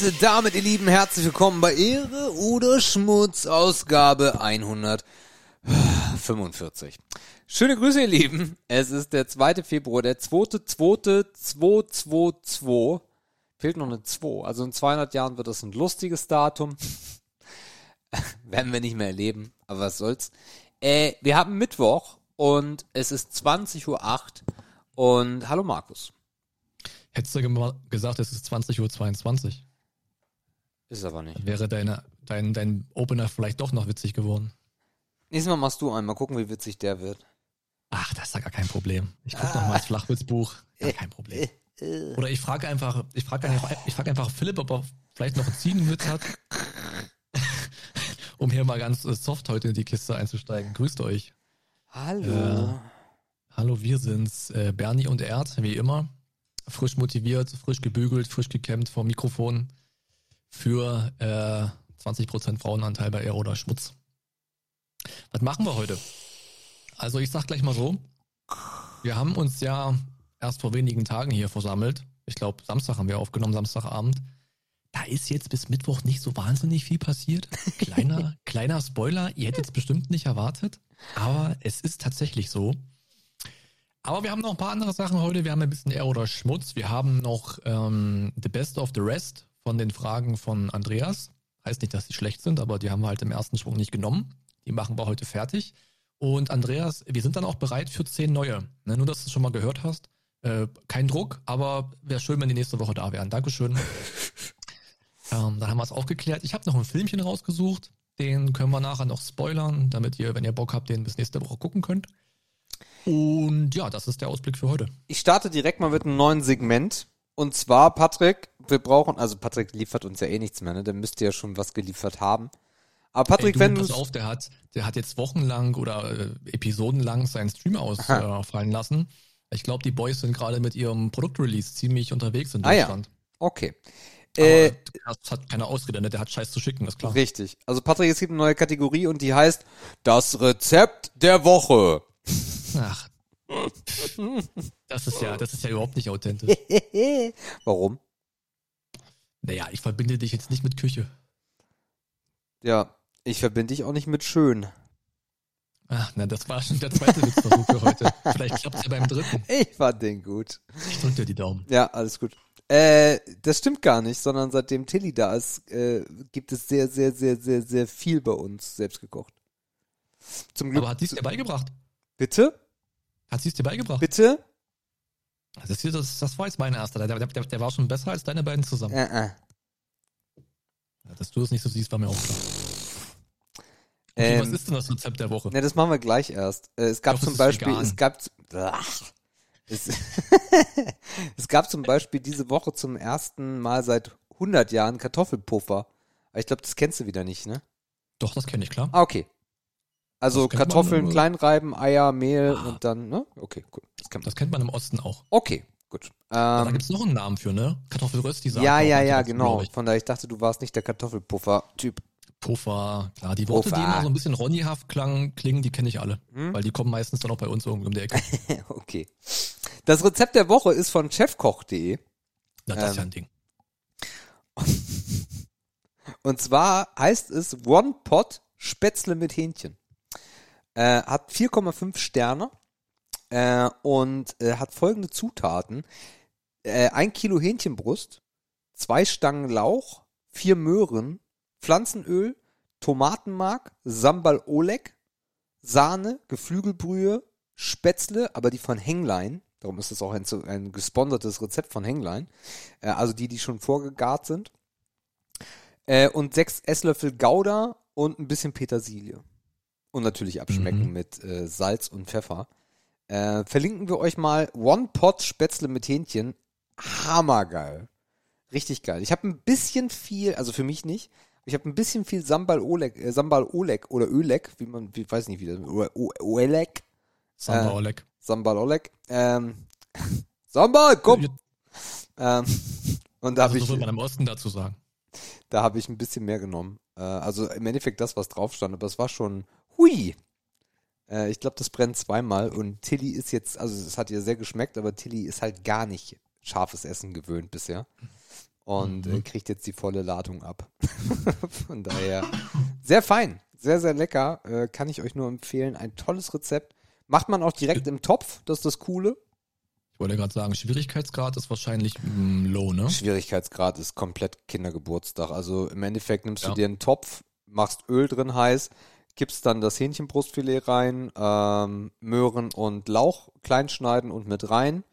Und damit, ihr Lieben, herzlich willkommen bei Ehre oder Schmutz, Ausgabe 145. Schöne Grüße, ihr Lieben. Es ist der 2. Februar, der 2.2.222. Fehlt noch eine 2. Also in 200 Jahren wird das ein lustiges Datum. Werden wir nicht mehr erleben, aber was soll's. Äh, wir haben Mittwoch und es ist 20.08 Uhr und hallo Markus. Hättest du gesagt, es ist 20.22 Uhr, Ist aber nicht. dann wäre deine, dein, dein Opener vielleicht doch noch witzig geworden. Nächstes Mal machst du einen. Mal gucken, wie witzig der wird. Ach, das ist ja gar kein Problem. Ich gucke noch mal ins Flachwitzbuch. Ja, kein Problem. Oder ich frage einfach, ich frage einfach, ich frage einfach Philipp, ob er vielleicht noch einen Ziegenwitz hat. um hier mal ganz äh, soft heute in die Kiste einzusteigen. Grüßt euch. Hallo. Äh, Hallo, wir sind's, äh, Bernie und Erd, wie immer. Frisch motiviert, frisch gebügelt, frisch gekämmt vor Mikrofon für äh, 20% Frauenanteil bei Ehre oder Schmutz. Was machen wir heute? Also ich sag gleich mal so, wir haben uns ja erst vor wenigen Tagen hier versammelt. Ich glaube, Samstag haben wir aufgenommen, Samstagabend. Da ist jetzt bis Mittwoch nicht so wahnsinnig viel passiert. Kleiner, kleiner Spoiler, ihr hättet es bestimmt nicht erwartet, aber es ist tatsächlich so. Aber wir haben noch ein paar andere Sachen heute. Wir haben ein bisschen Ehr oder Schmutz. Wir haben noch ähm, The Best of the Rest von den Fragen von Andreas. Heißt nicht, dass die schlecht sind, aber die haben wir halt im ersten Schwung nicht genommen. Die machen wir heute fertig. Und Andreas, wir sind dann auch bereit für zehn neue. Ne, nur, dass du es schon mal gehört hast. Äh, kein Druck, aber wäre schön, wenn die nächste Woche da wären. Dankeschön. ähm, dann haben wir es auch geklärt. Ich habe noch ein Filmchen rausgesucht. Den können wir nachher noch spoilern, damit ihr, wenn ihr Bock habt, den bis nächste Woche gucken könnt. Und ja, das ist der Ausblick für heute. Ich starte direkt mal mit einem neuen Segment. Und zwar, Patrick, wir brauchen, also Patrick liefert uns ja eh nichts mehr, ne? Der müsste ja schon was geliefert haben. Aber Patrick, Ey, du, wenn du pass auf, der hat, der hat jetzt wochenlang oder äh, episodenlang seinen Stream ausfallen lassen. Ich glaube, die Boys sind gerade mit ihrem Produktrelease ziemlich unterwegs in Ah ja. Deutschland. Okay. Äh, das hat keine Ausrede, ne? Der hat Scheiß zu schicken, ist klar. richtig. Also Patrick, es gibt eine neue Kategorie und die heißt das Rezept der Woche. Ach. Das ist ja, das ist ja überhaupt nicht authentisch. Warum? Naja, ich verbinde dich jetzt nicht mit Küche. Ja, ich verbinde dich auch nicht mit schön. Ach, na, das war schon der zweite Witzversuch für heute. Vielleicht klappt's ja beim dritten. Ich fand den gut. Ich drück dir die Daumen. Ja, alles gut. Äh, das stimmt gar nicht, sondern seitdem Tilly da ist, äh, gibt es sehr, sehr, sehr, sehr, sehr viel bei uns selbst gekocht. Zum Glück. Aber hat sie es dir beigebracht? bitte? Hat sie es dir beigebracht? Bitte? Das, ist, das, das war jetzt mein erster. Der, der, der war schon besser als deine beiden zusammen. Äh, äh. Dass du das nicht so siehst, war mir auch klar. Okay, Ähm, was ist denn das Rezept der Woche? Ne, das machen wir gleich erst. Äh, es gab hoffe, zum es Beispiel, es gab, ach, es, es gab zum Beispiel diese Woche zum ersten Mal seit 100 Jahren Kartoffelpuffer. Aber ich glaube, das kennst du wieder nicht, ne? Doch, das kenne ich, klar. Ah, okay. Also Kartoffeln klein reiben, Eier, Mehl Ah. und dann, ne? Okay, gut. Das kann man. Das kennt man im Osten auch. Okay, gut. da Ähm, gibt's noch einen Namen für, ne? Kartoffelrösti sagt ja, ja, ja, genau. Von daher, ich dachte, du warst nicht der Kartoffelpuffer-Typ. Puffer, klar. Die Worte, Puffer. die immer so ein bisschen Ronnyhaft klang, klingen, die kenne ich alle. Hm? Weil die kommen meistens dann auch bei uns irgendwie um die Ecke. okay. Das Rezept der Woche ist von chefkoch.de. Na, das ist Ähm, ja ein Ding. Und zwar heißt es One Pot Spätzle mit Hähnchen. Äh, hat 4,5 Sterne äh, und äh, hat folgende Zutaten. Äh, ein Kilo Hähnchenbrust, zwei Stangen Lauch, vier Möhren, Pflanzenöl, Tomatenmark, Sambal Oleg, Sahne, Geflügelbrühe, Spätzle, aber die von Henglein. Darum ist es auch ein, ein gesponsertes Rezept von Henglein. Äh, also die, die schon vorgegart sind. Und sechs Esslöffel Gouda und ein bisschen Petersilie. Und natürlich abschmecken Mhm. mit äh, Salz und Pfeffer. Äh, verlinken wir euch mal One Pot Spätzle mit Hähnchen. Hammergeil. Richtig geil. Ich habe ein bisschen viel, also für mich nicht, ich habe ein bisschen viel Sambal Oleg, äh, Sambal Oleg oder Öleg, wie man, wie weiß nicht wie das, O- Oleg, Samba äh, Oleg. Sambal Oleg. Ähm, Sambal, komm! Ähm, und da habe Also, so ich, würde man im Osten dazu sagen. da habe ich ein bisschen mehr genommen. Äh, also im Endeffekt das, was drauf stand, aber es war schon, hui. Äh, ich glaube, das brennt zweimal und Tilly ist jetzt, also es hat ihr sehr geschmeckt, aber Tilly ist halt gar nicht scharfes Essen gewöhnt bisher. und Mhm. äh, kriegt jetzt die volle Ladung ab. Von daher sehr fein, sehr, sehr lecker. Äh, kann ich euch nur empfehlen. Ein tolles Rezept. Macht man auch direkt im Topf, das ist das Coole. Ich wollte gerade sagen, Schwierigkeitsgrad ist wahrscheinlich mm, low, ne? Schwierigkeitsgrad ist komplett Kindergeburtstag. Also im Endeffekt nimmst du Ja. dir einen Topf, machst Öl drin heiß, gibst dann das Hähnchenbrustfilet rein, ähm, Möhren und Lauch klein schneiden und mit rein.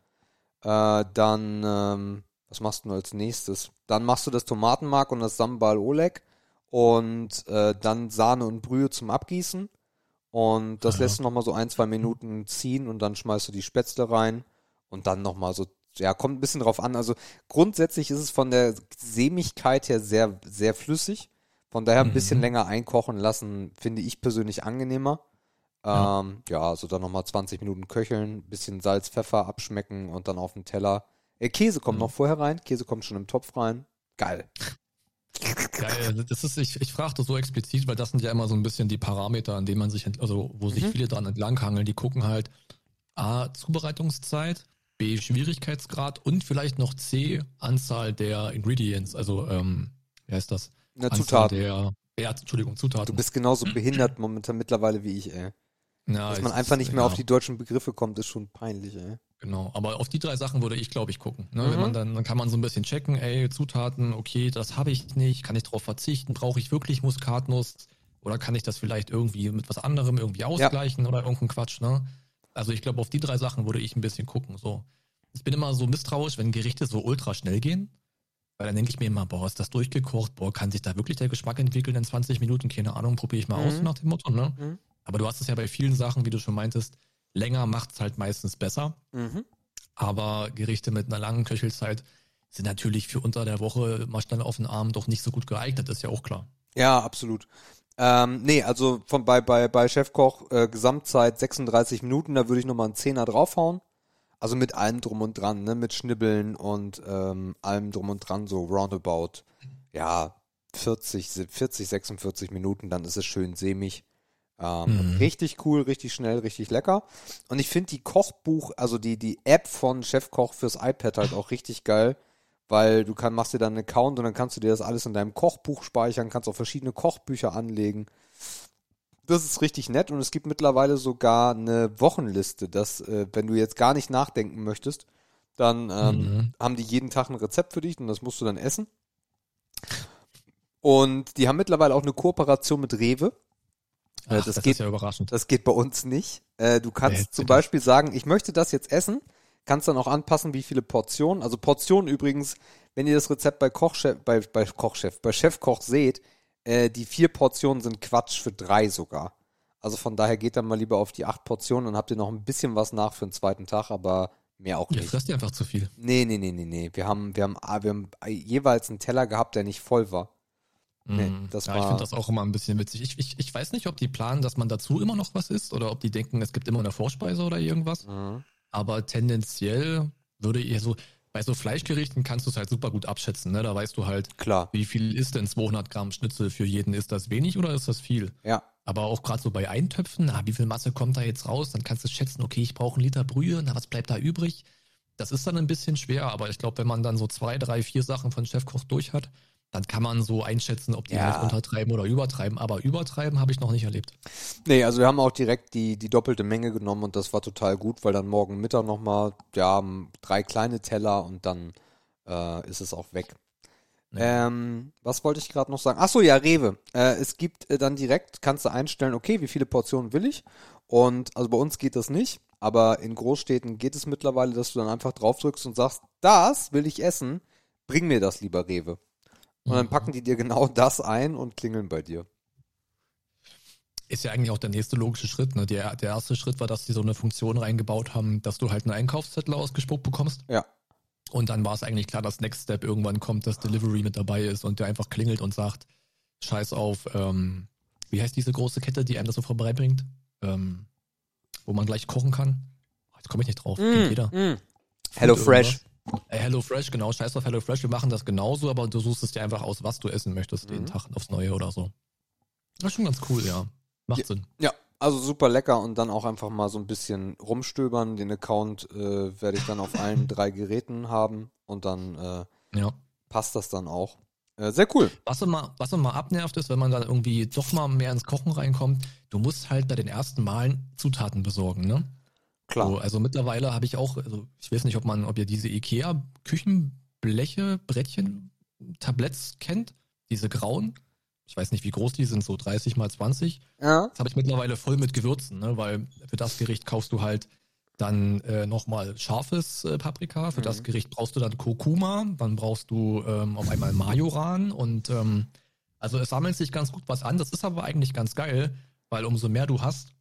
Äh, dann, ähm, was machst du als nächstes? Dann machst du das Tomatenmark und das Sambal Oleg und äh, dann Sahne und Brühe zum Abgießen. Und das Aha. lässt du nochmal so ein, zwei Minuten ziehen und dann schmeißt du die Spätzle rein und dann nochmal so, ja, kommt ein bisschen drauf an. Also grundsätzlich ist es von der Sämigkeit her sehr, sehr flüssig. Von daher ein bisschen Mhm. länger einkochen lassen, finde ich persönlich angenehmer. Ja. Ähm, ja, also dann nochmal 20 Minuten köcheln, bisschen Salz, Pfeffer abschmecken und dann auf den Teller. Äh, Käse kommt Mhm. noch vorher rein, Käse kommt schon im Topf rein. Geil. Geil, das ist, ich, ich frage das so explizit, weil das sind ja immer so ein bisschen die Parameter, an denen man sich, also wo sich Mhm. viele dran entlanghangeln, die gucken halt A, Zubereitungszeit, B, Schwierigkeitsgrad und vielleicht noch C, Anzahl der Ingredients, also ähm, wie heißt das? Eine Anzahl Zutat. Der, ja, Entschuldigung, Zutaten. Du bist genauso behindert momentan mittlerweile wie ich, ey. ja, Dass man einfach nicht mehr ja, auf die deutschen Begriffe kommt, ist schon peinlich, ey. Genau, aber auf die drei Sachen würde ich, glaube ich, gucken. Ne? Mhm. Wenn man dann, dann kann man so ein bisschen checken, ey, Zutaten, okay, das habe ich nicht, kann ich darauf verzichten, brauche ich wirklich Muskatnuss oder kann ich das vielleicht irgendwie mit was anderem irgendwie ausgleichen oder irgendein Quatsch, ne? Also ich glaube, auf die drei Sachen würde ich ein bisschen gucken. So. Ich bin immer so misstrauisch, wenn Gerichte so ultra schnell gehen. Weil dann denke ich mir immer, boah, ist das durchgekocht, boah, kann sich da wirklich der Geschmack entwickeln in 20 Minuten? Keine Ahnung, probiere ich mal aus Mhm. nach dem Motto, ne? Mhm. Aber du hast es ja bei vielen Sachen, wie du schon meintest, länger macht's halt meistens besser. Mhm. Aber Gerichte mit einer langen Köchelzeit sind natürlich für unter der Woche mal schnell auf den Arm doch nicht so gut geeignet, ist ja auch klar. Ja, absolut. Ähm, nee, also von bei, bei, bei Chefkoch äh, Gesamtzeit 36 Minuten, da würde ich nochmal einen Zehner draufhauen. Also mit allem drum und dran, ne? Mit Schnibbeln und ähm, allem drum und dran, so roundabout, ja, 40, 40, 46 Minuten, dann ist es schön sämig. Ähm, Mhm. Richtig cool, richtig schnell, richtig lecker. Und ich finde die Kochbuch, also die, die App von Chefkoch fürs iPad halt auch richtig geil, weil du kann, machst dir dann einen Account und dann kannst du dir das alles in deinem Kochbuch speichern, kannst auch verschiedene Kochbücher anlegen. Das ist richtig nett und es gibt mittlerweile sogar eine Wochenliste, dass, äh, wenn du jetzt gar nicht nachdenken möchtest, dann ähm, Mhm. haben die jeden Tag ein Rezept für dich und das musst du dann essen. Und die haben mittlerweile auch eine Kooperation mit Rewe. Äh, Ach, das das, geht- ist ja überraschend. Das geht bei uns nicht. Äh, du kannst Nee, zum bitte. Beispiel sagen, ich möchte das jetzt essen, kannst dann auch anpassen, wie viele Portionen. Also Portionen übrigens, wenn ihr das Rezept bei Kochchef, bei, bei Kochchef, bei Chefkoch seht, äh, die vier Portionen sind Quatsch für drei sogar. Also von daher geht dann mal lieber auf die acht Portionen und habt ihr noch ein bisschen was nach für den zweiten Tag, aber mehr auch Ihr nicht. fresst ja einfach zu viel. Nee, nee, nee, nee, nee. Wir haben, wir haben, ah, wir haben jeweils einen Teller gehabt, der nicht voll war. Nee, Mhm. das ja, ich war- finde das auch immer ein bisschen witzig. Ich, ich, ich weiß nicht, ob die planen, dass man dazu immer noch was isst oder ob die denken, es gibt immer eine Vorspeise oder irgendwas. Mhm. Aber tendenziell würde ich so, bei so Fleischgerichten kannst du es halt super gut abschätzen. Ne? Da weißt du halt, Klar. wie viel ist denn 200 Gramm Schnitzel für jeden? Ist das wenig oder ist das viel? Ja. Aber auch gerade so bei Eintöpfen, ah, wie viel Masse kommt da jetzt raus? Dann kannst du schätzen, okay, ich brauche einen Liter Brühe, na, was bleibt da übrig? Das ist dann ein bisschen schwer, aber ich glaube, wenn man dann so zwei, drei, vier Sachen von Chefkoch durch hat, dann kann man so einschätzen, ob die Ja. halt untertreiben oder übertreiben. Aber übertreiben habe ich noch nicht erlebt. Nee, also wir haben auch direkt die, die doppelte Menge genommen und das war total gut, weil dann morgen Mittag nochmal, ja, drei kleine Teller und dann äh, ist es auch weg. Ähm, was wollte ich gerade noch sagen? Ach so, ja, Rewe. Äh, es gibt äh, dann direkt, kannst du einstellen, okay, wie viele Portionen will ich? Und also bei uns geht das nicht, aber in Großstädten geht es mittlerweile, dass du dann einfach draufdrückst und sagst, das will ich essen, bring mir das lieber Rewe. Und dann packen die dir genau das ein und klingeln bei dir. Ist ja eigentlich auch der nächste logische Schritt. Ne? Der, der erste Schritt war, dass die so eine Funktion reingebaut haben, dass du halt einen Einkaufszettel ausgespuckt bekommst. Ja. Und dann war es eigentlich klar, dass Next Step irgendwann kommt, dass Delivery mit dabei ist und der einfach klingelt und sagt, scheiß auf, ähm, wie heißt diese große Kette, die einem das so vorbeibringt? Ähm, wo man gleich kochen kann? Jetzt komme ich nicht drauf. Kennt jeder. Mm. Hello Fresh. irgendwas. Äh, Hello Fresh, genau, scheiß auf Hello Fresh. Wir machen das genauso, aber du suchst es dir einfach aus, was du essen möchtest, jeden Mhm. Tag aufs Neue oder so. Das ist schon ganz cool, ja. Macht Ja. Sinn. Ja, also super lecker und dann auch einfach mal so ein bisschen rumstöbern. Den Account äh, werde ich dann auf allen drei Geräten haben und dann äh, Ja. passt das dann auch. Äh, sehr cool. Was immer, was immer abnervt ist, wenn man dann irgendwie doch mal mehr ins Kochen reinkommt, du musst halt bei den ersten Malen Zutaten besorgen, ne? Klar. So, also mittlerweile habe ich auch, also ich weiß nicht, ob man, ob ihr diese IKEA Küchenbleche, Brettchen, Tabletts kennt, diese grauen. Ich weiß nicht, wie groß die sind, so 30 mal 20. Ja. Das habe ich mittlerweile voll mit Gewürzen, ne? weil für das Gericht kaufst du halt dann äh, nochmal scharfes äh, Paprika. Für Mhm. das Gericht brauchst du dann Kurkuma. Dann brauchst du ähm, auf einmal Majoran. Und ähm, also es sammelt sich ganz gut was an. Das ist aber eigentlich ganz geil, weil umso mehr du hast,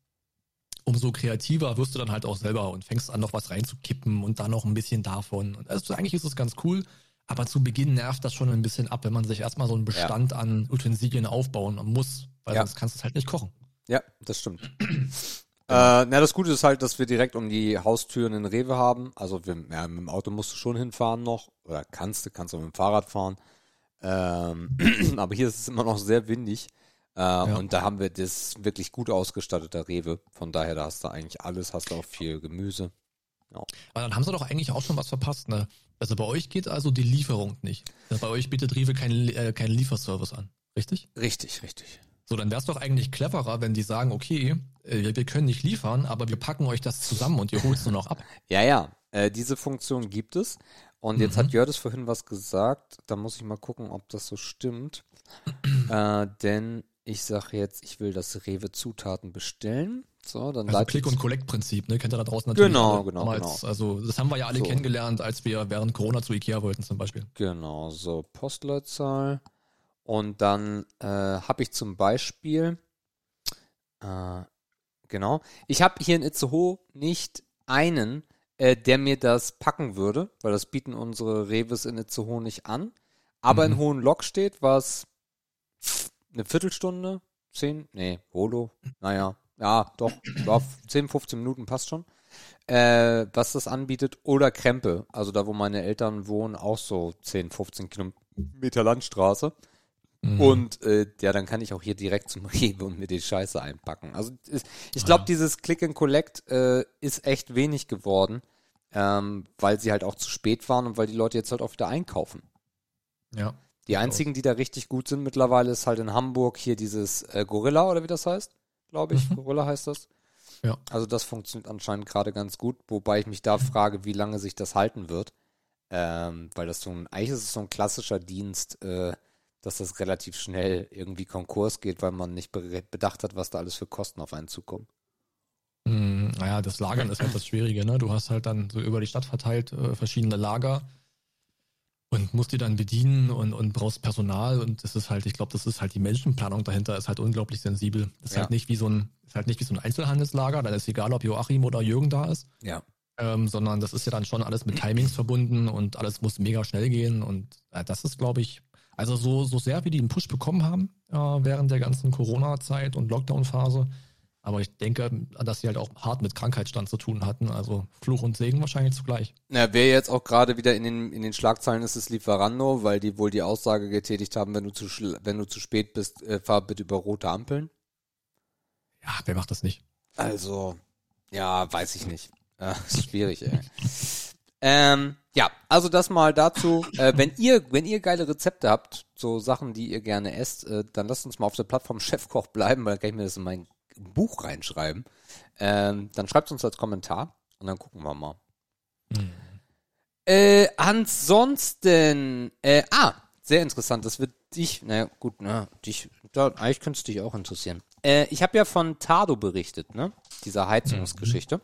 umso kreativer wirst du dann halt auch selber und fängst an, noch was reinzukippen und dann noch ein bisschen davon. Und also eigentlich ist es ganz cool. Aber zu Beginn nervt das schon ein bisschen ab, wenn man sich erstmal so einen Bestand an Utensilien aufbauen muss, weil Ja. sonst kannst du es halt nicht kochen. Ja, das stimmt. äh, na, das Gute ist halt, dass wir direkt um die Haustüren in Rewe haben. Also wir, ja, mit dem Auto musst du schon hinfahren noch. Oder kannst du, kannst auch mit dem Fahrrad fahren. Ähm, aber hier ist es immer noch sehr windig. Äh, Und da haben wir das wirklich gut ausgestattete Rewe. Von daher, da hast du eigentlich alles, hast du auch viel Gemüse. Aber dann haben sie doch eigentlich auch schon was verpasst, ne? Also bei euch geht also die Lieferung nicht. Bei euch bietet Rewe keinen äh, keinen Lieferservice an, richtig? Richtig, richtig. So, dann wäre es doch eigentlich cleverer, wenn die sagen, okay, äh, wir, wir können nicht liefern, aber wir packen euch das zusammen und ihr holt es nur noch ab. Ja, ja, äh, diese Funktion gibt es. Und jetzt Mhm. hat Jördes vorhin was gesagt. Da muss ich mal gucken, ob das so stimmt. äh, denn ich sage jetzt, ich will das Rewe-Zutaten bestellen. So, dann Also Click- und Collect-Prinzip, ne? Kennt ihr da draußen natürlich Genau, genau, Damals, genau. Also das haben wir ja alle So. kennengelernt, als wir während Corona zu Ikea wollten zum Beispiel. Genau, so Postleitzahl. Und dann äh, habe ich zum Beispiel, äh, genau, ich habe hier in Itzehoe nicht einen, äh, der mir das packen würde, weil das bieten unsere Reves in Itzehoe nicht an. Aber in Mhm. Hohenlock steht, was eine Viertelstunde, zehn, nee, Holo, naja, ja, doch, ja, 10, 15 Minuten passt schon. Äh, was das anbietet, oder Krempe, also da, wo meine Eltern wohnen, auch so 10, 15 Kilometer Landstraße. Mhm. Und äh, ja, dann kann ich auch hier direkt zum Rewe und mir die Scheiße einpacken. Also ist, ich glaube, Ah. dieses Click and Collect äh, ist echt wenig geworden, ähm, weil sie halt auch zu spät waren und weil die Leute jetzt halt auch wieder einkaufen. Ja. Die einzigen, die da richtig gut sind mittlerweile, ist halt in Hamburg hier dieses äh, Gorilla oder wie das heißt, glaube ich. Mhm. Gorilla heißt das. Ja. Also das funktioniert anscheinend gerade ganz gut, wobei ich mich da frage, wie lange sich das halten wird. Ähm, weil das so ein, eigentlich ist es so ein klassischer Dienst, äh, dass das relativ schnell irgendwie Konkurs geht, weil man nicht be bedacht hat, was da alles für Kosten auf einen zukommen. Hm, naja, das Lagern ist halt das Schwierige, ne? Du hast halt dann so über die Stadt verteilt äh, verschiedene Lager und musst die dann bedienen und, und brauchst Personal und das ist halt, ich glaube, das ist halt die Menschenplanung dahinter ist halt unglaublich sensibel. Das ist Ja. halt nicht wie so ein, ist halt nicht wie so ein Einzelhandelslager, dann ist egal, ob Joachim oder Jürgen da ist, Ja. ähm, sondern das ist ja dann schon alles mit Timings verbunden und alles muss mega schnell gehen und äh, das ist, glaube ich, also so, so sehr wie die einen Push bekommen haben äh, während der ganzen Corona-Zeit und Lockdown-Phase, aber ich denke, dass sie halt auch hart mit Krankheitsstand zu tun hatten. Also Fluch und Segen wahrscheinlich zugleich. Na, wer jetzt auch gerade wieder in den, in den Schlagzeilen ist, ist Lieferando, weil die wohl die Aussage getätigt haben, wenn du zu, wenn du zu spät bist, äh, fahr bitte über rote Ampeln. Ja, wer macht das nicht? Also, ja, weiß ich nicht. Äh, ist schwierig, ey. ähm, ja, also das mal dazu. Äh, wenn ihr, wenn ihr geile Rezepte habt, so Sachen, die ihr gerne esst, äh, dann lasst uns mal auf der Plattform Chefkoch bleiben, weil dann kann ich mir das in mein Buch reinschreiben. Ähm, dann schreibt uns als Kommentar und dann gucken wir mal. Äh, ansonsten, äh, ah, sehr interessant, das wird dich, naja, gut, na, dich, da, eigentlich könnte es dich auch interessieren. Äh, ich habe ja von Tado berichtet, ne, dieser Heizungsgeschichte.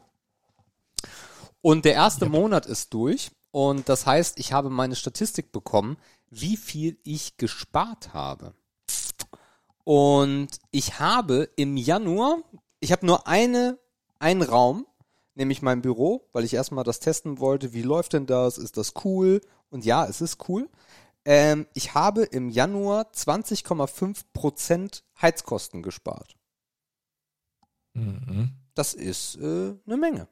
Und der erste Monat ist durch und das heißt, ich habe meine Statistik bekommen, wie viel ich gespart habe. Und ich habe im Januar, ich habe nur eine, einen Raum, nämlich mein Büro, weil ich erstmal das testen wollte, wie läuft denn das, ist das cool? Und ja, es ist cool. Ähm, ich habe im Januar 20,5% Heizkosten gespart. Mhm. Das ist äh, eine Menge.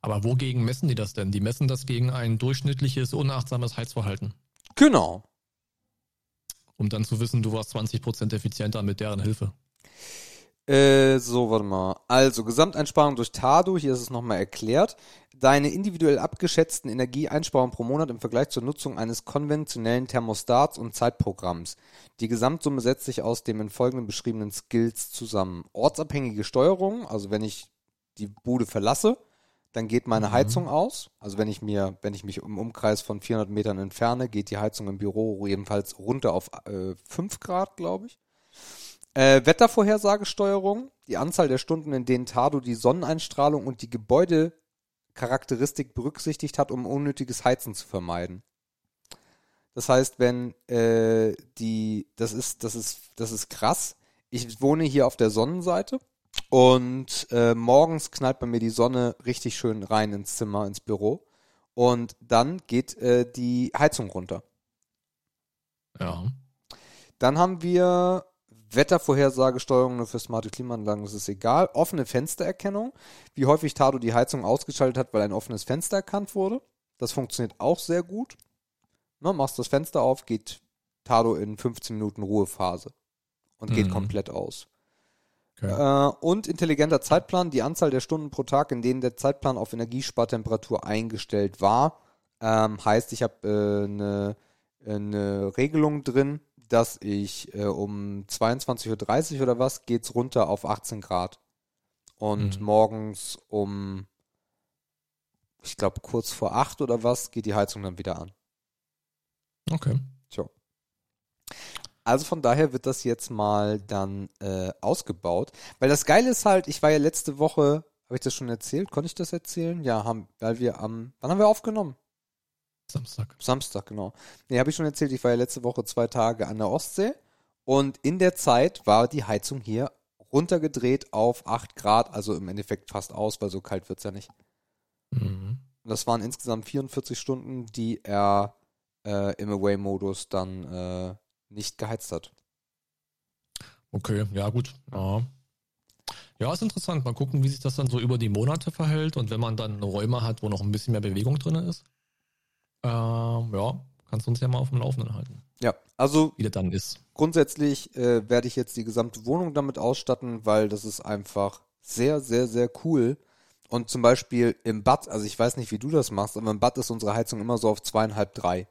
Aber wogegen messen die das denn? Die messen das gegen ein durchschnittliches, unachtsames Heizverhalten. Genau. Um dann zu wissen, du warst 20% effizienter mit deren Hilfe. Äh, so, warte mal. Also, Gesamteinsparung durch Tado, hier ist es nochmal erklärt. Deine individuell abgeschätzten Energieeinsparungen pro Monat im Vergleich zur Nutzung eines konventionellen Thermostats und Zeitprogramms. Die Gesamtsumme setzt sich aus dem in folgenden beschriebenen Skills zusammen. Ortsabhängige Steuerung, also wenn ich die Bude verlasse, dann geht meine Mhm. Heizung aus. Also wenn ich mir, wenn ich mich im Umkreis von 400 Metern entferne, geht die Heizung im Büro jedenfalls runter auf äh, 5 Grad, glaube ich. Äh, Wettervorhersagesteuerung, die Anzahl der Stunden, in denen Tado die Sonneneinstrahlung und die Gebäudecharakteristik berücksichtigt hat, um unnötiges Heizen zu vermeiden. Das heißt, wenn äh, die, das ist, das ist, das ist krass. Ich wohne hier auf der Sonnenseite und äh, morgens knallt bei mir die Sonne richtig schön rein ins Zimmer, ins Büro. Und dann geht äh, die Heizung runter. Ja. Dann haben wir Wettervorhersagesteuerung nur für smarte Klimaanlagen, das ist egal. Offene Fenstererkennung, wie häufig Tado die Heizung ausgeschaltet hat, weil ein offenes Fenster erkannt wurde. Das funktioniert auch sehr gut. Ne, machst das Fenster auf, geht Tado in 15 Minuten Ruhephase und geht Mhm. komplett aus. Okay. Äh, und intelligenter Zeitplan, die Anzahl der Stunden pro Tag, in denen der Zeitplan auf Energiespartemperatur eingestellt war. Ähm, heißt, ich habe äh, eine eine Regelung drin, dass ich äh, um 22.30 Uhr oder was geht's runter auf 18 Grad. Und Mhm. morgens um, ich glaube, kurz vor 8 oder was, geht die Heizung dann wieder an. Okay. Also von daher wird das jetzt mal dann äh, ausgebaut. Weil das Geile ist halt, ich war ja letzte Woche, habe ich das schon erzählt? Konnte ich das erzählen? Ja, haben, weil wir am, wann haben wir aufgenommen? Samstag. Samstag, genau. Nee, habe ich schon erzählt, ich war ja letzte Woche zwei Tage an der Ostsee und in der Zeit war die Heizung hier runtergedreht auf 8 Grad, also im Endeffekt fast aus, weil so kalt wird's ja nicht. Mhm. Und das waren insgesamt 44 Stunden, die er äh, im Away-Modus dann äh, nicht geheizt hat. Okay, ja gut. Ja. ja, ist interessant. Mal gucken, wie sich das dann so über die Monate verhält und wenn man dann Räume hat, wo noch ein bisschen mehr Bewegung drin ist. Ähm, ja, kannst du uns ja mal auf dem Laufenden halten, Ja, also wie der dann ist. grundsätzlich äh, werde ich jetzt die gesamte Wohnung damit ausstatten, weil das ist einfach sehr, sehr, sehr cool. Und zum Beispiel im Bad, also ich weiß nicht, wie du das machst, aber im Bad ist unsere Heizung immer so auf zweieinhalb, drei.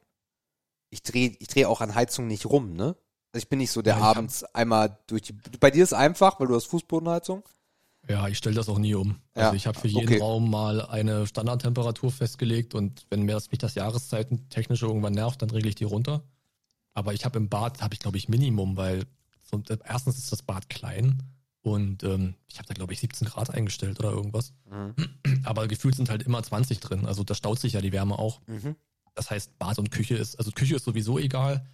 Ich drehe ich dreh auch an Heizung nicht rum, ne? Also ich bin nicht so, der Ja, abends einmal durch die. Bei dir ist einfach, weil du hast Fußbodenheizung. Ja, ich stelle das auch nie um. Also Ja, ich habe für jeden okay. Raum mal eine Standardtemperatur festgelegt und wenn mir das mich das Jahreszeitentechnisch irgendwann nervt, dann regle ich die runter. Aber ich habe im Bad, habe ich glaube ich Minimum, weil so, erstens ist das Bad klein und ähm, ich habe da glaube ich 17 Grad eingestellt oder irgendwas. Aber gefühlt sind halt immer 20 drin. Also da staut sich ja die Wärme auch. Mhm. Das heißt, Bad und Küche ist, also Küche ist sowieso egal,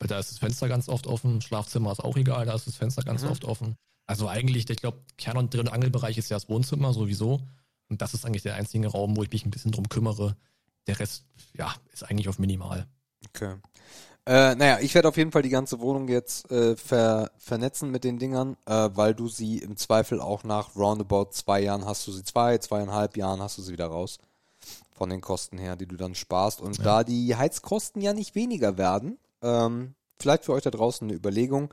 weil da ist das Fenster ganz oft offen, Schlafzimmer ist auch egal, da ist das Fenster ganz Mhm. oft offen. Also eigentlich, ich glaube, Kern- und Dreh- und Angelbereich ist ja das Wohnzimmer sowieso. Und das ist eigentlich der einzige Raum, wo ich mich ein bisschen drum kümmere. Der Rest, ja, ist eigentlich auf minimal. Okay. Äh, naja, ich werde auf jeden Fall die ganze Wohnung jetzt äh, ver vernetzen mit den Dingern, äh, weil du sie im Zweifel auch nach roundabout zwei Jahren hast du sie zwei, zweieinhalb Jahren hast du sie wieder raus. Von den Kosten her, die du dann sparst. Und Ja. da die Heizkosten ja nicht weniger werden, ähm, vielleicht für euch da draußen eine Überlegung.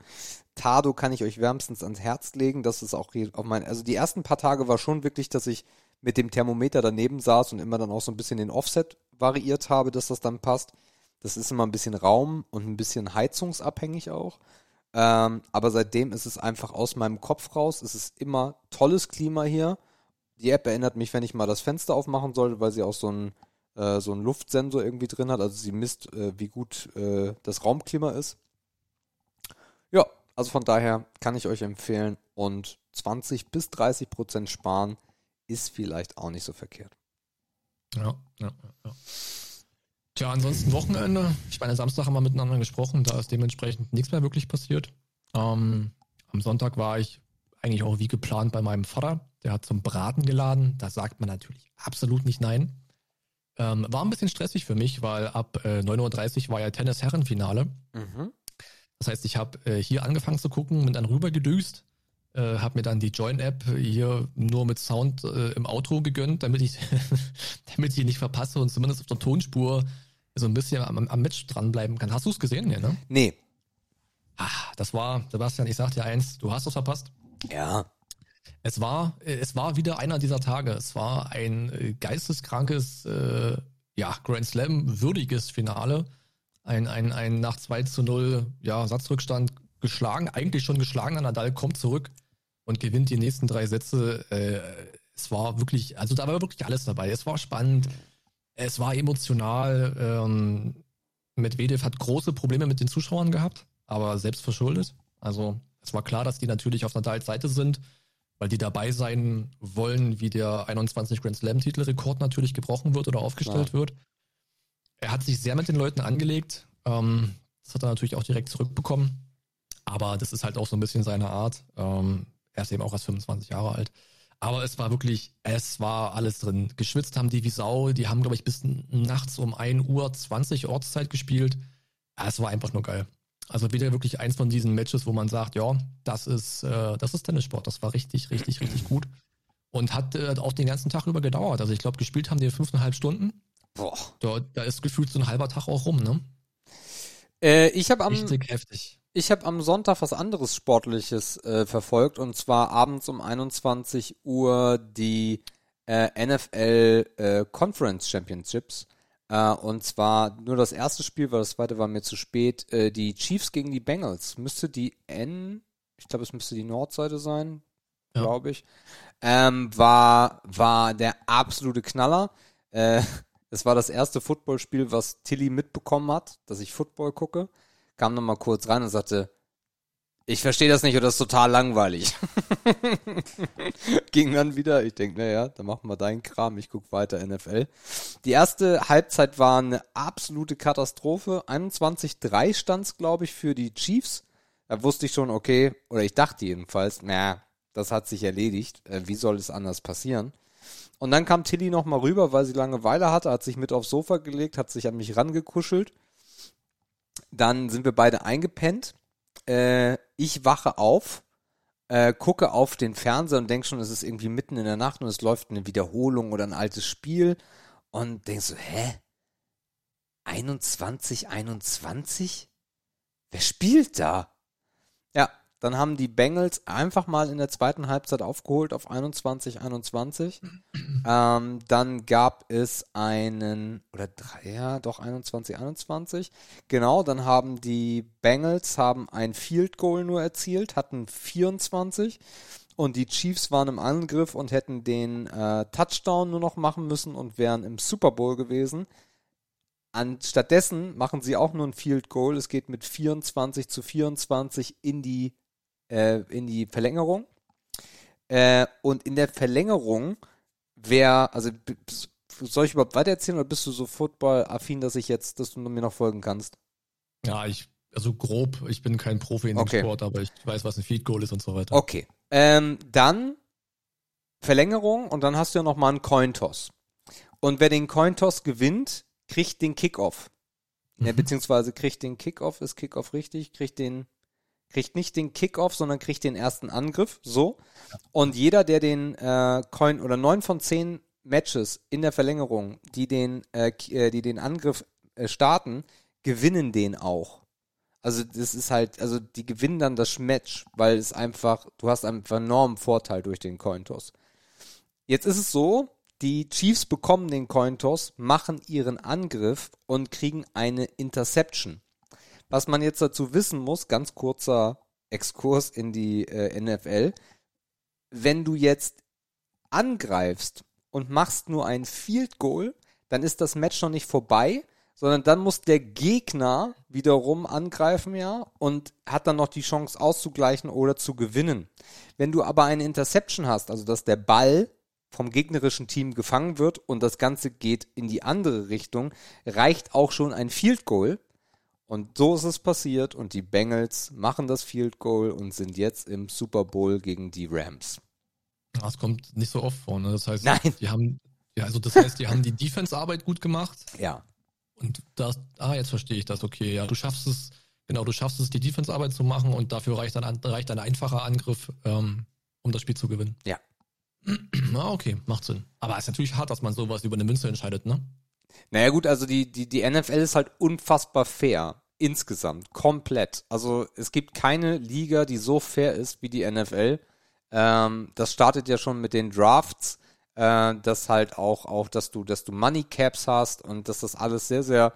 Tado kann ich euch wärmstens ans Herz legen. Das ist auch auf mein, also die ersten paar Tage war schon wirklich, dass ich mit dem Thermometer daneben saß und immer dann auch so ein bisschen den Offset variiert habe, dass das dann passt. Das ist immer ein bisschen Raum und ein bisschen heizungsabhängig auch. Ähm, aber seitdem ist es einfach aus meinem Kopf raus. Es ist immer tolles Klima hier. Die App erinnert mich, wenn ich mal das Fenster aufmachen sollte, weil sie auch so einen äh, so einen Luftsensor irgendwie drin hat. Also sie misst, äh, wie gut äh, das Raumklima ist. Ja, also von daher kann ich euch empfehlen. Und 20 bis 30 Prozent sparen ist vielleicht auch nicht so verkehrt. Ja, ja, ja, ja. Tja, ansonsten Wochenende. Ich meine, Samstag haben wir miteinander gesprochen, da ist dementsprechend nichts mehr wirklich passiert. Ähm, am Sonntag war ich eigentlich auch wie geplant bei meinem Vater. Der hat zum Braten geladen. Da sagt man natürlich absolut nicht nein. Ähm, war ein bisschen stressig für mich, weil ab äh, 9.30 Uhr war ja Tennis-Herrenfinale. Mhm. Das heißt, ich habe äh, hier angefangen zu gucken, bin dann rüber gedüst, äh, habe mir dann die Join-App hier nur mit Sound äh, im Outro gegönnt, damit ich, damit ich ihn nicht verpasse und zumindest auf der Tonspur so ein bisschen am, am Match dranbleiben kann. Hast du es gesehen? Ja, ne? Nee. Ah, das war, Sebastian, ich sag dir eins, du hast es verpasst. Ja. Es war, es war wieder einer dieser Tage. Es war ein äh, geisteskrankes, äh, ja, Grand Slam würdiges Finale. Ein, ein, ein nach 2 zu 0, ja, Satzrückstand geschlagen, eigentlich schon geschlagener Nadal kommt zurück und gewinnt die nächsten drei Sätze. Äh, es war wirklich, also da war wirklich alles dabei. Es war spannend, es war emotional. Ähm, Medvedev hat große Probleme mit den Zuschauern gehabt, aber selbst verschuldet. Also es war klar, dass die natürlich auf Nadals Seite sind, weil die dabei sein wollen, wie der 21 Grand Slam Titelrekord natürlich gebrochen wird oder aufgestellt ja. wird. Er hat sich sehr mit den Leuten angelegt. Ähm, das hat er natürlich auch direkt zurückbekommen. Aber das ist halt auch so ein bisschen seine Art. Ähm, er ist eben auch erst 25 Jahre alt. Aber es war wirklich, es war alles drin. Geschwitzt haben die wie Sau. Die haben, glaube ich, bis nachts um 1 Uhr 20 Ortszeit gespielt. Es war einfach nur geil. Also wieder wirklich eins von diesen Matches, wo man sagt, ja, das ist, äh, das ist Tennissport. Das war richtig, richtig, richtig gut. Und hat äh, auch den ganzen Tag über gedauert. Also ich glaube, gespielt haben die fünfeinhalb Stunden. Boah. Da, da ist gefühlt so ein halber Tag auch rum, ne? Äh, ich habe am, richtig heftig. Ich habe am Sonntag was anderes Sportliches äh, verfolgt und zwar abends um 21 Uhr die äh, NFL äh, Conference Championships. Äh, und zwar nur das erste Spiel, weil das zweite war mir zu spät. Äh, die Chiefs gegen die Bengals. Müsste die N, ich glaube, es müsste die Nordseite sein, ja. glaube ich. Ähm, war, war der absolute Knaller. Äh, es war das erste Footballspiel, was Tilly mitbekommen hat, dass ich Football gucke kam noch mal kurz rein und sagte, ich verstehe das nicht oder das ist total langweilig. Ging dann wieder, ich denke, naja, dann machen wir deinen Kram, ich guck weiter NFL. Die erste Halbzeit war eine absolute Katastrophe. 21-3 stand's, glaube ich, für die Chiefs. Da wusste ich schon, okay, oder ich dachte jedenfalls, naja, das hat sich erledigt. Äh, wie soll es anders passieren? Und dann kam Tilly noch mal rüber, weil sie Langeweile hatte, hat sich mit aufs Sofa gelegt, hat sich an mich rangekuschelt dann sind wir beide eingepennt. Äh, ich wache auf, äh, gucke auf den Fernseher und denke schon, es ist irgendwie mitten in der Nacht und es läuft eine Wiederholung oder ein altes Spiel. Und denk so, hä? 21, 21? Wer spielt da? Ja, dann haben die Bengals einfach mal in der zweiten Halbzeit aufgeholt auf 21, 21. ähm, dann gab es einen, oder drei, ja, doch 21, 21. Genau, dann haben die Bengals haben ein Field Goal nur erzielt, hatten 24. Und die Chiefs waren im Angriff und hätten den äh, Touchdown nur noch machen müssen und wären im Super Bowl gewesen. Anstattdessen machen sie auch nur ein Field Goal. Es geht mit 24 zu 24 in die äh, in die Verlängerung. Äh, und in der Verlängerung, wer, also soll ich überhaupt weitererzählen oder bist du so football-affin, dass ich jetzt, dass du mir noch folgen kannst? Ja, ich, also grob, ich bin kein Profi in dem okay. Sport, aber ich weiß, was ein Feed Goal ist und so weiter. Okay. Ähm, dann Verlängerung und dann hast du ja noch mal einen Cointoss. Und wer den Cointoss gewinnt, kriegt den Kickoff. Mhm. Ja, beziehungsweise kriegt den Kickoff, ist Kickoff richtig, kriegt den kriegt nicht den Kickoff, sondern kriegt den ersten Angriff. So. Und jeder, der den äh, Coin oder neun von zehn Matches in der Verlängerung, die den, äh, äh, die den Angriff äh, starten, gewinnen den auch. Also das ist halt, also die gewinnen dann das Match, weil es einfach, du hast einen enormen Vorteil durch den Cointoss. Jetzt ist es so, die Chiefs bekommen den Cointoss, machen ihren Angriff und kriegen eine Interception. Was man jetzt dazu wissen muss, ganz kurzer Exkurs in die äh, NFL, wenn du jetzt angreifst und machst nur ein Field Goal, dann ist das Match noch nicht vorbei, sondern dann muss der Gegner wiederum angreifen, ja, und hat dann noch die Chance auszugleichen oder zu gewinnen. Wenn du aber eine Interception hast, also dass der Ball vom gegnerischen Team gefangen wird und das Ganze geht in die andere Richtung, reicht auch schon ein Field Goal. Und so ist es passiert und die Bengals machen das Field Goal und sind jetzt im Super Bowl gegen die Rams. Das kommt nicht so oft vor, ne? Das heißt, Nein. die haben, ja, also das heißt, die haben die Defense-Arbeit gut gemacht. Ja. Und das, ah, jetzt verstehe ich das, okay, ja, du schaffst es, genau, du schaffst es, die Defense-Arbeit zu machen und dafür reicht dann reicht ein einfacher Angriff, ähm, um das Spiel zu gewinnen. Ja. Ah, okay, macht Sinn. Aber es ist natürlich hart, dass man sowas über eine Münze entscheidet, ne? Naja gut, also die, die, die NFL ist halt unfassbar fair. Insgesamt. Komplett. Also es gibt keine Liga, die so fair ist wie die NFL. Ähm, das startet ja schon mit den Drafts, äh, dass halt auch, auch, dass du, dass du Money Caps hast und dass das alles sehr, sehr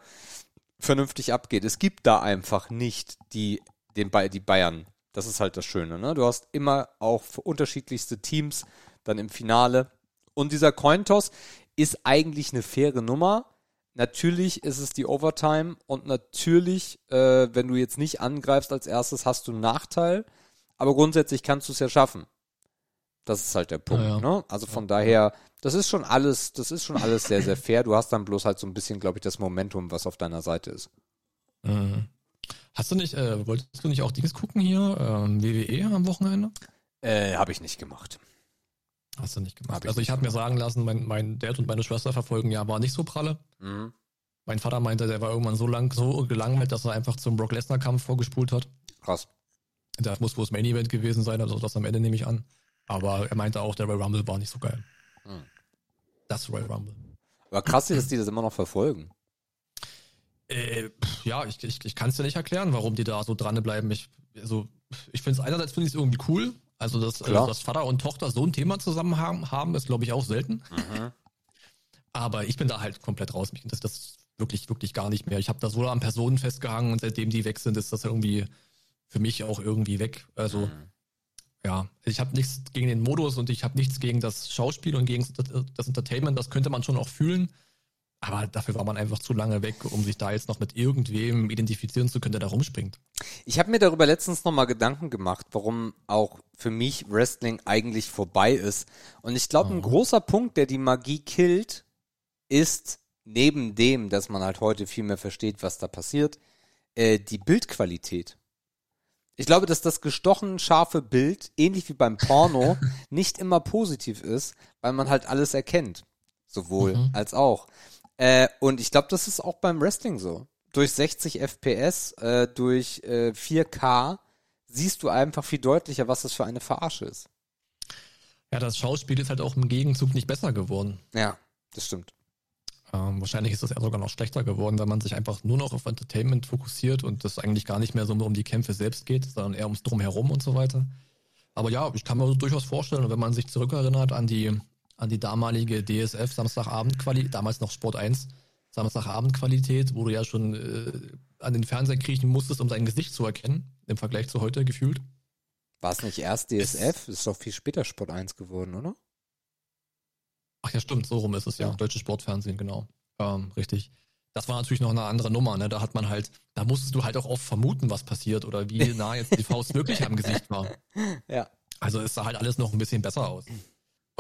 vernünftig abgeht. Es gibt da einfach nicht die, den, die Bayern. Das ist halt das Schöne. Ne? Du hast immer auch für unterschiedlichste Teams dann im Finale. Und dieser Cointoss ist eigentlich eine faire Nummer. Natürlich ist es die Overtime und natürlich, äh, wenn du jetzt nicht angreifst als erstes, hast du einen Nachteil. Aber grundsätzlich kannst du es ja schaffen. Das ist halt der Punkt. Ja, ja. Ne? Also von ja. daher, das ist schon alles, das ist schon alles sehr, sehr fair. Du hast dann bloß halt so ein bisschen, glaube ich, das Momentum, was auf deiner Seite ist. Mhm. Hast du nicht, äh, wolltest du nicht auch Dings gucken hier, ähm, WWE am Wochenende? Äh, habe ich nicht gemacht. Hast du nicht gemacht. also ich habe mir sagen lassen, mein, mein Dad und meine Schwester verfolgen ja, war nicht so pralle. Mhm. Mein Vater meinte, der war irgendwann so lang, so gelangweilt, dass er einfach zum Brock Lesnar Kampf vorgespult hat. Krass. Das muss wohl das Main Event gewesen sein, also das am Ende nehme ich an. Aber er meinte auch, der Royal Rumble war nicht so geil. Mhm. Das Royal Rumble. Aber krass, dass die das immer noch verfolgen. Äh, ja, ich, ich, ich kann es dir nicht erklären, warum die da so dranbleiben. Ich, also, ich finde es einerseits finde ich es irgendwie cool, also, dass, also, dass Vater und Tochter so ein Thema zusammen haben, haben ist, glaube ich, auch selten. Mhm. Aber ich bin da halt komplett raus. Mich interessiert das wirklich, wirklich gar nicht mehr. Ich habe da so an Personen festgehangen und seitdem die weg sind, ist das irgendwie für mich auch irgendwie weg. Also, mhm. ja, ich habe nichts gegen den Modus und ich habe nichts gegen das Schauspiel und gegen das Entertainment. Das könnte man schon auch fühlen. Aber dafür war man einfach zu lange weg, um sich da jetzt noch mit irgendwem identifizieren zu können, der da rumspringt. Ich habe mir darüber letztens nochmal Gedanken gemacht, warum auch für mich Wrestling eigentlich vorbei ist. Und ich glaube, ein mhm. großer Punkt, der die Magie killt, ist neben dem, dass man halt heute viel mehr versteht, was da passiert, äh, die Bildqualität. Ich glaube, dass das gestochen scharfe Bild, ähnlich wie beim Porno, nicht immer positiv ist, weil man halt alles erkennt. Sowohl mhm. als auch. Äh, und ich glaube, das ist auch beim Wrestling so. Durch 60 FPS, äh, durch äh, 4K siehst du einfach viel deutlicher, was das für eine Verarsche ist. Ja, das Schauspiel ist halt auch im Gegenzug nicht besser geworden. Ja, das stimmt. Ähm, wahrscheinlich ist das eher sogar noch schlechter geworden, weil man sich einfach nur noch auf Entertainment fokussiert und das eigentlich gar nicht mehr so nur um die Kämpfe selbst geht, sondern eher ums Drumherum und so weiter. Aber ja, ich kann mir durchaus vorstellen, wenn man sich zurückerinnert an die an die damalige DSF Samstagabendqualität, damals noch Sport 1, Samstagabendqualität, wo du ja schon äh, an den Fernseher kriechen musstest, um sein Gesicht zu erkennen, im Vergleich zu heute gefühlt. War es nicht erst DSF? Es ist doch viel später Sport 1 geworden, oder? Ach ja, stimmt, so rum ist es ja. ja. Deutsches Sportfernsehen, genau. Ähm, richtig. Das war natürlich noch eine andere Nummer, ne? Da hat man halt, da musstest du halt auch oft vermuten, was passiert oder wie nah jetzt die Faust wirklich am Gesicht war. Ja. Also es sah halt alles noch ein bisschen besser aus.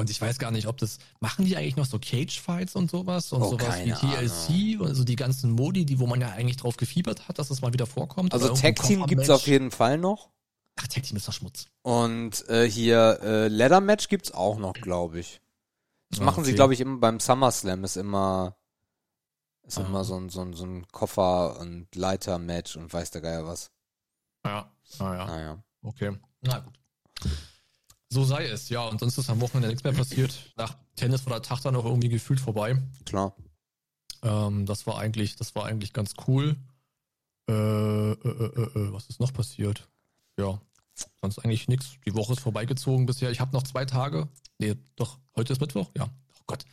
Und ich weiß gar nicht, ob das, machen die eigentlich noch so Cage-Fights und sowas und oh, sowas wie TLC also die ganzen Modi, die, wo man ja eigentlich drauf gefiebert hat, dass das mal wieder vorkommt. Also Tag Team gibt's auf jeden Fall noch. Ach, Tag Team ist doch Schmutz. Und äh, hier äh, Leather Match gibt's auch noch, glaube ich. Das ah, machen okay. sie, glaube ich, immer beim SummerSlam ist immer ist ah. immer so ein, so ein, so ein Koffer- und Leiter-Match und weiß der Geier was. Ja, naja. Naja. Okay. Na gut. So sei es, ja. Und sonst ist am Wochenende nichts mehr passiert. Nach Tennis war der Tag dann auch irgendwie gefühlt vorbei. Klar. Ähm, das war eigentlich, das war eigentlich ganz cool. Äh, äh, äh, äh, was ist noch passiert? Ja, sonst eigentlich nichts. Die Woche ist vorbeigezogen bisher. Ich habe noch zwei Tage. Nee, doch, heute ist Mittwoch? Ja. Oh Gott.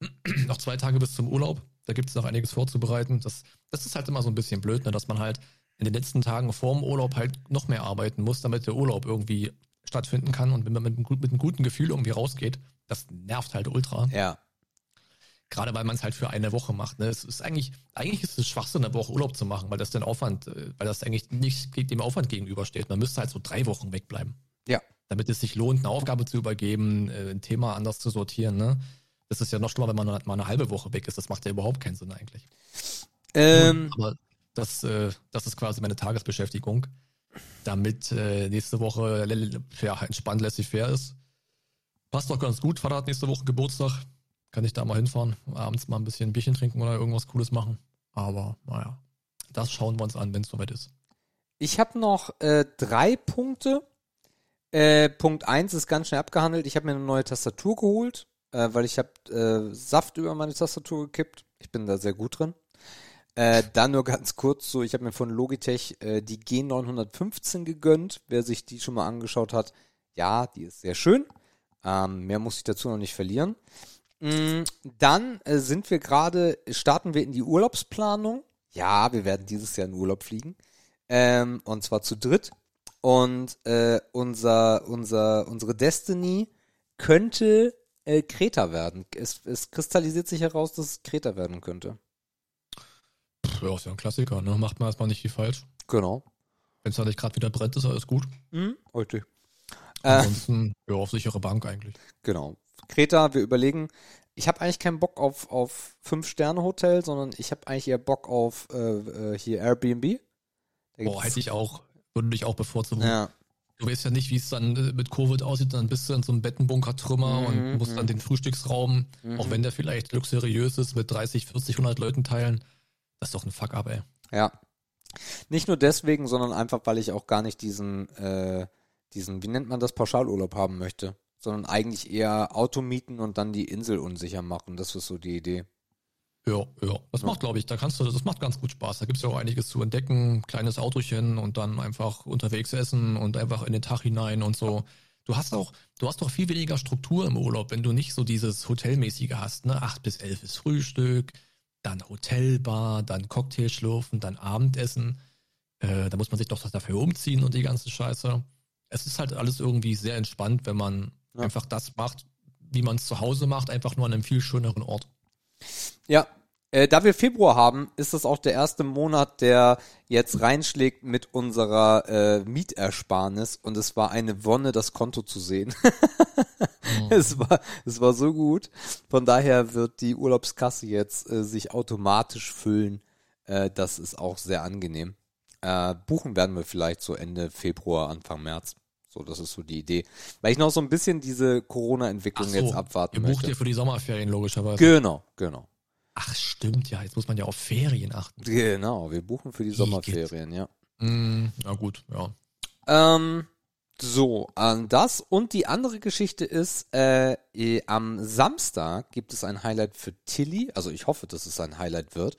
noch zwei Tage bis zum Urlaub. Da gibt es noch einiges vorzubereiten. Das, das ist halt immer so ein bisschen blöd, ne, dass man halt in den letzten Tagen vor dem Urlaub halt noch mehr arbeiten muss, damit der Urlaub irgendwie stattfinden kann und wenn man mit einem, mit einem guten Gefühl irgendwie rausgeht, das nervt halt ultra. Ja. Gerade weil man es halt für eine Woche macht. Ne? Es ist eigentlich, eigentlich ist es Schwachsinn, eine Woche Urlaub zu machen, weil das den Aufwand, äh, weil das eigentlich nicht dem Aufwand gegenübersteht. Man müsste halt so drei Wochen wegbleiben. Ja. Damit es sich lohnt, eine Aufgabe zu übergeben, äh, ein Thema anders zu sortieren. Ne? Das ist ja noch schlimmer, wenn man mal eine halbe Woche weg ist. Das macht ja überhaupt keinen Sinn eigentlich. Ähm. Aber das, äh, das ist quasi meine Tagesbeschäftigung damit äh, nächste Woche ja, entspannt lässig fair ist. Passt doch ganz gut. Vater hat nächste Woche Geburtstag. Kann ich da mal hinfahren, abends mal ein bisschen ein Bierchen trinken oder irgendwas Cooles machen. Aber naja, das schauen wir uns an, wenn es soweit ist. Ich habe noch äh, drei Punkte. Äh, Punkt eins ist ganz schnell abgehandelt. Ich habe mir eine neue Tastatur geholt, äh, weil ich habe äh, Saft über meine Tastatur gekippt. Ich bin da sehr gut drin. Äh, dann nur ganz kurz so, ich habe mir von Logitech äh, die G915 gegönnt. Wer sich die schon mal angeschaut hat, Ja, die ist sehr schön. Ähm, mehr muss ich dazu noch nicht verlieren. Mm, Dann äh, sind wir gerade, starten wir in die Urlaubsplanung. Ja, wir werden dieses Jahr in Urlaub fliegen. Ähm, und zwar zu dritt. Und äh, unser, unser, unsere Destiny könnte äh, Kreta werden. Es, es kristallisiert sich heraus, dass es Kreta werden könnte. Ja, ist ja ein Klassiker, ne? Macht man erstmal nicht viel falsch. Genau. Wenn es da nicht gerade wieder brennt, ist alles gut. Mhm. Heute. Äh, Ansonsten, ja, auf sichere Bank eigentlich. Genau. Kreta, wir überlegen, ich habe eigentlich keinen Bock auf, auf Fünf-Sterne-Hotel, sondern ich habe eigentlich eher Bock auf äh, äh, hier Airbnb. Da Boah, hätte ich auch, würde ich auch bevorzugen. Ja, Du weißt ja nicht, wie es dann äh, mit Covid aussieht, dann bist du in so einem Bettenbunker-Trümmer Mhm, und musst mhm. dann den Frühstücksraum, Mhm. auch wenn der vielleicht luxuriös ist, mit 30, 40, 100 Leuten teilen. Das ist doch ein Fuck-up, ey. ja. Nicht nur deswegen, sondern einfach, weil ich auch gar nicht diesen, äh, diesen, wie nennt man das, Pauschalurlaub haben möchte. Sondern eigentlich eher Auto mieten und dann die Insel unsicher machen. Das ist so die Idee. Ja, ja. Das Ja. macht, glaube ich, da kannst du, das macht ganz gut Spaß. Da gibt's ja auch einiges zu entdecken. Kleines Autochen und dann einfach unterwegs essen und einfach in den Tag hinein und so. Du hast auch, du hast doch viel weniger Struktur im Urlaub, wenn du nicht so dieses Hotelmäßige hast, ne? Acht bis elf ist Frühstück, dann Hotelbar, dann Cocktail schlürfen, dann Abendessen. Äh, da muss man sich doch dafür umziehen und die ganze Scheiße. Es ist halt alles irgendwie sehr entspannt, wenn man Ja. einfach das macht, wie man es zu Hause macht, einfach nur an einem viel schöneren Ort. Ja, äh, da wir Februar haben, ist das auch der erste Monat, der jetzt reinschlägt mit unserer äh, Mietersparnis und es war eine Wonne, das Konto zu sehen. es war, es war so gut. Von daher wird die Urlaubskasse jetzt äh, sich automatisch füllen. Äh, das ist auch sehr angenehm. Äh, buchen werden wir vielleicht so Ende Februar, Anfang März. So, das ist so die Idee. Weil ich noch so ein bisschen diese Corona-Entwicklung Ach jetzt so, abwarten Ihr bucht möchte. ihr für die Sommerferien logischerweise. Genau, genau. Ach stimmt, ja, jetzt muss man ja auf Ferien achten. Genau, wir buchen für die Igitt. Sommerferien, ja. Hm, na gut, ja. Ähm, so, an das und die andere Geschichte ist, äh, eh, am Samstag gibt es ein Highlight für Tilly, also ich hoffe, dass es ein Highlight wird.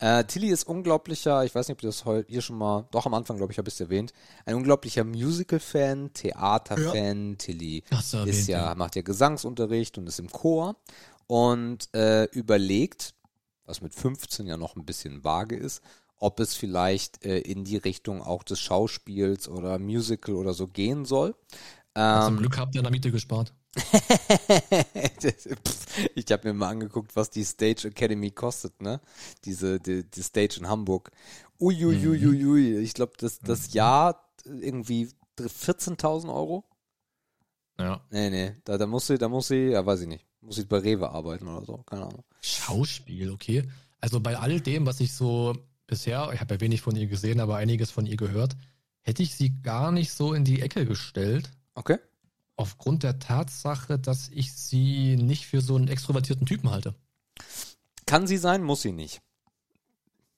Äh, Tilly ist unglaublicher, ich weiß nicht, ob ihr das heute hier schon mal, doch am Anfang, glaube ich, habe ich es erwähnt, ein unglaublicher Musical-Fan, Theater-Fan. Tilly Hast du erwähnt, ist ja, ja. macht ja Gesangsunterricht und ist im Chor und äh, überlegt, was mit 15 ja noch ein bisschen vage ist, ob es vielleicht äh, in die Richtung auch des Schauspiels oder Musical oder so gehen soll. Zum Ähm, Glück habt ihr in der Miete gespart. Ich habe mir mal angeguckt, was die Stage Academy kostet, ne? Diese, die, die Stage in Hamburg. Uiuiuiui, ich glaube, das, das Jahr irgendwie 14.000 Euro. Ja. Nee, nee, da, da muss sie, da muss sie, ja, weiß ich nicht, muss sie bei Rewe arbeiten oder so, keine Ahnung. Schauspiel, okay. Also bei all dem, was ich so bisher, ich habe ja wenig von ihr gesehen, aber einiges von ihr gehört, hätte ich sie gar nicht so in die Ecke gestellt. Okay. Aufgrund der Tatsache, dass ich sie nicht für so einen extrovertierten Typen halte. Kann sie sein, muss sie nicht.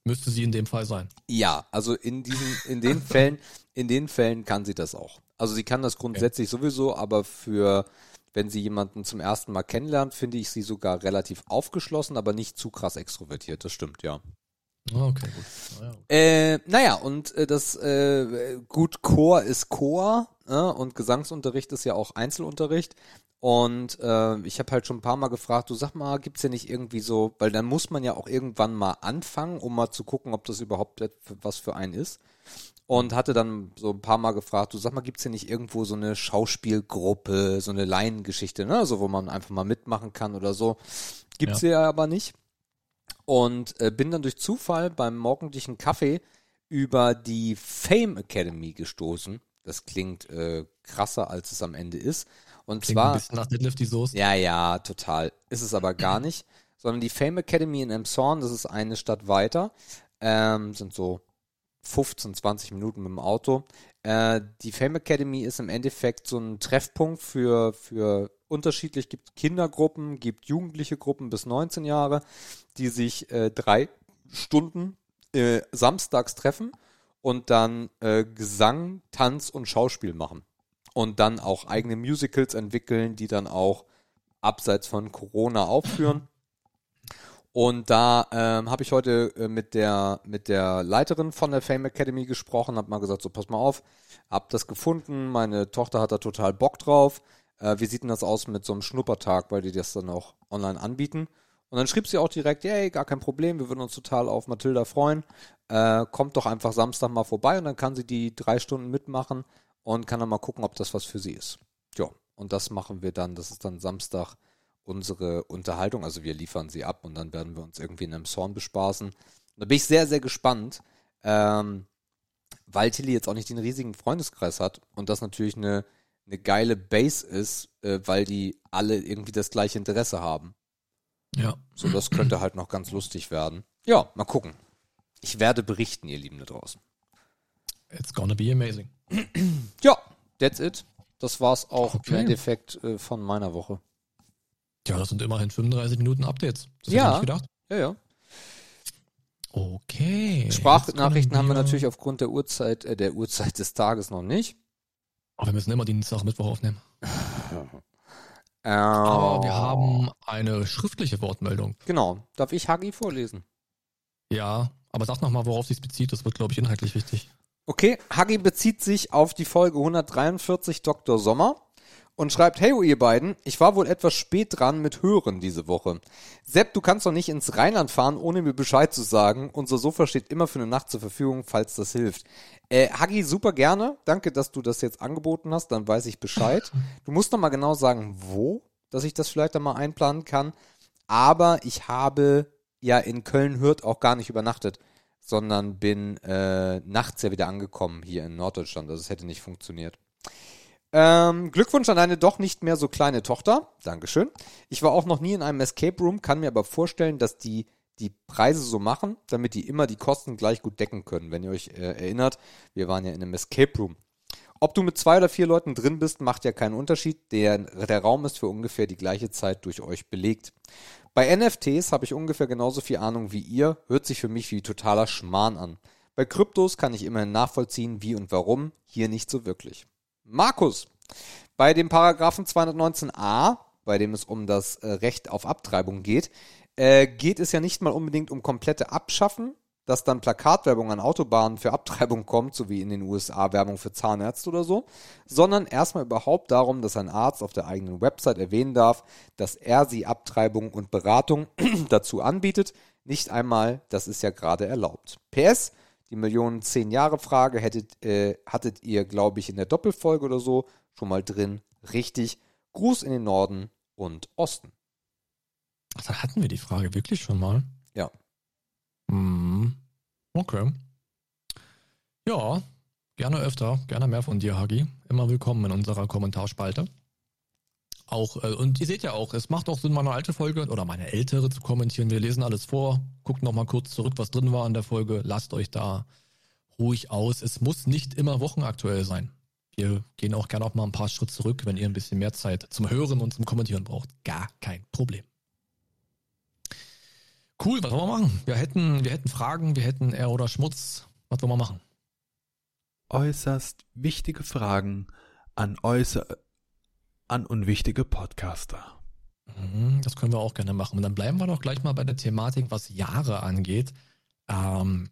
Müsste sie in dem Fall sein. Ja, also in diesen, in den Fällen, in den Fällen kann sie das auch. Also sie kann das grundsätzlich sowieso, aber für, wenn sie jemanden zum ersten Mal kennenlernt, finde ich sie sogar relativ aufgeschlossen, aber nicht zu krass extrovertiert. Das stimmt, ja. Ah, Okay, gut. Naja. Äh, naja, und äh, das äh, gut Chor ist Chor äh, und Gesangsunterricht ist ja auch Einzelunterricht. Und äh, ich habe halt schon ein paar Mal gefragt, du sag mal, gibt's ja nicht irgendwie so, weil dann muss man ja auch irgendwann mal anfangen, um mal zu gucken, ob das überhaupt was für einen ist. Und hatte dann so ein paar Mal gefragt, du sag mal, gibt's ja nicht irgendwo so eine Schauspielgruppe, so eine Laiengeschichte, ne, so wo man einfach mal mitmachen kann oder so. Gibt's ja aber nicht. Und äh, bin dann durch Zufall beim morgendlichen Kaffee über die Fame Academy gestoßen. Das klingt äh, krasser, als es am Ende ist. Und Klingt ein zwar, bisschen nach Deadlift die Soße. ja, ja, total. Ist es aber gar nicht. Sondern die Fame Academy in Emshorn, das ist eine Stadt weiter, ähm, sind so 15, 20 Minuten mit dem Auto. Äh, die Fame Academy ist im Endeffekt so ein Treffpunkt für, für unterschiedlich, gibt Kindergruppen, gibt jugendliche Gruppen bis 19 Jahre, die sich äh, drei Stunden äh, samstags treffen und dann äh, Gesang, Tanz und Schauspiel machen. Und dann auch eigene Musicals entwickeln, die dann auch abseits von Corona aufführen. Und da ähm, habe ich heute äh, mit der mit der Leiterin von der Fame Academy gesprochen, habe mal gesagt, so pass mal auf, hab das gefunden, meine Tochter hat da total Bock drauf. Äh, wie sieht denn das aus mit so einem Schnuppertag, weil die das dann auch online anbieten? Und dann schrieb sie auch direkt, hey, gar kein Problem, wir würden uns total auf Mathilda freuen. Äh, kommt doch einfach Samstag mal vorbei und dann kann sie die drei Stunden mitmachen und kann dann mal gucken, ob das was für sie ist. Ja, und das machen wir dann, das ist dann Samstag unsere Unterhaltung. Also wir liefern sie ab und dann werden wir uns irgendwie in einem Zorn bespaßen. Da bin ich sehr, sehr gespannt, ähm, weil Tilly jetzt auch nicht den riesigen Freundeskreis hat und das natürlich eine, eine geile Base ist, äh, weil die alle irgendwie das gleiche Interesse haben. Ja. So, das könnte halt noch ganz lustig werden. Ja, mal gucken. Ich werde berichten, ihr Lieben da draußen. It's gonna be amazing. Ja, that's it. Das war's auch Okay. im Endeffekt äh, von meiner Woche. Ja, das sind immerhin 35 Minuten Updates. Das hätte Ja. ich nicht gedacht. Ja, ja. Okay. Sprachnachrichten haben wir natürlich aufgrund der Uhrzeit, äh, der Uhrzeit des Tages noch nicht. Aber wir müssen immer Dienstag, Mittwoch aufnehmen. Äh, Aber wir haben eine schriftliche Wortmeldung. Genau. Darf ich Hagi vorlesen? Ja, aber sag nochmal, worauf sich bezieht. Das wird, glaube ich, inhaltlich wichtig. Okay, Hagi bezieht sich auf die Folge 143 Dr. Sommer und schreibt, hey ihr beiden, ich war wohl etwas spät dran mit Hören diese Woche. Sepp, du kannst doch nicht ins Rheinland fahren, ohne mir Bescheid zu sagen. Unser Sofa steht immer für eine Nacht zur Verfügung, falls das hilft. Äh, Hagi, super gerne. Danke, dass du das jetzt angeboten hast, dann weiß ich Bescheid. Du musst noch mal genau sagen, wo, dass ich das vielleicht dann mal einplanen kann. Aber ich habe ja in Köln-Hürth auch gar nicht übernachtet sondern bin äh, nachts ja wieder angekommen hier in Norddeutschland. Also es hätte nicht funktioniert. Ähm, Glückwunsch an eine doch nicht mehr so kleine Tochter. Dankeschön. Ich war auch noch nie in einem Escape Room, kann mir aber vorstellen, dass die die Preise so machen, damit die immer die Kosten gleich gut decken können. Wenn ihr euch äh, erinnert, wir waren ja in einem Escape Room. Ob du mit zwei oder vier Leuten drin bist, macht ja keinen Unterschied. Der, der Raum ist für ungefähr die gleiche Zeit durch euch belegt. Bei NFTs habe ich ungefähr genauso viel Ahnung wie ihr, hört sich für mich wie totaler Schmarrn an. Bei Kryptos kann ich immerhin nachvollziehen, wie und warum, hier nicht so wirklich. Markus, bei dem Paragraphen 219a, bei dem es um das äh, Recht auf Abtreibung geht, äh, geht es ja nicht mal unbedingt um komplette Abschaffen, dass dann Plakatwerbung an Autobahnen für Abtreibung kommt, so wie in den USA Werbung für Zahnärzte oder so, sondern erstmal überhaupt darum, dass ein Arzt auf der eigenen Website erwähnen darf, dass er sie Abtreibung und Beratung dazu anbietet. Nicht einmal, das ist ja gerade erlaubt. PS, die Millionen zehn Jahre Frage hättet, äh, hattet ihr, glaube ich, in der Doppelfolge oder so schon mal drin. Richtig. Gruß in den Norden und Osten. Ach, da hatten wir die Frage wirklich schon mal. Ja. Hm. Okay. Ja, gerne öfter, gerne mehr von dir, Hagi. Immer willkommen in unserer Kommentarspalte. Auch, äh, und ihr seht ja auch, es macht auch Sinn, meine alte Folge oder meine ältere zu kommentieren. Wir lesen alles vor, guckt nochmal kurz zurück, was drin war in der Folge, lasst euch da ruhig aus. Es muss nicht immer wochenaktuell sein. Wir gehen auch gerne auch mal ein paar Schritte zurück, wenn ihr ein bisschen mehr Zeit zum Hören und zum Kommentieren braucht. Gar kein Problem. Cool, was wollen wir machen? Wir hätten, wir hätten Fragen, wir hätten R oder Schmutz. Was wollen wir machen? Äußerst wichtige Fragen an äußer an unwichtige Podcaster. Mhm, Das können wir auch gerne machen. Und dann bleiben wir doch gleich mal bei der Thematik, was Jahre angeht. Ähm,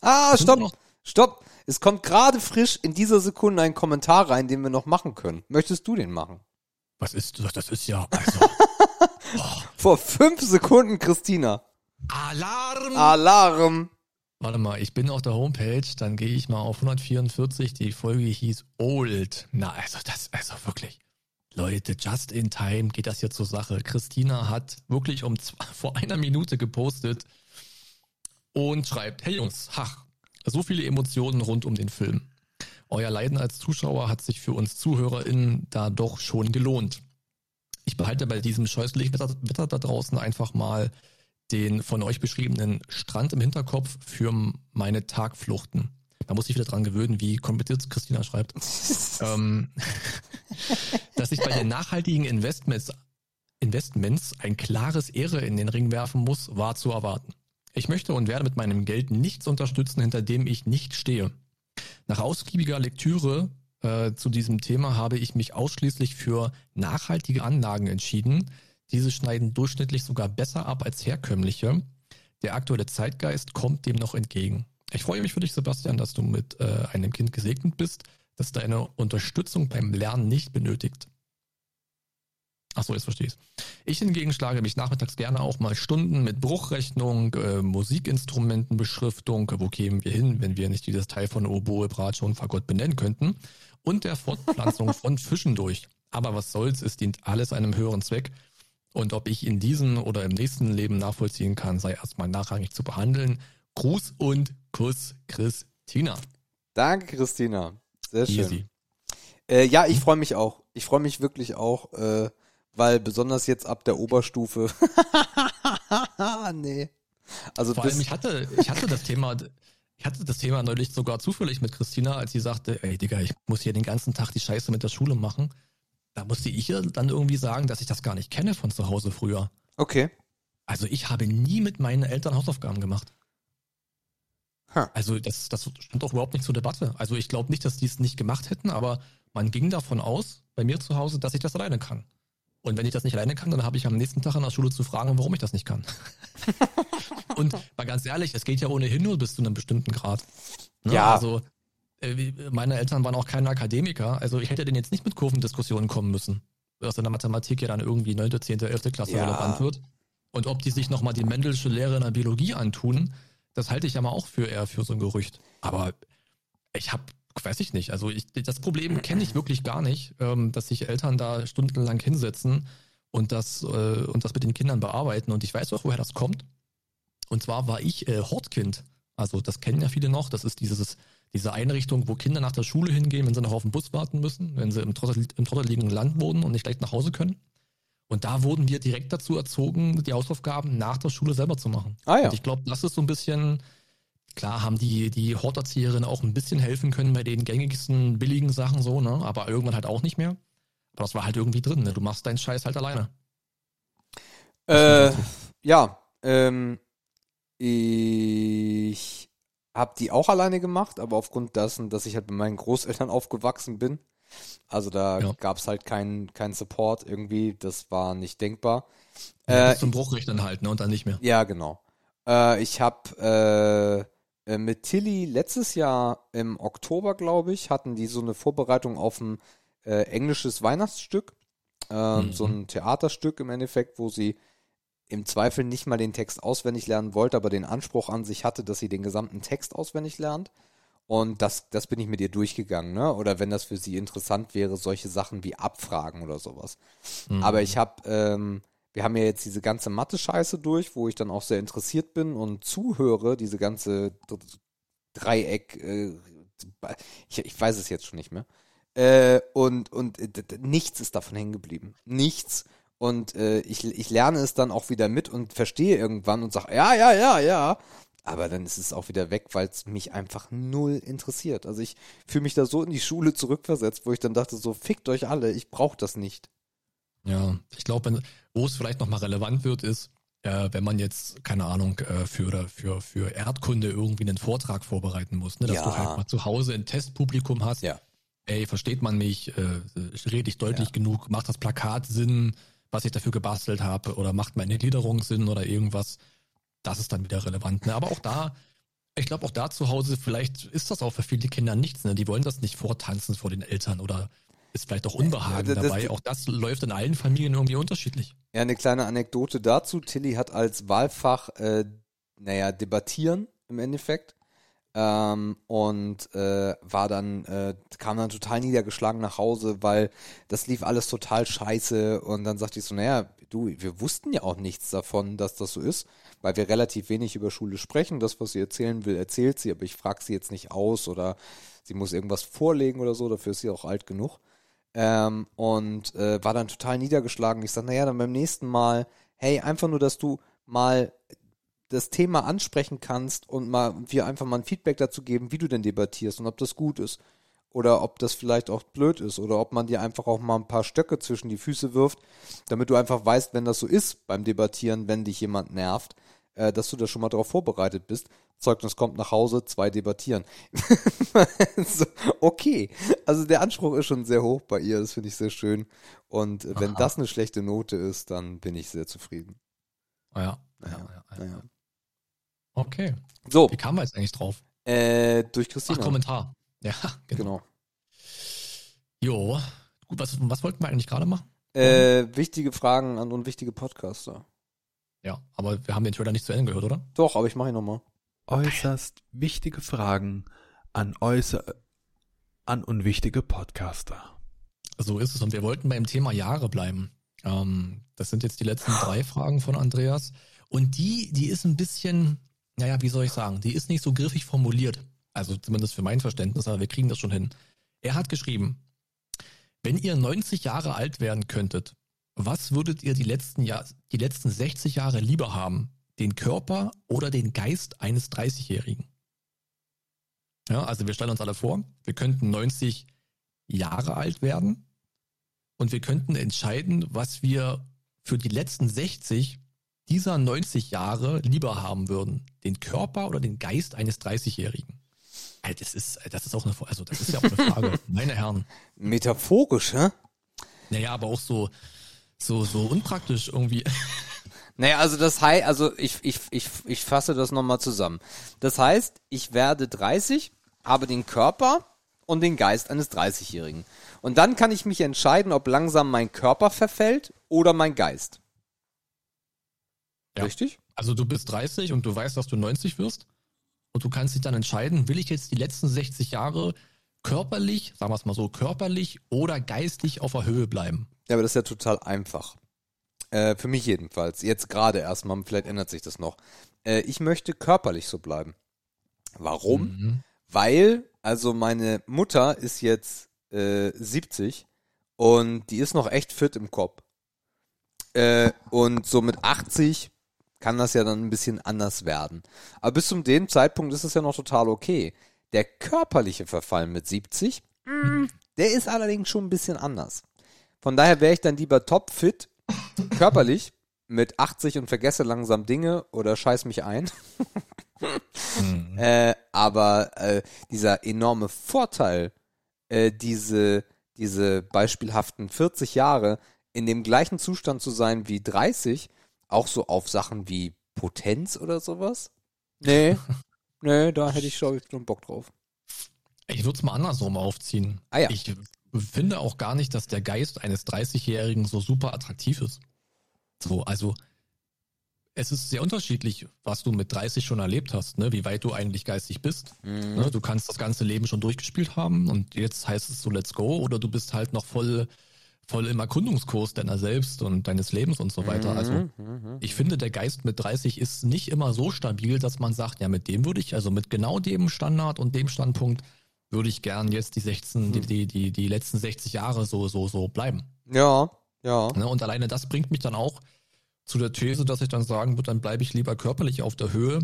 Ah, stopp, noch- stopp. Es kommt gerade frisch in dieser Sekunde ein Kommentar rein, den wir noch machen können. Möchtest du den machen? Was ist das? Das ist ja also Vor fünf Sekunden, Christina. Alarm! Alarm. Warte mal, ich bin auf der Homepage, dann gehe ich mal auf 144. Die Folge hieß Old. Na, also das, also wirklich. Leute, just in time geht das hier zur Sache. Christina hat wirklich um zwei, vor einer Minute gepostet und schreibt, hey Jungs, ach, so viele Emotionen rund um den Film. Euer Leiden als Zuschauer hat sich für uns ZuhörerInnen da doch schon gelohnt. Ich behalte bei diesem scheußlichen Wetter, Wetter da draußen einfach mal den von euch beschriebenen Strand im Hinterkopf für meine Tagfluchten. Da muss ich wieder dran gewöhnen, wie kompliziert Christina schreibt. ähm, dass ich bei den nachhaltigen Investments, Investments ein klares Ehre in den Ring werfen muss, war zu erwarten. Ich möchte und werde mit meinem Geld nichts unterstützen, hinter dem ich nicht stehe. Nach ausgiebiger Lektüre äh, zu diesem Thema habe ich mich ausschließlich für nachhaltige Anlagen entschieden, Diese schneiden durchschnittlich sogar besser ab als herkömmliche. Der aktuelle Zeitgeist kommt dem noch entgegen. Ich freue mich für dich, Sebastian, dass du mit äh, einem Kind gesegnet bist, das deine Unterstützung beim Lernen nicht benötigt. Ach so, jetzt verstehe ich Ich hingegen schlage mich nachmittags gerne auch mal Stunden mit Bruchrechnung, äh, Musikinstrumentenbeschriftung, wo kämen wir hin, wenn wir nicht dieses Teil von Oboe, Bratsche und Fagott benennen könnten, und der Fortpflanzung von Fischen durch. Aber was soll's, es dient alles einem höheren Zweck. Und ob ich in diesem oder im nächsten Leben nachvollziehen kann, sei erstmal nachrangig zu behandeln. Gruß und Kuss, Christina. Danke, Christina. Sehr schön. Äh, ja, ich freue mich auch. Ich freue mich wirklich auch. Äh, weil besonders jetzt ab der Oberstufe. nee. Also Vor allem, ich hatte, ich hatte das Thema, ich hatte das Thema neulich sogar zufällig mit Christina, als sie sagte, ey Digga, ich muss hier den ganzen Tag die Scheiße mit der Schule machen. Da musste ich ihr dann irgendwie sagen, dass ich das gar nicht kenne von zu Hause früher. Okay. Also ich habe nie mit meinen Eltern Hausaufgaben gemacht. Huh. Also das, das stand auch überhaupt nicht zur Debatte. Also ich glaube nicht, dass die es nicht gemacht hätten, aber man ging davon aus, bei mir zu Hause, dass ich das alleine kann. Und wenn ich das nicht alleine kann, dann habe ich am nächsten Tag in der Schule zu fragen, warum ich das nicht kann. und mal ganz ehrlich, es geht ja ohnehin nur bis zu einem bestimmten Grad. Ne? Ja. Also äh, meine Eltern waren auch keine Akademiker, also ich hätte denen jetzt nicht mit Kurvendiskussionen kommen müssen, was in der Mathematik ja dann irgendwie 9., 10., 11. Klasse ja. relevant wird. Und ob die sich nochmal die Mendelsche Lehre in der Biologie antun, das halte ich ja mal auch für eher für so ein Gerücht. Aber ich habe weiß ich nicht. Also ich, das Problem kenne ich wirklich gar nicht, ähm, dass sich Eltern da stundenlang hinsetzen und das, äh, und das mit den Kindern bearbeiten. Und ich weiß auch, woher das kommt. Und zwar war ich äh, Hortkind. Also das kennen ja viele noch. Das ist dieses, diese Einrichtung, wo Kinder nach der Schule hingehen, wenn sie noch auf den Bus warten müssen, wenn sie im, Trottel, im trotteligenden Land wohnen und nicht gleich nach Hause können. Und da wurden wir direkt dazu erzogen, die Hausaufgaben nach der Schule selber zu machen. Ah ja. Und ich glaube, das ist so ein bisschen Klar haben die, die Horterzieherinnen auch ein bisschen helfen können bei den gängigsten billigen Sachen so, ne? Aber irgendwann halt auch nicht mehr. Aber das war halt irgendwie drin, ne? Du machst deinen Scheiß halt alleine. Äh, ja, ähm, ich habe die auch alleine gemacht, aber aufgrund dessen, dass ich halt bei meinen Großeltern aufgewachsen bin. Also da ja. gab es halt keinen kein Support irgendwie, das war nicht denkbar. Ja, äh, zum Bruchrechnen halt, ne? Und dann nicht mehr. Ja, genau. Äh, ich habe äh, äh, mit Tilly letztes Jahr im Oktober, glaube ich, hatten die so eine Vorbereitung auf ein äh, englisches Weihnachtsstück. Mhm. So ein Theaterstück im Endeffekt, wo sie im Zweifel nicht mal den Text auswendig lernen wollte, aber den Anspruch an sich hatte, dass sie den gesamten Text auswendig lernt. Und das, das bin ich mit ihr durchgegangen, ne? Oder wenn das für sie interessant wäre, solche Sachen wie Abfragen oder sowas. Mhm. Aber ich habe ähm, wir haben ja jetzt diese ganze Mathe-Scheiße durch, wo ich dann auch sehr interessiert bin und zuhöre, diese ganze Dreieck, äh, ich, ich weiß es jetzt schon nicht mehr. Äh, und und äh, nichts ist davon hängen geblieben. Nichts. Und äh, ich, ich lerne es dann auch wieder mit und verstehe irgendwann und sage, ja, ja, ja, ja. Aber dann ist es auch wieder weg, weil es mich einfach null interessiert. Also ich fühle mich da so in die Schule zurückversetzt, wo ich dann dachte, so fickt euch alle, ich brauche das nicht. Ja, ich glaube, wo es vielleicht nochmal relevant wird, ist, äh, wenn man jetzt, keine Ahnung, äh, für, für, für Erdkunde irgendwie einen Vortrag vorbereiten muss, ne? dass ja. du halt mal zu Hause ein Testpublikum hast. Ja. Ey, versteht man mich? Äh, rede ich deutlich ja. genug? Macht das Plakat Sinn, was ich dafür gebastelt habe? Oder macht meine Gliederung Sinn oder irgendwas? Das ist dann wieder relevant. Ne? Aber auch da, ich glaube auch da zu Hause, vielleicht ist das auch für viele Kinder nichts. Ne? Die wollen das nicht vortanzen vor den Eltern oder ist vielleicht auch Unbehagen ja, das, dabei. auch das läuft in allen Familien irgendwie unterschiedlich. Ja, eine kleine Anekdote dazu. Tilly hat als Wahlfach, äh, naja, debattieren im Endeffekt. Ähm, und äh, war dann, äh, kam dann total niedergeschlagen nach Hause, weil das lief alles total scheiße. Und dann sagte ich so, naja, du, wir wussten ja auch nichts davon, dass das so ist, weil wir relativ wenig über Schule sprechen. Das, was sie erzählen will, erzählt sie, aber ich frage sie jetzt nicht aus oder sie muss irgendwas vorlegen oder so, dafür ist sie auch alt genug. Ähm, und äh, war dann total niedergeschlagen. Ich sag, naja, dann beim nächsten Mal, hey, einfach nur, dass du mal das Thema ansprechen kannst und mal wir einfach mal ein Feedback dazu geben, wie du denn debattierst und ob das gut ist oder ob das vielleicht auch blöd ist oder ob man dir einfach auch mal ein paar Stöcke zwischen die Füße wirft, damit du einfach weißt, wenn das so ist beim Debattieren, wenn dich jemand nervt, äh, dass du da schon mal drauf vorbereitet bist. Zeugnis kommt nach Hause, zwei debattieren. so, okay, also der Anspruch ist schon sehr hoch bei ihr, das finde ich sehr schön. Und äh, wenn Aha. das eine schlechte Note ist, dann bin ich sehr zufrieden. Ah ja. Ja, ja, ja, ja. Naja. Okay. So, Wie kamen wir jetzt eigentlich drauf? äh, durch Ach, Christina. Kommentar. Ja, genau. genau. Jo. Gut, was, was wollten wir eigentlich gerade machen? Äh, wichtige Fragen an unwichtige Podcaster. Ja, aber wir haben den Trailer nicht zu Ende gehört, oder? Doch, aber ich mache ihn nochmal. Äußerst wichtige Fragen an äußer an unwichtige Podcaster. So ist es. Und wir wollten beim Thema Jahre bleiben. Ähm, das sind jetzt die letzten drei Fragen von Andreas. Und die, die ist ein bisschen, naja, wie soll ich sagen, die ist nicht so griffig formuliert. Also zumindest für mein Verständnis, aber wir kriegen das schon hin. Er hat geschrieben, wenn ihr 90 Jahre alt werden könntet, was würdet ihr die letzten, Jahr, die letzten 60 Jahre lieber haben? Den Körper oder den Geist eines 30-Jährigen? Ja, also wir stellen uns alle vor, wir könnten 90 Jahre alt werden und wir könnten entscheiden, was wir für die letzten 60 dieser 90 Jahre lieber haben würden. Den Körper oder den Geist eines 30-Jährigen. Ey, Das ist, das ist auch eine, also das ist ja auch eine Frage, meine Herren. Metaphorisch, hä? Naja, aber auch so, so, so unpraktisch irgendwie. Naja, also das heißt, also ich, ich, ich, ich fasse das nochmal zusammen. Das heißt, ich werde 30, habe den Körper und den Geist eines 30-Jährigen. Und dann kann ich mich entscheiden, ob langsam mein Körper verfällt oder mein Geist. Ja. Richtig? Also du bist 30 und du weißt, dass du 90 wirst. Und du kannst dich dann entscheiden, will ich jetzt die letzten 60 Jahre körperlich, sagen wir es mal so, körperlich oder geistig auf der Höhe bleiben. Ja, aber das ist ja total einfach. Äh, für mich jedenfalls. Jetzt gerade erstmal, vielleicht ändert sich das noch. Äh, ich möchte körperlich so bleiben. Warum? Mhm. Weil, also meine Mutter ist jetzt äh, 70 und die ist noch echt fit im Kopf. Äh, und so mit 80 kann das ja dann ein bisschen anders werden. Aber bis zum dem Zeitpunkt ist es ja noch total okay. Der körperliche Verfall mit 70, mm, der ist allerdings schon ein bisschen anders. Von daher wäre ich dann lieber topfit, körperlich, mit 80 und vergesse langsam Dinge oder scheiß mich ein. Mhm. Äh, aber äh, dieser enorme Vorteil, äh, diese, diese beispielhaften 40 Jahre in dem gleichen Zustand zu sein wie 30, auch so auf Sachen wie Potenz oder sowas? Nee, nee, da hätte ich, glaube ich, schon Bock drauf. Ich würde es mal andersrum aufziehen. Ah ja. Ich finde auch gar nicht, dass der Geist eines 30-Jährigen so super attraktiv ist. So, also es ist sehr unterschiedlich, was du mit 30 schon erlebt hast, ne? wie weit du eigentlich geistig bist. Mhm. Ne? Du kannst das ganze Leben schon durchgespielt haben und jetzt heißt es so, let's go, oder du bist halt noch voll, voll im Erkundungskurs deiner selbst und deines Lebens und so weiter. Also Mhm, mhm. ich finde, der Geist mit 30 ist nicht immer so stabil, dass man sagt, ja, mit dem würde ich, also mit genau dem Standard und dem Standpunkt würde ich gern jetzt die 16, die, die, die, die letzten 60 Jahre so, so, so bleiben. Ja, ja. Ne? Und alleine das bringt mich dann auch zu der These, dass ich dann sagen würde, dann bleibe ich lieber körperlich auf der Höhe.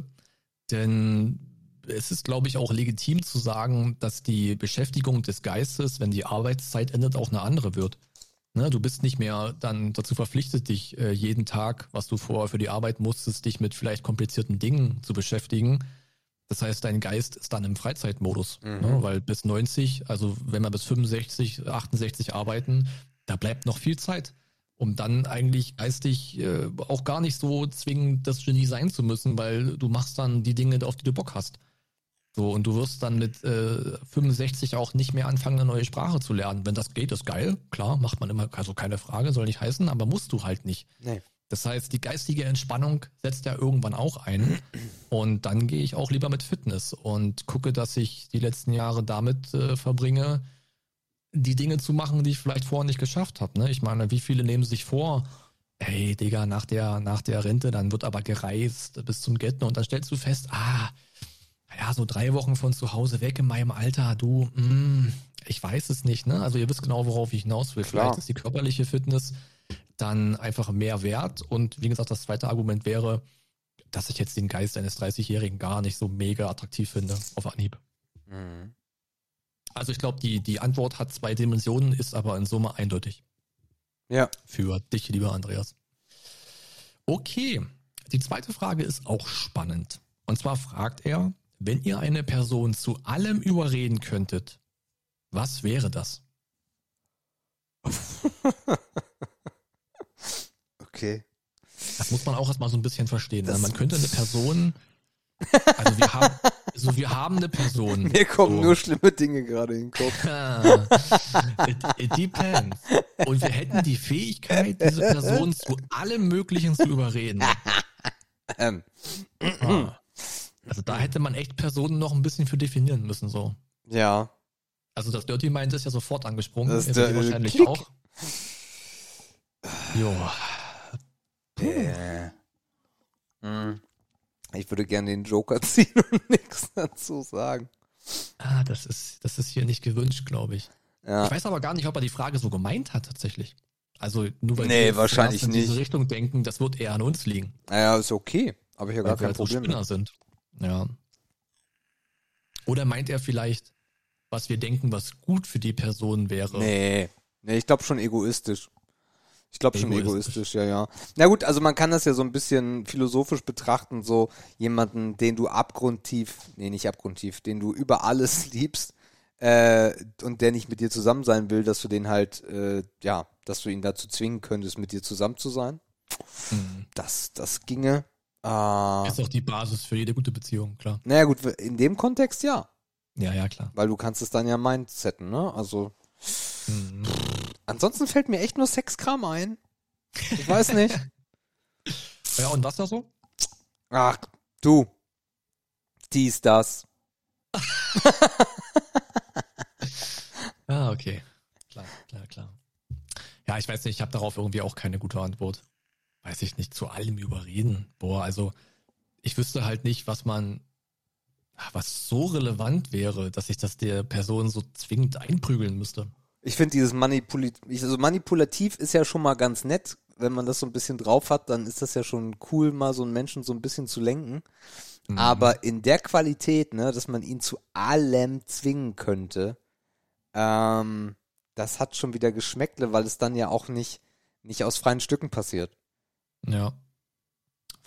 Denn es ist, glaube ich, auch legitim zu sagen, dass die Beschäftigung des Geistes, wenn die Arbeitszeit endet, auch eine andere wird. Ne, du bist nicht mehr dann dazu verpflichtet, dich äh, jeden Tag, was du vorher für die Arbeit musstest, dich mit vielleicht komplizierten Dingen zu beschäftigen. Das heißt, dein Geist ist dann im Freizeitmodus, Mhm. ne, weil bis 90, also wenn wir bis 65, 68 arbeiten, da bleibt noch viel Zeit, um dann eigentlich geistig äh, auch gar nicht so zwingend das Genie sein zu müssen, weil du machst dann die Dinge, auf die du Bock hast. So, und du wirst dann mit äh, 65 auch nicht mehr anfangen, eine neue Sprache zu lernen. Wenn das geht, ist geil. Klar, macht man immer, also keine Frage, soll nicht heißen, aber musst du halt nicht. Nee. Das heißt, die geistige Entspannung setzt ja irgendwann auch ein. Und dann gehe ich auch lieber mit Fitness und gucke, dass ich die letzten Jahre damit äh, verbringe, die Dinge zu machen, die ich vielleicht vorher nicht geschafft habe. Ne? Ich meine, wie viele nehmen sich vor, ey, Digga, nach der, nach der Rente, dann wird aber gereist bis zum Getten und dann stellst du fest, ah, ja, so drei Wochen von zu Hause weg in meinem Alter, du, mm, ich weiß es nicht, ne? Also ihr wisst genau, worauf ich hinaus will. Klar. Vielleicht ist die körperliche Fitness dann einfach mehr wert. Und wie gesagt, das zweite Argument wäre, dass ich jetzt den Geist eines 30-Jährigen gar nicht so mega attraktiv finde auf Anhieb. Mhm. Also ich glaube, die, die Antwort hat zwei Dimensionen, ist aber in Summe eindeutig Ja. für dich, lieber Andreas. Okay, Die zweite Frage ist auch spannend. Und zwar fragt er, wenn ihr eine Person zu allem überreden könntet, was wäre das? Okay. Das muss man auch erstmal so ein bisschen verstehen. ne? Das- man könnte eine Person, also wir haben, so wir haben eine Person. Mir kommen so. nur schlimme Dinge gerade in den Kopf. It, it depends. Und wir hätten die Fähigkeit, diese Person zu allem Möglichen zu überreden. Ähm, Ah. Also da hätte man echt Personen noch ein bisschen für definieren müssen, so. ja. Also das Dirty Mind ist ja sofort angesprungen. Das ist der, wahrscheinlich Klick. auch. Jo. Äh. Hm. Ich würde gerne den Joker ziehen und nichts dazu sagen. Ah, das ist, das ist hier nicht gewünscht, glaube ich. Ja. Ich weiß aber gar nicht, ob er die Frage so gemeint hat, tatsächlich. Also nur weil Nee, wir wahrscheinlich in diese nicht. Richtung denken, das wird eher an uns liegen. Naja, ist okay. Habe ich ja gar kein halt so Problem Spinner mit. sind. Ja. Oder meint er vielleicht, was wir denken, was gut für die Person wäre? Nee. Nee, ich glaube schon egoistisch. Ich glaube schon Egoistisch. ja, ja. Na gut, also man kann das ja so ein bisschen philosophisch betrachten, so jemanden, den du abgrundtief, nee, nicht abgrundtief, den du über alles liebst äh, und der nicht mit dir zusammen sein will, dass du den halt, äh, ja, dass du ihn dazu zwingen könntest, mit dir zusammen zu sein. Hm. Das, das ginge. Äh, Ist auch die Basis für jede gute Beziehung, klar. naja gut, in dem Kontext ja, Ja, ja, klar. weil du kannst es dann ja mindsetten, ne? Also Mhm. ansonsten fällt mir echt nur Sexkram ein. Ich weiß nicht. Ja, und was da so? Ach, du. Dies, das. Ah, okay. Klar, klar, klar. Ja, ich weiß nicht, ich habe darauf irgendwie auch keine gute Antwort. Weiß ich nicht, zu allem überreden. Boah, also ich wüsste halt nicht, was man, was so relevant wäre, dass ich das der Person so zwingend einprügeln müsste. Ich finde dieses Manipulit also manipulativ ist ja schon mal ganz nett. Wenn man das so ein bisschen drauf hat, dann ist das ja schon cool, mal so einen Menschen so ein bisschen zu lenken. Mhm. Aber in der Qualität, ne, dass man ihn zu allem zwingen könnte, ähm, das hat schon wieder Geschmäckle, weil es dann ja auch nicht, nicht aus freien Stücken passiert. Ja.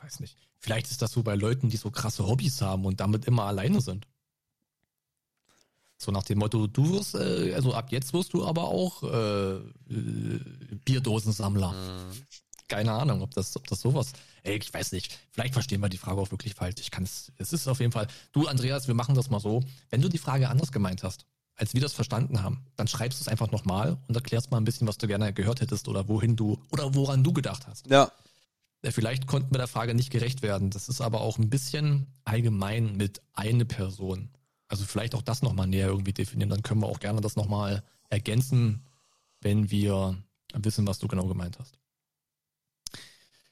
Weiß nicht. Vielleicht ist das so bei Leuten, die so krasse Hobbys haben und damit immer alleine sind. So nach dem Motto, du wirst, äh, also ab jetzt wirst du aber auch äh, äh, Bierdosensammler. Keine Ahnung, ob das, ob das sowas. Ey, ich weiß nicht. Vielleicht verstehen wir die Frage auch wirklich falsch. Ich kann es. Es ist auf jeden Fall. Du, Andreas, wir machen das mal so. Wenn du die Frage anders gemeint hast, als wir das verstanden haben, dann schreibst du es einfach nochmal und erklärst mal ein bisschen, was du gerne gehört hättest oder wohin du oder woran du gedacht hast. Ja. Vielleicht konnten wir der Frage nicht gerecht werden. Das ist aber auch ein bisschen allgemein mit eine Person. Also vielleicht auch das nochmal näher irgendwie definieren. Dann können wir auch gerne das nochmal ergänzen, wenn wir wissen, was du genau gemeint hast.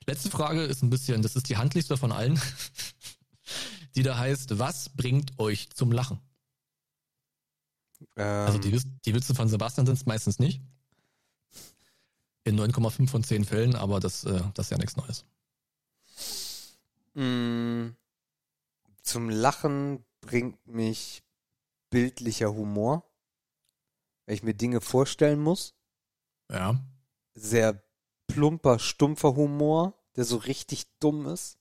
Letzte Frage ist ein bisschen, das ist die handlichste von allen, die da heißt, was bringt euch zum Lachen? Ähm, Also die, die Witze von Sebastian sind es meistens nicht. In 9,5 von 10 Fällen, aber das, äh, das ist ja nichts Neues. Mm, Zum Lachen bringt mich bildlicher Humor, wenn ich mir Dinge vorstellen muss. Ja. Sehr plumper, stumpfer Humor, der so richtig dumm ist.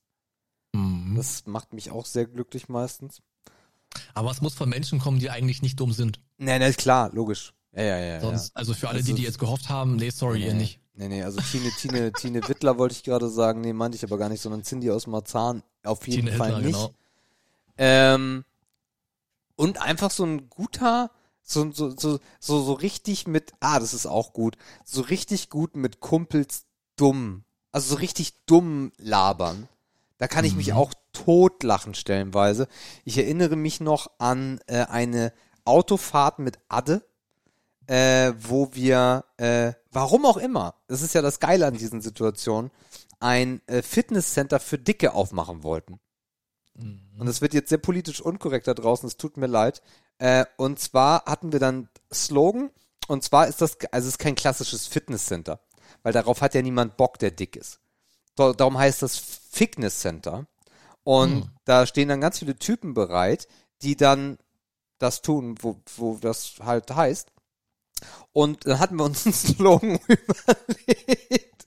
Mhm. Das macht mich auch sehr glücklich meistens. Aber es muss von Menschen kommen, die eigentlich nicht dumm sind. Nee, nee, klar, logisch. Ja, ja, ja. Sonst, also für alle, Also die, die jetzt gehofft haben, nee, sorry, ja. ihr nee, nicht. Nee, nee, also Tine, Tine, Tine Wittler wollte ich gerade sagen. Nee, meinte ich aber gar nicht, sondern Cindy aus Marzahn auf jeden Tine Fall Hitler, nicht. genau. Ähm, und einfach so ein guter, so, so, so, so, so richtig mit, ah, das ist auch gut, so richtig gut mit Kumpels dumm. Also so richtig dumm labern. Da kann ich mich Mhm. auch totlachen stellenweise. Ich erinnere mich noch an äh, eine Autofahrt mit Adde, äh, wo wir, äh, warum auch immer, das ist ja das Geile an diesen Situationen, ein äh, Fitnesscenter für Dicke aufmachen wollten. Mhm. Und das wird jetzt sehr politisch unkorrekt da draußen, es tut mir leid. Äh, und zwar hatten wir dann Slogan, und zwar ist das, also es ist kein klassisches Fitnesscenter, weil darauf hat ja niemand Bock, der dick ist. Da- Darum heißt das Fitnesscenter. Und Hm. da stehen dann ganz viele Typen bereit, die dann das tun, wo, wo das halt heißt. Und dann hatten wir uns einen Slogan überlegt.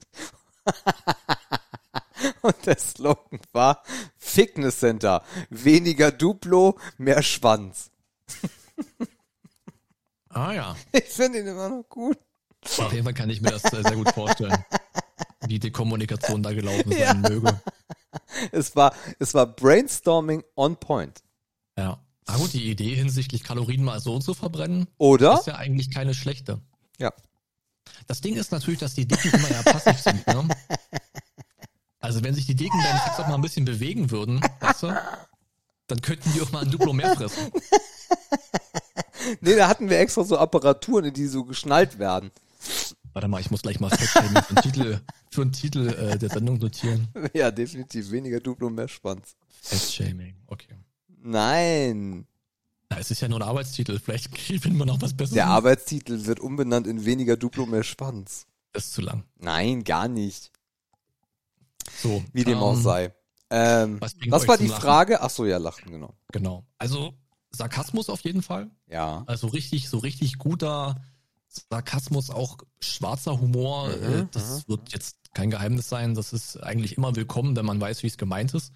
Und der Slogan war Fitness Center. Weniger Duplo, mehr Schwanz. Ah ja. Ich finde ihn immer noch gut. Auf jeden Fall kann ich mir das sehr gut vorstellen, wie die Kommunikation da gelaufen sein Ja. möge. Es war, es war Brainstorming on point. Ja. Ah gut, die Idee hinsichtlich Kalorien mal so zu verbrennen, Oder? ist ja eigentlich keine schlechte. Ja. Das Ding ist natürlich, dass die Dicken immer ja passiv sind, ne? Also wenn sich die Dicken beim Sex auch mal ein bisschen bewegen würden, weißt du, dann könnten die auch mal ein Duplo mehr fressen. Nee, da hatten wir extra so Apparaturen, in die so geschnallt werden. Warte mal, ich muss gleich mal Fettshaming für einen Titel, für einen Titel äh, der Sendung notieren. Ja, definitiv. Weniger Duplo, mehr Schwanz. Fettshaming, okay. Nein. Es ist ja nur ein Arbeitstitel, vielleicht finden wir noch was Besseres. Der Arbeitstitel wird umbenannt in weniger Duplo, mehr Schwanz. Das ist zu lang. Nein, gar nicht. So. Wie dem ähm, auch sei. Ähm, was was war die Lachen? Frage? Ach so, ja, lachten, genau. Genau. Also Sarkasmus auf jeden Fall. Ja. Also richtig, so richtig guter Sarkasmus, auch schwarzer Humor. Mhm, äh, das wird jetzt kein Geheimnis sein. Das ist eigentlich immer willkommen, wenn man weiß, wie es gemeint ist.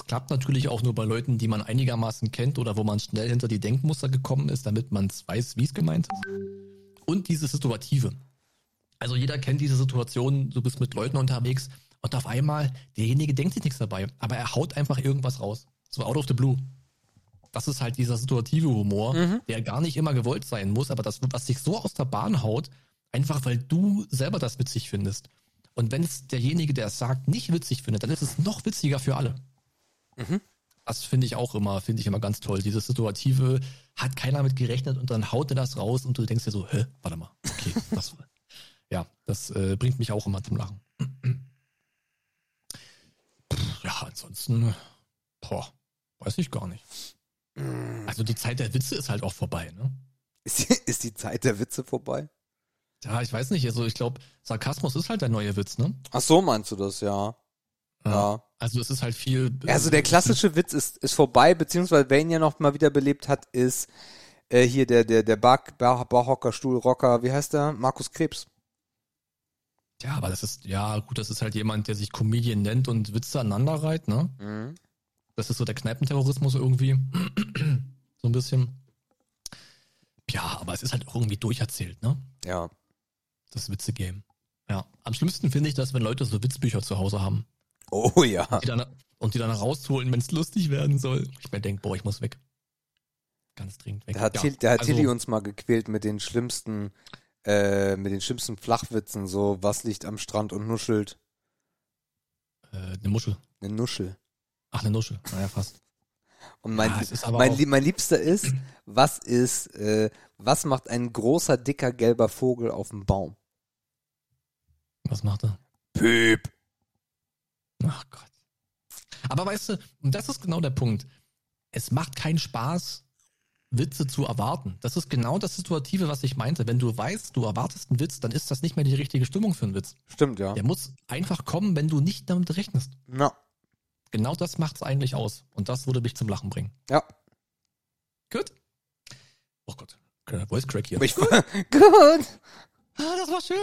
Es klappt natürlich auch nur bei Leuten, die man einigermaßen kennt oder wo man schnell hinter die Denkmuster gekommen ist, damit man weiß, wie es gemeint ist. Und diese Situative. Also jeder kennt diese Situation, du bist mit Leuten unterwegs und auf einmal, derjenige denkt sich nichts dabei, aber er haut einfach irgendwas raus. So out of the blue. Das ist halt dieser situative Humor, der gar nicht immer gewollt sein muss, aber das, was sich so aus der Bahn haut, einfach weil du selber das witzig findest. Und wenn es derjenige, der es sagt, nicht witzig findet, dann ist es noch witziger für alle. Das finde ich auch immer, finde ich immer ganz toll. Dieses Situative hat keiner mit gerechnet und dann haut er das raus und du denkst dir so, hä, warte mal, okay, das ja, das äh, bringt mich auch immer zum Lachen. Pff, Ja, ansonsten, boah, weiß ich gar nicht. Also die Zeit der Witze ist halt auch vorbei, ne? Ist, die- ist die Zeit der Witze vorbei? Ja, ich weiß nicht, also ich glaube, Sarkasmus ist halt der neue Witz, ne? Ach so, meinst du das, ja. Ja. Also es ist halt viel. Also der klassische Witz ist, ist vorbei, beziehungsweise wer ihn ja noch mal wieder belebt hat, ist äh, hier der, der, der Bar, Bar, Barhocker, Stuhlrocker, wie heißt der? Markus Krebs. Ja, aber das ist, ja, gut, das ist halt jemand, der sich Comedian nennt und Witze aneinander reiht, ne? Mhm. Das ist so der Kneipenterrorismus irgendwie. so ein bisschen. Ja, aber es ist halt auch irgendwie durcherzählt, ne? Ja. Das Witze-Game. Ja. Am schlimmsten finde ich das, wenn Leute so Witzbücher zu Hause haben. Oh ja. Die dann, und die dann rausholen, wenn es lustig werden soll. Ich mir denke, boah, ich muss weg. Ganz dringend weg. Da hat, Ja, Till, da hat also- Tilly uns mal gequält mit den schlimmsten, äh, mit den schlimmsten Flachwitzen, so was liegt am Strand und nuschelt. Äh, eine Muschel. Eine Nuschel. Ach, eine Nuschel. Naja, fast. Und mein, Ja, mein, mein Liebster ist, was ist, äh, was macht ein großer, dicker, gelber Vogel auf dem Baum? Was macht er? Püp. Ach Gott. Aber weißt du, und das ist genau der Punkt. Es macht keinen Spaß, Witze zu erwarten. Das ist genau das Situative, was ich meinte. Wenn du weißt, du erwartest einen Witz, dann ist das nicht mehr die richtige Stimmung für einen Witz. Stimmt, ja. Der muss einfach kommen, wenn du nicht damit rechnest. Na, Genau das macht's eigentlich aus. Und das würde mich zum Lachen bringen. ja. Gut. Oh Gott. Kleiner Voice Crack hier. Ich war, gut. Ah, das war schön.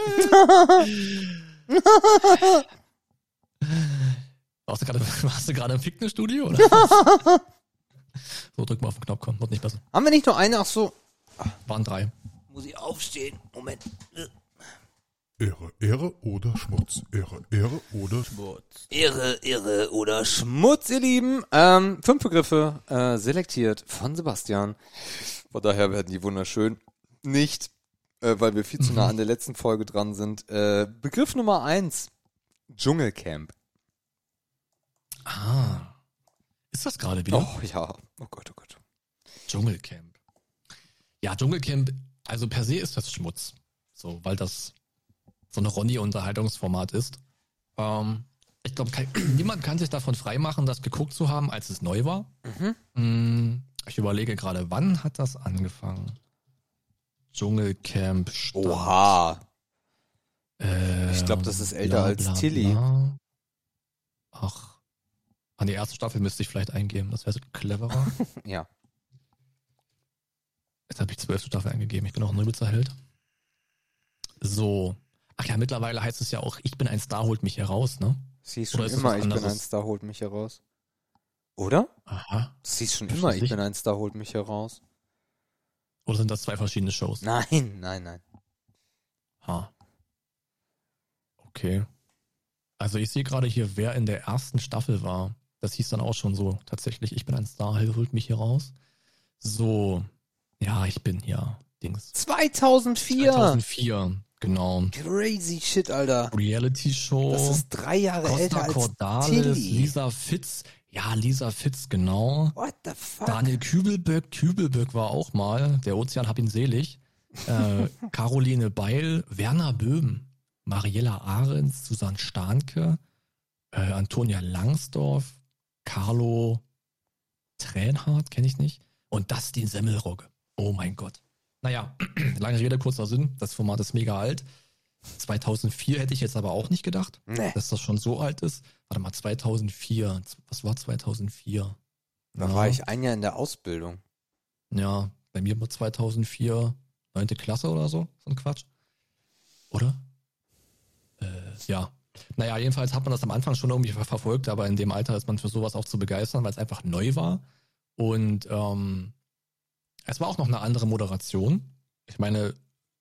Warst du gerade, warst du gerade im Fitnessstudio? Oder? so, drück mal auf den Knopf, komm, wird nicht besser. Haben wir nicht nur eine? Ach so. Waren drei. Muss ich aufstehen? Moment. Ehre, Ehre oder Schmutz. Ehre, Ehre oder Schmutz. Irre, irre oder Schmutz, ihr Lieben. Ähm, fünf Begriffe äh, selektiert von Sebastian. Von daher werden die wunderschön. Nicht, äh, weil wir viel zu nah an der letzten Folge dran sind. Äh, Begriff Nummer eins. Dschungelcamp. Ah. Ist das gerade wieder? Oh ja. Oh Gott, oh Gott. Dschungelcamp. Ja, Dschungelcamp, also per se ist das Schmutz. So, weil das so ein Ronny-Unterhaltungsformat ist. Ähm, ich glaube, niemand kann sich davon freimachen, das geguckt zu haben, als es neu war. Mm, Ich überlege gerade, wann hat das angefangen? Dschungelcamp Start. Oha. Ähm, Ich glaub, das ist älter als Tilly. bla. Ach. An die erste Staffel müsste ich vielleicht eingeben. Das wäre so cleverer. Ja. Jetzt habe ich zwölfte Staffel eingegeben. Ich bin auch ein Neubitzer Held. So. Ach ja, mittlerweile heißt es ja auch, ich bin ein Star, holt mich heraus, ne? Hieß Oder schon ist immer, ich bin ein Star, holt mich heraus. Oder? Aha. Das hieß schon immer, ich bin ein Star, holt mich heraus. Oder sind das zwei verschiedene Shows? Nein, nein, nein. Ha. Okay. Also ich sehe gerade hier, wer in der ersten Staffel war. Das hieß dann auch schon so, tatsächlich, ich bin ein Star, holt mich hier raus. So, ja, ich bin hier, Dings. 2004! 2004, genau. Crazy shit, Alter. Reality Show. Das ist drei Jahre älter Costa als Cordalis, Tilly. Lisa Fitz. Ja, Lisa Fitz, genau. What the fuck? Daniel Kübelböck, Kübelböck war auch mal, der Ozean hab ihn selig. Äh, Caroline Beil, Werner Böhm, Mariella Ahrens, Susanne Stahnke, äh, Antonia Langsdorff, Carlo Tränhardt, kenne ich nicht, und Dustin Semmelrogge. Oh mein Gott. Naja, lange Rede, kurzer Sinn, das Format ist mega alt. 2004 hätte ich jetzt aber auch nicht gedacht, Nee, dass das schon so alt ist. Warte mal, 2004, was war 2004? da Ja. war ich ein Jahr in der Ausbildung. Ja, bei mir war 2004 neunte Klasse oder so, so ein Quatsch. Oder? Äh, ja. Naja, jedenfalls hat man das am Anfang schon irgendwie ver verfolgt, aber in dem Alter ist man für sowas auch zu begeistern, weil es einfach neu war. Und ähm, es war auch noch eine andere Moderation. Ich meine,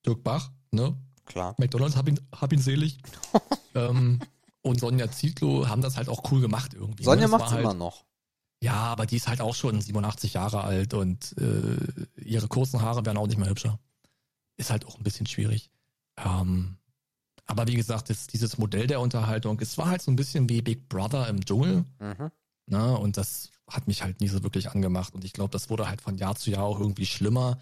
Dirk Bach, ne? Klar. McDonalds, hab ihn, hab ihn selig. ähm, und Sonja Zietlow haben das halt auch cool gemacht irgendwie. Sonja ne? Macht's halt, immer noch. ja, aber die ist halt auch schon 87 Jahre alt und äh, ihre kurzen Haare werden auch nicht mehr hübscher. Ist halt auch ein bisschen schwierig. Ähm, aber wie gesagt, das, dieses Modell der Unterhaltung, es war halt so ein bisschen wie Big Brother im Dschungel. Mhm. Ne? Und das hat mich halt nie so wirklich angemacht. Und ich glaube, das wurde halt von Jahr zu Jahr auch irgendwie schlimmer.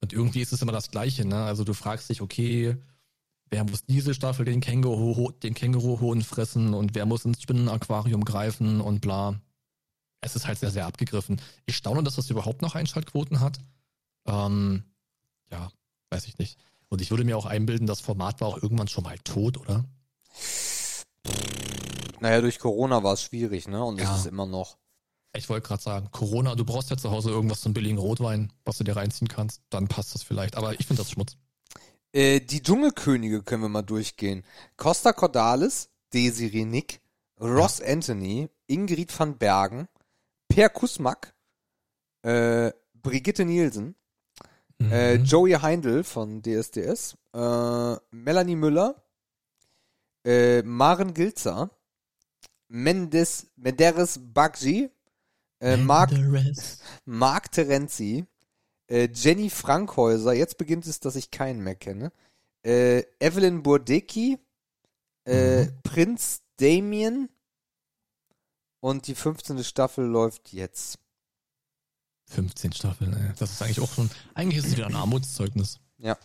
Und irgendwie ist es immer das Gleiche. Ne? Also du fragst dich, okay, wer muss diese Staffel den Känguru, den Känguruhohn fressen und wer muss ins Spinnenaquarium greifen und bla. Es ist halt sehr, sehr abgegriffen. Ich staune, dass das überhaupt noch Einschaltquoten hat. Ähm, ja, weiß ich nicht. Und ich würde mir auch einbilden, das Format war auch irgendwann schon mal tot, oder? Naja, durch Corona war es schwierig, ne? Und es Ja. ist immer noch. Ich wollte gerade sagen, Corona, du brauchst ja zu Hause irgendwas zum billigen Rotwein, was du dir reinziehen kannst, dann passt das vielleicht. Aber ich finde das Schmutz. Äh, die Dschungelkönige können wir mal durchgehen. Costa Cordalis, Desiree Nick, Ross Anthony, Ingrid van Bergen, Per Kusmak, äh, Brigitte Nielsen, äh, Mhm. Joey Heindl von DSDS, äh, Melanie Müller, äh, Maren Gilzer, Mendes, Menderes Baggi, äh, Marc. Marc Terenzi, äh, Jenny Frankhäuser, jetzt beginnt es, dass ich keinen mehr kenne, äh, Evelyn Burdecki, äh, Mhm. Prinz Damien und die 15. Staffel läuft jetzt. 15 Staffeln, ey. Das ist eigentlich auch schon, eigentlich ist es wieder ein Armutszeugnis. Ja.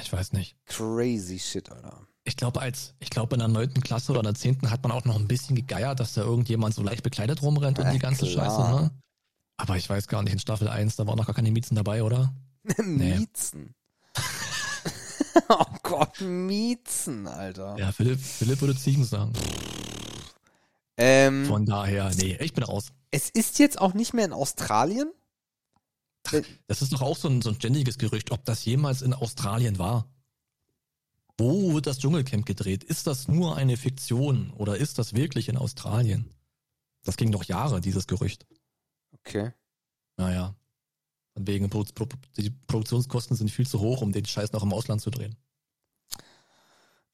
Ich weiß nicht. Crazy shit, Alter. Ich glaube, als, ich glaube, in der neunten Klasse oder in der zehnten hat man auch noch ein bisschen gegeiert, dass da irgendjemand so leicht bekleidet rumrennt und Ja, die ganze klar. Scheiße, ne? Aber ich weiß gar nicht, in Staffel 1, da waren noch gar keine Miezen dabei, oder? Miezen. oh Gott, Miezen, Alter. Ja, Philipp, Philipp würde Ziegen sagen. Ähm, Von daher, nee, ich bin raus. Es ist jetzt auch nicht mehr in Australien. Das ist doch auch so ein, so ein ständiges Gerücht, ob das jemals in Australien war. Wo wird das Dschungelcamp gedreht? Ist das nur eine Fiktion oder ist das wirklich in Australien? Das ging doch Jahre, dieses Gerücht. Okay. Naja. Von wegen, Pro Pro die Produktionskosten sind viel zu hoch, um den Scheiß noch im Ausland zu drehen.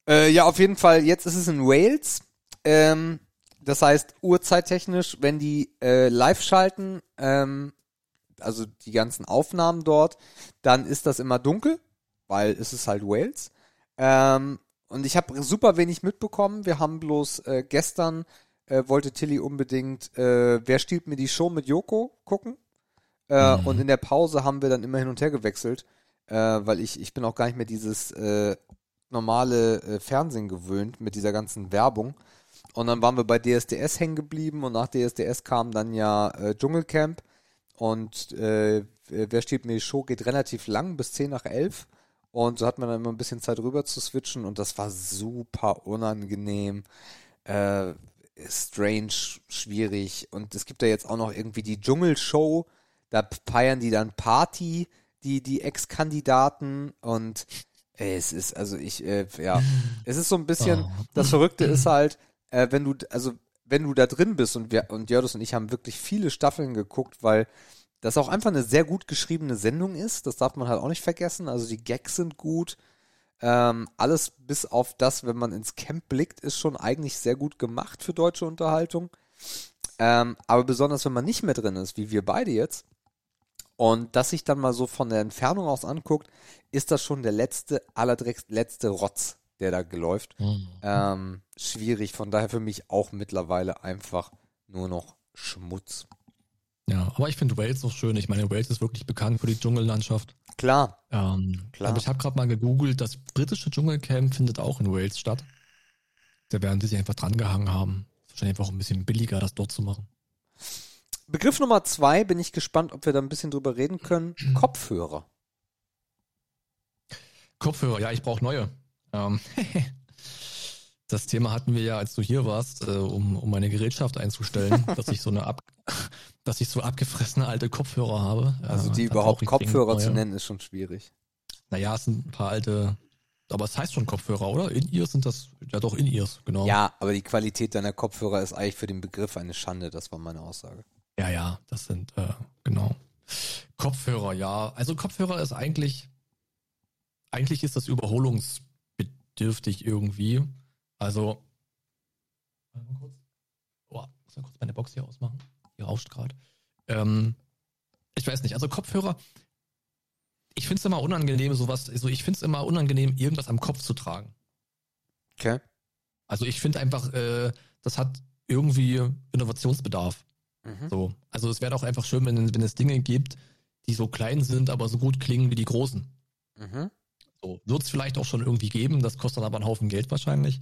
Äh, ja, auf jeden Fall, jetzt ist es in Wales. Ähm, das heißt, uhrzeittechnisch, wenn die äh, live schalten, ähm, also die ganzen Aufnahmen dort, dann ist das immer dunkel, weil es ist halt Wales. Ähm, und ich habe super wenig mitbekommen. Wir haben bloß äh, gestern äh, wollte Tilly unbedingt äh, Wer stiehlt mir die Show mit Joko gucken. Äh, Mhm. Und in der Pause haben wir dann immer hin und her gewechselt, äh, weil ich, ich bin auch gar nicht mehr dieses äh, normale Fernsehen gewöhnt mit dieser ganzen Werbung. Und dann waren wir bei DSDS hängen geblieben und nach DSDS kam dann ja äh, Dschungelcamp und äh, Wer steht mir die Show geht relativ lang, bis 10 nach 11. Und so hat man dann immer ein bisschen Zeit rüber zu switchen und das war super unangenehm, äh, strange, schwierig. Und es gibt ja jetzt auch noch irgendwie die Dschungelshow, da feiern die dann Party, die, die Ex-Kandidaten und Es ist, also ich, äh, ja, es ist so ein bisschen, Oh. das Verrückte ist halt, äh, wenn du, also wenn du da drin bist und wir, und Jördus und ich haben wirklich viele Staffeln geguckt, weil das auch einfach eine sehr gut geschriebene Sendung ist, das darf man halt auch nicht vergessen, also die Gags sind gut, ähm, alles bis auf das, wenn man ins Camp blickt, ist schon eigentlich sehr gut gemacht für deutsche Unterhaltung, ähm, aber besonders wenn man nicht mehr drin ist, wie wir beide jetzt, und das sich dann mal so von der Entfernung aus anguckt, ist das schon der letzte, allerdreckst Rotz, der da geläuft. Mhm. Ähm, schwierig, von daher für mich auch mittlerweile einfach nur noch Schmutz. Ja, aber ich finde Wales noch schön. Ich meine, Wales ist wirklich bekannt für die Dschungellandschaft. Klar, Ähm, Klar. Aber ich habe gerade mal gegoogelt, das britische Dschungelcamp findet auch in Wales statt. Da werden die sich einfach drangehangen haben. Ist wahrscheinlich einfach ein bisschen billiger, das dort zu machen. Begriff Nummer zwei, bin ich gespannt, ob wir da ein bisschen drüber reden können. Kopfhörer. Kopfhörer, ja, ich brauche neue. Ähm, das Thema hatten wir ja, als du hier warst, äh, um, um meine Gerätschaft einzustellen, dass ich so eine ab, dass ich so abgefressene alte Kopfhörer habe. Also die überhaupt Kopfhörer zu nennen, ist schon schwierig. Naja, es sind ein paar alte, aber es heißt schon Kopfhörer, oder? In-Ears sind das, ja doch In-Ears, genau. Ja, aber die Qualität deiner Kopfhörer ist eigentlich für den Begriff eine Schande, das war meine Aussage. Ja, ja, das sind, äh, genau. Kopfhörer, ja. Also Kopfhörer ist eigentlich, eigentlich ist das überholungsbedürftig irgendwie. Also, warte mal kurz. Oh, muss mal kurz meine Box hier ausmachen. Die rauscht gerade. Ähm, ich weiß nicht, also Kopfhörer, ich finde es immer unangenehm, sowas, also ich finde es immer unangenehm, irgendwas am Kopf zu tragen. Okay. Also ich finde einfach, äh, das hat irgendwie Innovationsbedarf. Mhm. So. Also es wäre auch einfach schön, wenn, wenn es Dinge gibt, die so klein sind, aber so gut klingen wie die großen. Mhm. So. Wird es vielleicht auch schon irgendwie geben, das kostet dann aber einen Haufen Geld wahrscheinlich.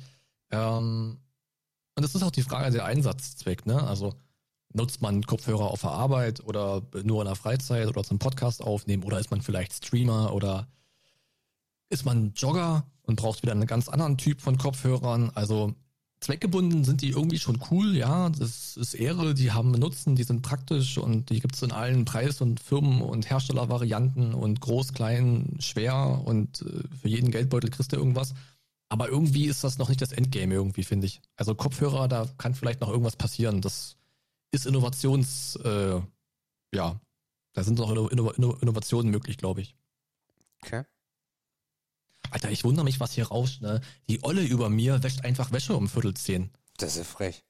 Ähm, und es ist auch die Frage der Einsatzzweck, ne? Also nutzt man Kopfhörer auf der Arbeit oder nur in der Freizeit oder zum Podcast aufnehmen oder ist man vielleicht Streamer oder ist man Jogger und braucht wieder einen ganz anderen Typ von Kopfhörern. Also zweckgebunden sind die irgendwie schon cool, ja, das ist Ehre, die haben Nutzen, die sind praktisch und die gibt's in allen Preis- und Firmen- und Herstellervarianten und groß, klein, schwer und äh, für jeden Geldbeutel kriegst du irgendwas. Aber irgendwie ist das noch nicht das Endgame irgendwie, finde ich. Also Kopfhörer, da kann vielleicht noch irgendwas passieren. Das ist Innovations, äh, ja, da sind noch Inno Inno Innovationen möglich, glaube ich. Okay. Alter, ich wundere mich, was hier rauscht, ne? Die Olle über mir wäscht einfach Wäsche um Viertel zehn. Das ist ja frech.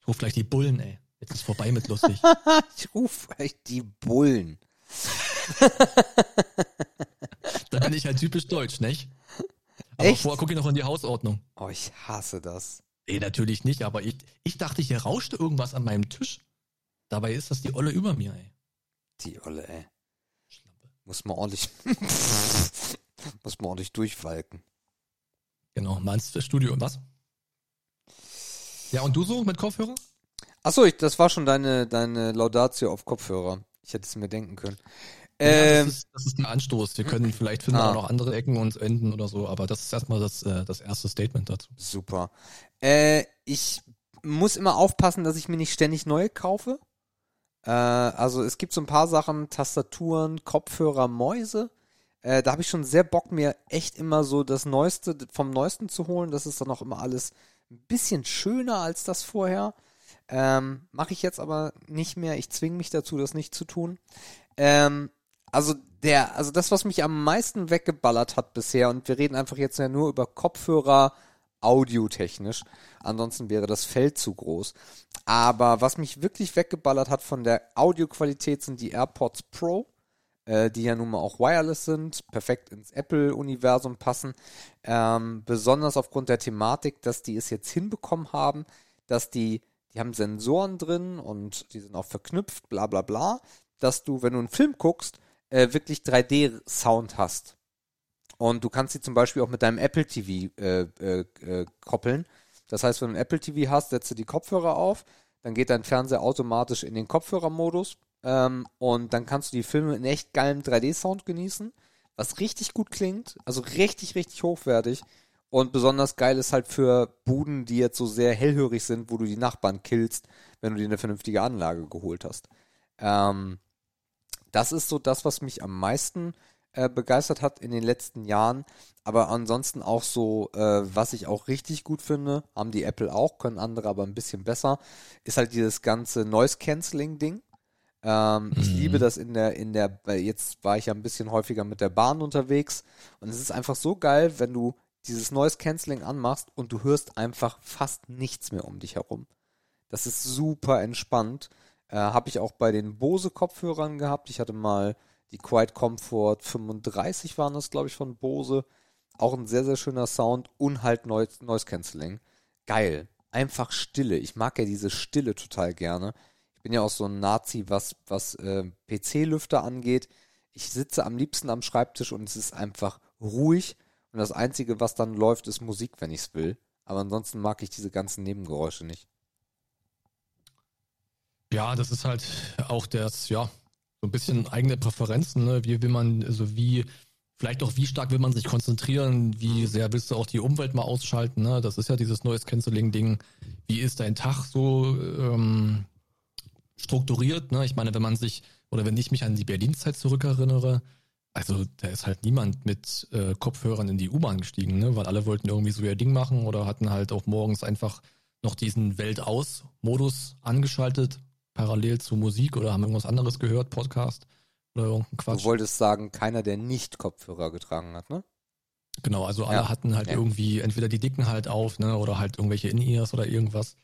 Ich ruf gleich die Bullen, ey. Jetzt ist vorbei mit lustig. ich rufe echt die Bullen. da bin ich halt typisch deutsch, nicht? Aber Echt? vorher gucke ich noch in die Hausordnung. Oh, ich hasse das. Nee, natürlich nicht, aber ich, ich dachte, hier rauschte irgendwas an meinem Tisch. Dabei ist das die Olle über mir, ey. Die Olle, ey. Schlampe. Muss man ordentlich, muss man ordentlich durchwalken. Genau, mal ins Studio und was? Ja, und du so mit Kopfhörer? Achso, ich, das war schon deine, deine Laudatio auf Kopfhörer. Ich hätte es mir denken können. ja, Ähm, das, ist, das ist der Anstoß. Wir können vielleicht finden Ah. auch noch andere Ecken und Enden oder so, aber das ist erstmal das, äh, das erste Statement dazu. super. Äh, ich muss immer aufpassen, dass ich mir nicht ständig neue kaufe. Äh, also es gibt so ein paar Sachen, Tastaturen, Kopfhörer, Mäuse. Äh, da habe ich schon sehr Bock, mir echt immer so das Neueste vom Neuesten zu holen. Das ist dann auch immer alles ein bisschen schöner als das vorher. Ähm, Mache ich jetzt aber nicht mehr. Ich zwinge mich dazu, das nicht zu tun. Ähm, also der, also das, was mich am meisten weggeballert hat bisher, und wir reden einfach jetzt ja nur über Kopfhörer, audiotechnisch. Ansonsten wäre das Feld zu groß. Aber was mich wirklich weggeballert hat von der Audioqualität sind die AirPods Pro, äh, die ja nun mal auch wireless sind, perfekt ins Apple-Universum passen. Ähm, besonders aufgrund der Thematik, dass die es jetzt hinbekommen haben, dass die, die haben Sensoren drin und die sind auch verknüpft, bla bla bla, dass du, wenn du einen Film guckst, äh, wirklich 3D-Sound hast. Und du kannst sie zum Beispiel auch mit deinem Apple TV äh, äh, äh, koppeln. Das heißt, wenn du ein Apple TV hast, setzt du die Kopfhörer auf, dann geht dein Fernseher automatisch in den Kopfhörermodus ähm, und dann kannst du die Filme in echt geilem 3D-Sound genießen, was richtig gut klingt, also richtig, richtig hochwertig. Und besonders geil ist halt für Buden, die jetzt so sehr hellhörig sind, wo du die Nachbarn killst, wenn du dir eine vernünftige Anlage geholt hast. Ähm, das ist so das, was mich am meisten äh, begeistert hat in den letzten Jahren. Aber ansonsten auch so, äh, was ich auch richtig gut finde, haben die Apple auch, können andere aber ein bisschen besser, ist halt dieses ganze Noise-Canceling-Ding. Ähm, Ich Mhm. liebe das in der, in der, jetzt war ich ja ein bisschen häufiger mit der Bahn unterwegs und es ist einfach so geil, wenn du dieses Noise Cancelling anmachst und du hörst einfach fast nichts mehr um dich herum. Das ist super entspannt. Äh, Habe ich auch bei den Bose Kopfhörern gehabt. Ich hatte mal die Quiet Comfort 35 waren das, glaube ich, von Bose. Auch ein sehr, sehr schöner Sound und halt Noise, Noise Cancelling. Geil. Einfach Stille. Ich mag ja diese Stille total gerne. Ich bin ja auch so ein Nazi, was, was äh, PC-Lüfter angeht. Ich sitze am liebsten am Schreibtisch und es ist einfach ruhig. Und das Einzige, was dann läuft, ist Musik, wenn ich es will. Aber ansonsten mag ich diese ganzen Nebengeräusche nicht. Ja, das ist halt auch das, ja, so ein bisschen eigene Präferenzen, ne? Wie will man, also wie, vielleicht auch wie stark will man sich konzentrieren, wie sehr willst du auch die Umwelt mal ausschalten, ne? Das ist ja dieses neues Canceling-Ding. Wie ist dein Tag so ähm, strukturiert, ne? Ich meine, wenn man sich, oder wenn ich mich an die Berlin-Zeit zurückerinnere, also da ist halt niemand mit äh, Kopfhörern in die U-Bahn gestiegen, ne? Weil alle wollten irgendwie so ihr Ding machen oder hatten halt auch morgens einfach noch diesen Welt-aus-Modus angeschaltet, parallel zu Musik oder haben irgendwas anderes gehört, Podcast oder irgendein Quatsch. Du wolltest sagen, keiner, der nicht Kopfhörer getragen hat, ne? Genau, also alle Ja. hatten halt Ja. irgendwie entweder die Dicken halt auf, ne, oder halt irgendwelche In-Ears oder irgendwas.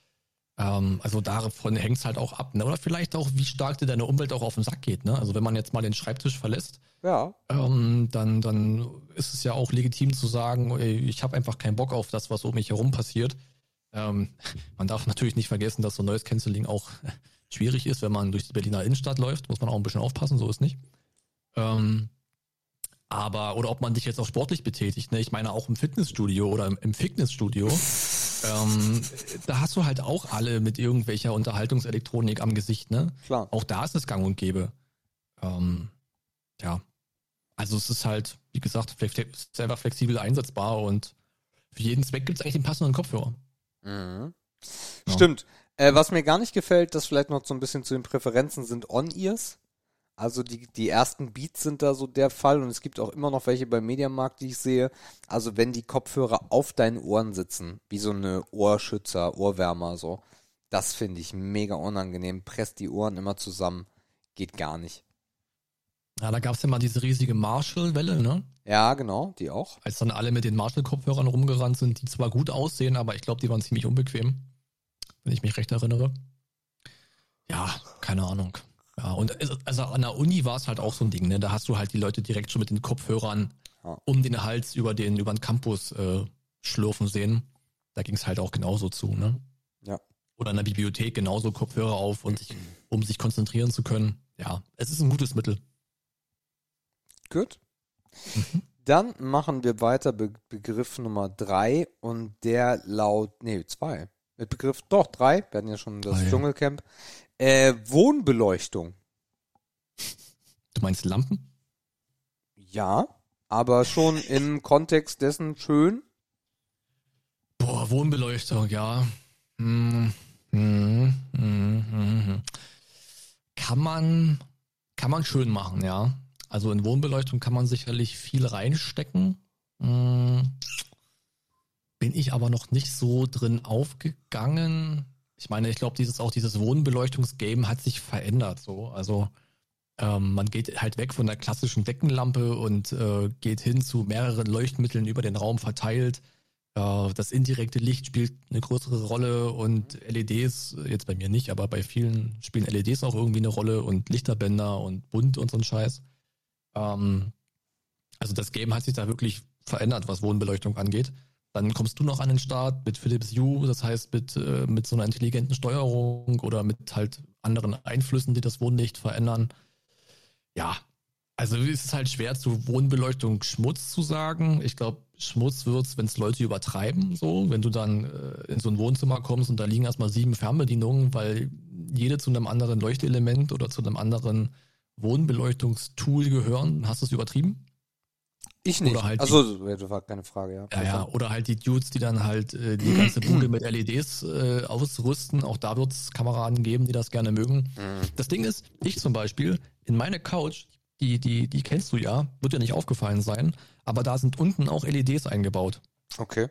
Ähm, also davon hängt's halt auch ab, ne? Oder vielleicht auch, wie stark dir deine Umwelt auch auf den Sack geht, ne? Also wenn man jetzt mal den Schreibtisch verlässt, Ja. ähm, dann, dann ist es ja auch legitim zu sagen, ich habe einfach keinen Bock auf das, was um mich herum passiert. Ähm, man darf natürlich nicht vergessen, dass so neues Canceling auch schwierig ist, wenn man durch die Berliner Innenstadt läuft, muss man auch ein bisschen aufpassen, so ist nicht. Ähm, aber, oder ob man sich jetzt auch sportlich betätigt, ne? Ich meine auch im Fitnessstudio oder im, im Fitnessstudio, ähm, da hast du halt auch alle mit irgendwelcher Unterhaltungselektronik am Gesicht, ne? Klar. Auch da ist es gang und gäbe. Ähm, ja. Also es ist halt, wie gesagt, flex selber flexibel einsetzbar und für jeden Zweck gibt es eigentlich den passenden Kopfhörer. Mhm. Ja. Stimmt. Äh, was mir gar nicht gefällt, das vielleicht noch so ein bisschen zu den Präferenzen, sind On-Ears. Also die, die ersten Beats sind da so der Fall und es gibt auch immer noch welche beim Mediamarkt, die ich sehe. Also wenn die Kopfhörer auf deinen Ohren sitzen, wie so eine Ohrschützer, Ohrwärmer so, das finde ich mega unangenehm. Presst die Ohren immer zusammen. Geht gar nicht. Ja, da gab es ja mal diese riesige Marshall-Welle, ne? Ja, genau, die auch. Als dann alle mit den Marshall-Kopfhörern rumgerannt sind, die zwar gut aussehen, aber ich glaube, die waren ziemlich unbequem, wenn ich mich recht erinnere. Ja, keine Ahnung. Ja, und also an der Uni war es halt auch so ein Ding, ne? Da hast du halt die Leute direkt schon mit den Kopfhörern Ja. um den Hals über den, über den Campus äh, schlurfen sehen. Da ging es halt auch genauso zu, ne? Ja. Oder in der Bibliothek genauso Kopfhörer auf und sich, um sich konzentrieren zu können. Ja, es ist ein gutes Mittel. Gut. Mhm. Dann machen wir weiter Be Begriff Nummer drei und der laut, nee, zwei. Mit Begriff, doch, drei, wir hatten ja schon das ja. Dschungelcamp. Äh, Wohnbeleuchtung. Du meinst Lampen? Ja, aber schon im Kontext dessen schön. Boah, Wohnbeleuchtung, ja. Hm. Kann man, kann man schön machen, ja. Also in Wohnbeleuchtung kann man sicherlich viel reinstecken. Bin ich aber noch nicht so drin aufgegangen. Ich meine, ich glaube, dieses auch dieses Wohnbeleuchtungsgame hat sich verändert. So, also ähm, man geht halt weg von der klassischen Deckenlampe und äh, geht hin zu mehreren Leuchtmitteln über den Raum verteilt. Äh, das indirekte Licht spielt eine größere Rolle und LEDs, jetzt bei mir nicht, aber bei vielen spielen LEDs auch irgendwie eine Rolle und Lichterbänder und bunt und so ein Scheiß. Ähm, also das Game hat sich da wirklich verändert, was Wohnbeleuchtung angeht. Dann kommst du noch an den Start mit Philips Hue, das heißt mit, äh, mit so einer intelligenten Steuerung oder mit halt anderen Einflüssen, die das Wohnlicht verändern. Ja, also es ist halt schwer zu Wohnbeleuchtung Schmutz zu sagen. Ich glaube, Schmutz wird's, wenn es Leute übertreiben, so. Wenn du dann äh, in so ein Wohnzimmer kommst und da liegen erstmal sieben Fernbedienungen, weil jede zu einem anderen Leuchtelement oder zu einem anderen Wohnbeleuchtungstool gehören, hast du es übertrieben? Ich nicht. Oder halt also, das war keine Frage, ja. Ja, ja, oder halt die Dudes, die dann halt äh, die ganze Bude mit LEDs äh, ausrüsten. Auch da wird's Kameraden geben, die das gerne mögen. Mhm. Das Ding ist, ich zum Beispiel, in meine Couch die, die, die kennst du ja, wird dir nicht aufgefallen sein, aber da sind unten auch LEDs eingebaut. Okay.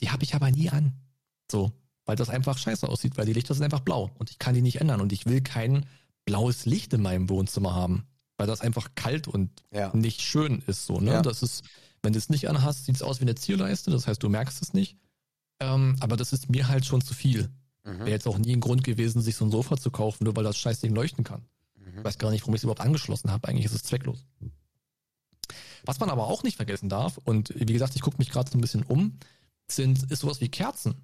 Die habe ich aber nie an. So, weil das einfach scheiße aussieht, weil die Lichter sind einfach blau und ich kann die nicht ändern und ich will kein blaues Licht in meinem Wohnzimmer haben, weil das einfach kalt und Ja. nicht schön ist so, ne? Ja. Das ist, wenn du es nicht anhast, sieht es aus wie eine Zierleiste, das heißt, du merkst es nicht. Ähm, aber das ist mir halt schon zu viel. Mhm. Wäre jetzt auch nie ein Grund gewesen, sich so ein Sofa zu kaufen, nur weil das Scheißding leuchten kann. Mhm. Ich weiß gar nicht, warum ich es überhaupt angeschlossen habe. Eigentlich ist es zwecklos. Was man aber auch nicht vergessen darf, und wie gesagt, ich gucke mich gerade so ein bisschen um, sind, ist sowas wie Kerzen.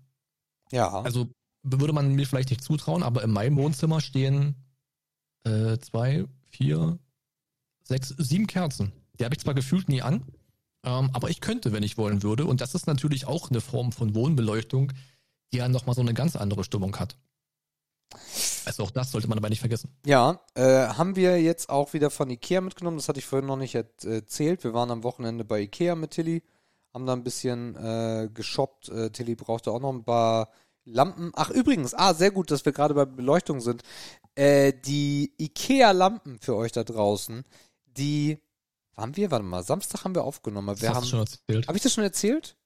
Ja. Also würde man mir vielleicht nicht zutrauen, aber in meinem Wohnzimmer stehen äh, zwei, vier, sechs, sieben Kerzen. Die habe ich zwar gefühlt nie an, ähm, aber ich könnte, wenn ich wollen würde. Und das ist natürlich auch eine Form von Wohnbeleuchtung, die ja nochmal so eine ganz andere Stimmung hat. Also auch das sollte man aber nicht vergessen. Ja, äh, haben wir jetzt auch wieder von Ikea mitgenommen. Das hatte ich vorhin noch nicht et- erzählt. Wir waren am Wochenende bei Ikea mit Tilly, haben da ein bisschen äh, geshoppt. Äh, Tilly brauchte auch noch ein paar Lampen. Ach, übrigens, ah, sehr gut, dass wir gerade bei Beleuchtung sind. Äh, die Ikea-Lampen für euch da draußen, die haben wir, warte mal, Samstag haben wir aufgenommen. Wir das hast haben, du schon erzählt. habe ich das schon erzählt?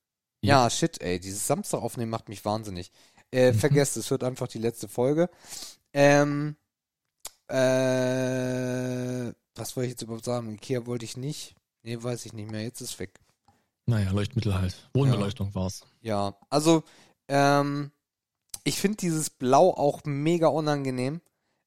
Ja. Ja, shit, ey. Dieses Samstag aufnehmen macht mich wahnsinnig. Äh, Mhm. Vergesst, es wird einfach die letzte Folge. Ähm, äh, was wollte ich jetzt überhaupt sagen? Ikea wollte ich nicht. Nee, weiß ich nicht mehr. Jetzt ist weg. Naja, Leuchtmittel halt. Wohnbeleuchtung war's. Ja, also, ähm, ich finde dieses Blau auch mega unangenehm.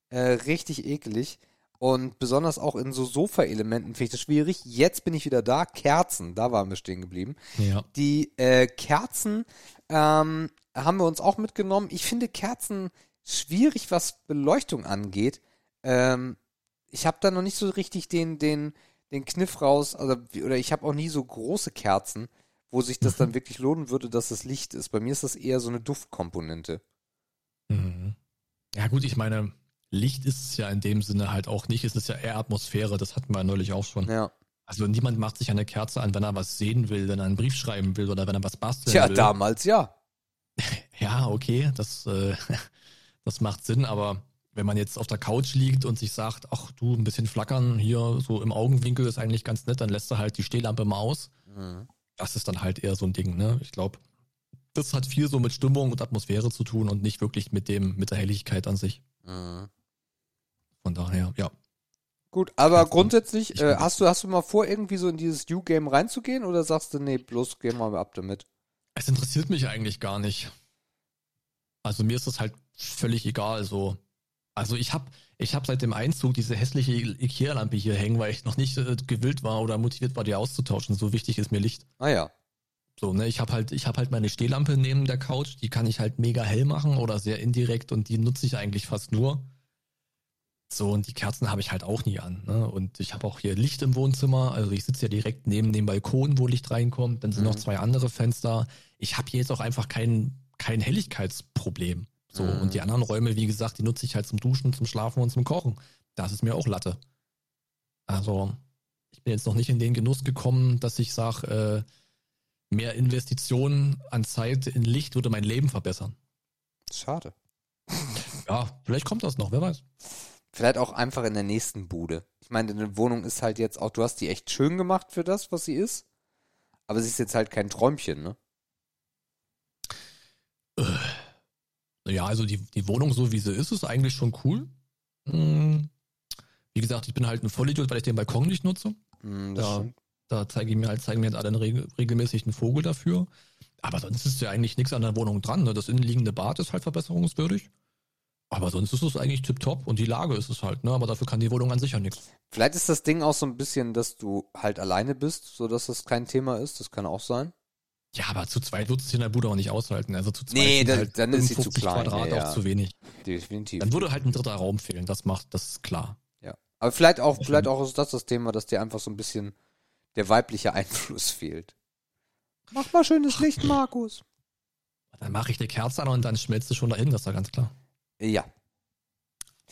Äh, richtig eklig. Und besonders auch in so Sofa-Elementen finde ich das schwierig. Jetzt bin ich wieder da. Kerzen, da waren wir stehen geblieben. Ja. Die äh, Kerzen ähm, haben wir uns auch mitgenommen. Ich finde Kerzen schwierig, was Beleuchtung angeht. Ähm, ich habe da noch nicht so richtig den, den, den Kniff raus, also, oder ich habe auch nie so große Kerzen, wo sich das dann wirklich lohnen würde, dass das Licht ist. Bei mir ist das eher so eine Duftkomponente. Mhm. Ja gut, ich meine, Licht ist es ja in dem Sinne halt auch nicht. Es ist ja eher Atmosphäre, das hatten wir ja neulich auch schon. Ja. Also niemand macht sich eine Kerze an, wenn er was sehen will, wenn er einen Brief schreiben will oder wenn er was basteln Tja, will. damals ja. Ja, okay, das, äh, das macht Sinn, aber wenn man jetzt auf der Couch liegt und sich sagt, ach du, ein bisschen flackern hier so im Augenwinkel ist eigentlich ganz nett, dann lässt er halt die Stehlampe mal aus. Mhm. Das ist dann halt eher so ein Ding, ne? Ich glaube, das hat viel so mit Stimmung und Atmosphäre zu tun und nicht wirklich mit dem, mit der Helligkeit an sich. Mhm. Von daher, ja. Gut, aber grundsätzlich, Ich äh, hast du, hast du mal vor, irgendwie so in dieses You-Game reinzugehen oder sagst du, nee, bloß geh mal ab damit? Es interessiert mich eigentlich gar nicht. Also mir ist das halt völlig egal. So. Also ich habe ich hab seit dem Einzug diese hässliche Ikea-Lampe hier hängen, weil ich noch nicht äh, gewillt war oder motiviert war, die auszutauschen. So wichtig ist mir Licht. Ah ja. So, ne, ich habe halt, ich habe halt meine Stehlampe neben der Couch, die kann ich halt mega hell machen oder sehr indirekt und die nutze ich eigentlich fast nur. So, und die Kerzen habe ich halt auch nie an. Ne? Und ich habe auch hier Licht im Wohnzimmer. Also ich sitze ja direkt neben dem Balkon, wo Licht reinkommt. Dann sind Mhm. noch zwei andere Fenster. Ich habe hier jetzt auch einfach kein, kein Helligkeitsproblem. So, Mhm. und die anderen Räume, wie gesagt, die nutze ich halt zum Duschen, zum Schlafen und zum Kochen. Das ist mir auch Latte. Also, ich bin jetzt noch nicht in den Genuss gekommen, dass ich sage, äh, mehr Investitionen an Zeit in Licht würde mein Leben verbessern. Schade. Ja, vielleicht kommt das noch, wer weiß. Vielleicht auch einfach in der nächsten Bude. Ich meine, deine Wohnung ist halt jetzt auch, du hast die echt schön gemacht für das, was sie ist. Aber sie ist jetzt halt kein Träumchen, ne? Ja, also die, die Wohnung so wie sie ist, ist eigentlich schon cool. Hm, Wie gesagt, ich bin halt ein Vollidiot, weil ich den Balkon nicht nutze. Hm, Ja. stimmt. Da zeige ich mir halt, zeigen mir halt alle einen Vogel dafür. Aber sonst ist ja eigentlich nichts an der Wohnung dran. Ne? Das innenliegende Bad ist halt verbesserungswürdig. Aber sonst ist es eigentlich tipptopp und die Lage ist es halt, ne? Aber dafür kann die Wohnung an sich ja nichts. Vielleicht ist das Ding auch so ein bisschen, dass du halt alleine bist, sodass das kein Thema ist. Das kann auch sein. Ja, aber zu zweit wird es in der Bude auch nicht aushalten. Also zu zweit Nee, sind dann- halt dann ist sie zu 55 klein, Quadrat ja, ja. auch zu wenig. Definitiv. Dann würde halt ein dritter Raum fehlen. Das macht, das ist klar. ja. Aber vielleicht auch, vielleicht auch ist das das Thema, dass dir einfach so ein bisschen der weibliche Einfluss fehlt. Mach mal schönes Licht, Markus. Dann mache ich die Kerze an und dann schmelzt es schon dahin, das ist ja ganz klar. Ja.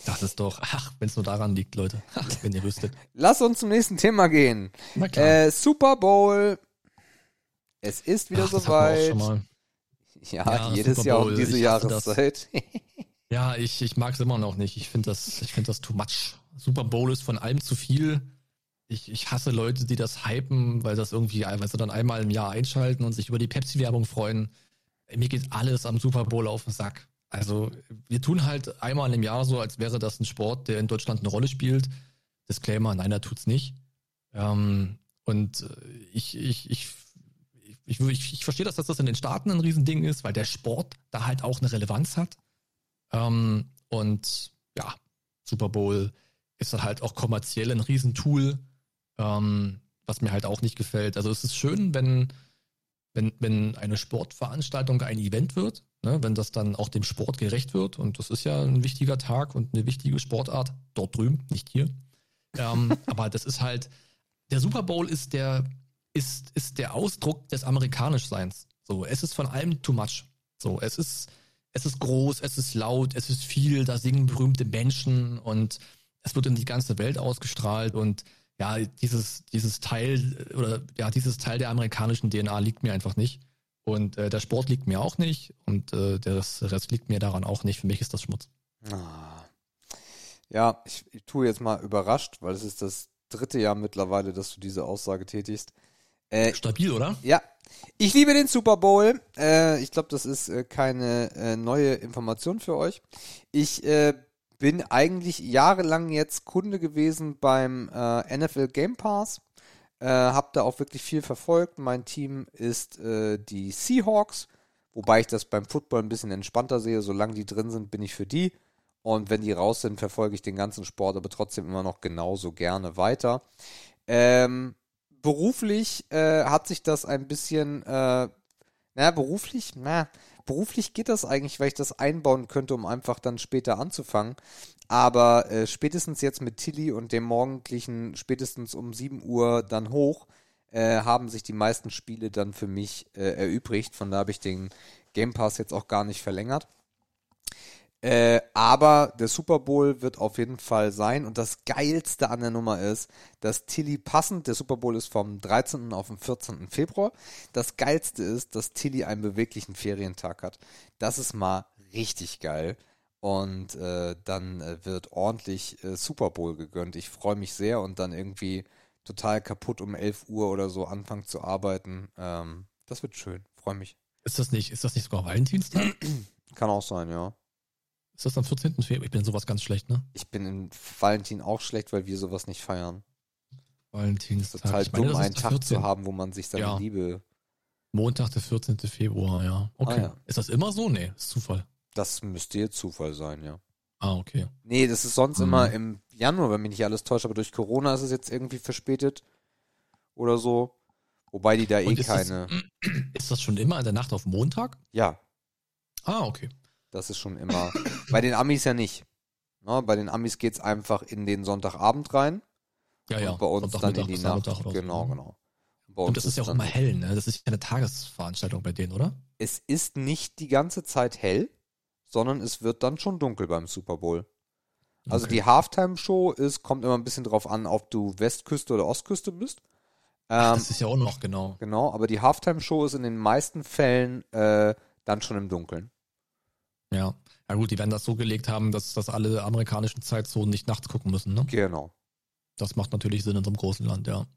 Das ist doch, ach, wenn es nur daran liegt, Leute. Ach, wenn ihr wüsstet. Lass uns zum nächsten Thema gehen. Na klar. Äh, Super Bowl. Es ist wieder Ach, auch soweit. Ja, Ja, jedes Jahr um Bowl, diese ich. Jahreszeit. Ja, ich, ich mag es immer noch nicht. Ich finde das, ich finde das too much. Super Bowl ist von allem zu viel. ich, ich hasse Leute, die das hypen, weil das irgendwie, weil sie dann einmal im Jahr einschalten und sich über die Pepsi-Werbung freuen. Mir geht alles am Super Bowl auf den Sack. Also wir tun halt einmal im Jahr so, als wäre das ein Sport, der in Deutschland eine Rolle spielt. Disclaimer, nein, er tut's nicht. Ähm, und äh, ich, ich, ich, ich, ich, ich verstehe, dass das in den Staaten ein Riesending ist, weil der Sport da halt auch eine Relevanz hat. Ähm, und ja, Super Bowl ist dann halt auch kommerziell ein Riesentool, ähm, was mir halt auch nicht gefällt. Also es ist schön, wenn, wenn, wenn eine Sportveranstaltung ein Event wird, ne, wenn das dann auch dem Sport gerecht wird. Und das ist ja ein wichtiger Tag und eine wichtige Sportart, dort drüben, nicht hier. Ähm, aber das ist halt, der Super Bowl ist der, ist, ist der Ausdruck des Amerikanischseins. So, es ist von allem too much. So, es ist, es ist groß, es ist laut, es ist viel, da singen berühmte Menschen und es wird in die ganze Welt ausgestrahlt und ja, dieses, dieses Teil oder ja, dieses Teil der amerikanischen DNA liegt mir einfach nicht. Und äh, der Sport liegt mir auch nicht und äh, der Rest liegt mir daran auch nicht. Für mich ist das Schmutz. Ah. Ja, ich, ich tue jetzt mal überrascht, weil es ist das dritte Jahr mittlerweile, dass du diese Aussage tätigst. Äh, Stabil, oder? Ja. Ich liebe den Super Bowl. Äh, ich glaube, das ist äh, keine äh, neue Information für euch. Ich äh, bin eigentlich jahrelang jetzt Kunde gewesen beim äh, NFL Game Pass. Äh, hab da auch wirklich viel verfolgt. Mein Team ist äh, die Seahawks, wobei ich das beim Football ein bisschen entspannter sehe. Solange die drin sind, bin ich für die. Und wenn die raus sind, verfolge ich den ganzen Sport, aber trotzdem immer noch genauso gerne weiter. Ähm, beruflich äh, hat sich das ein bisschen, äh, na, beruflich, na, beruflich geht das eigentlich, weil ich das einbauen könnte, um einfach dann später anzufangen. Aber äh, spätestens jetzt mit Tilly und dem morgendlichen, spätestens um 7 Uhr dann hoch, äh, haben sich die meisten Spiele dann für mich äh, erübrigt. Von da habe ich den Game Pass jetzt auch gar nicht verlängert. Äh, aber der Super Bowl wird auf jeden Fall sein. Und das Geilste an der Nummer ist, dass Tilly passend, der Super Bowl ist vom 13. auf den 14. Februar. Das Geilste ist, dass Tilly einen beweglichen Ferientag hat. Das ist mal richtig geil. Und äh, dann äh, wird ordentlich äh, Super Bowl gegönnt. Ich freue mich sehr und dann irgendwie total kaputt um 11 Uhr oder so anfangen zu arbeiten. Ähm, das wird schön. Freue mich. Ist das nicht, ist das nicht sogar Valentinstag? Kann auch sein, ja. Ist das am 14. Februar? Ich bin sowas ganz schlecht, ne? Ich bin in Valentin auch schlecht, weil wir sowas nicht feiern. Valentinstag. Total Ich meine, dumm, ist einen Tag 14. zu haben, wo man sich seine Ja. Liebe. Montag, der 14. Februar, ja. Okay. Ah, ja. Ist das immer so? Nee, ist Zufall. Das müsste jetzt Zufall sein, ja. Ah, okay. Nee, das ist sonst Mhm. immer im Januar, wenn mich nicht alles täuscht, aber durch Corona ist es jetzt irgendwie verspätet oder so. Wobei die da eh Und ist das- keine. Ist das schon immer in der Nacht auf Montag? Ja, Ah, okay. das ist schon immer. bei den Amis ja nicht. Ne, bei den Amis geht's einfach in den Sonntagabend rein. Ja, ja. Und bei uns dann in die Nacht. Oder so. Genau, genau. Bei Und das ist ja auch immer hell, ne? Das ist ja eine Tagesveranstaltung bei denen, oder? Es ist nicht die ganze Zeit hell, sondern es wird dann schon dunkel beim Super Bowl. Also Okay. die Halftime-Show ist, kommt immer ein bisschen drauf an, ob du Westküste oder Ostküste bist. Ach, Ähm, das ist ja auch noch, genau. genau, aber die Halftime-Show ist in den meisten Fällen äh, dann schon im Dunkeln. Ja. Ja gut, die werden das so gelegt haben, dass, dass alle amerikanischen Zeitzonen nicht nachts gucken müssen, ne? Genau. Das macht natürlich Sinn in so einem großen Land, ja.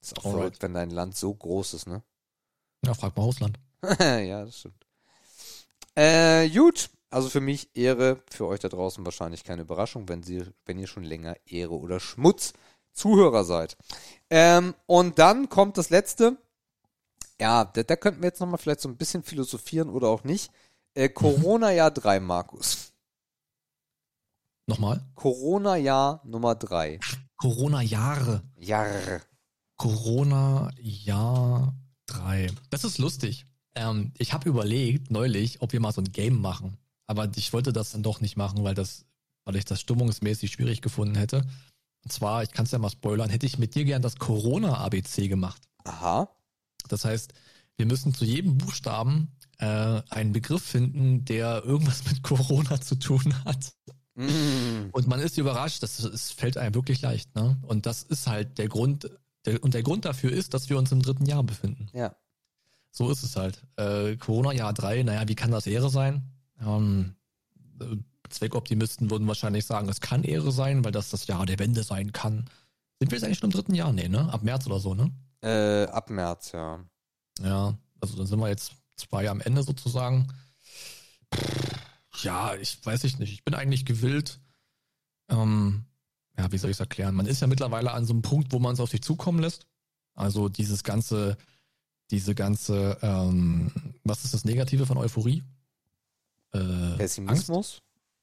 Ist auch Alright. verrückt, wenn dein Land so groß ist, ne? Ja, frag mal Russland. ja, das stimmt. Äh, gut. Also für mich Ehre, für euch da draußen wahrscheinlich keine Überraschung, wenn, sie, wenn ihr schon länger Ehre oder Schmutz Zuhörer seid. Ähm, und dann kommt das letzte. Ja, da, da könnten wir jetzt nochmal vielleicht so ein bisschen philosophieren oder auch nicht. Äh, Corona-Jahr 3, Markus. Nochmal? Corona-Jahr Nummer 3. Corona-Jahre. Jarr. Corona-Jahr 3. Das ist lustig. Ähm, ich habe überlegt neulich, ob wir mal so ein Game machen. Aber ich wollte das dann doch nicht machen, weil das, weil ich das stimmungsmäßig schwierig gefunden hätte. Und zwar, ich kann es ja mal spoilern, hätte ich mit dir gern das Corona-ABC gemacht. Aha. Das heißt, wir müssen zu jedem Buchstaben äh, einen Begriff finden, der irgendwas mit Corona zu tun hat. Mm. Und man ist überrascht, das, es fällt einem wirklich leicht, ne? Und das ist halt der Grund, der, und der Grund dafür ist, dass wir uns im dritten Jahr befinden. Ja. So ist es halt. Äh, Corona Jahr 3, naja, wie kann das Ehre sein? Ähm, äh, Zweckoptimisten würden wahrscheinlich sagen, es kann Ehre sein, weil das das Jahr der Wende sein kann. Sind wir jetzt eigentlich schon im dritten Jahr? Nee, ne? Ab März oder so, ne? Äh, ab März, ja. Ja, also dann sind wir jetzt zwei am Ende sozusagen. Ja, ich weiß ich nicht. Ich bin eigentlich gewillt. Ähm, ja, wie soll ich es erklären? Man ist ja mittlerweile an so einem Punkt, wo man es auf sich zukommen lässt. Also dieses ganze, diese ganze, ähm, was ist das Negative von Euphorie? Äh, Pessimismus?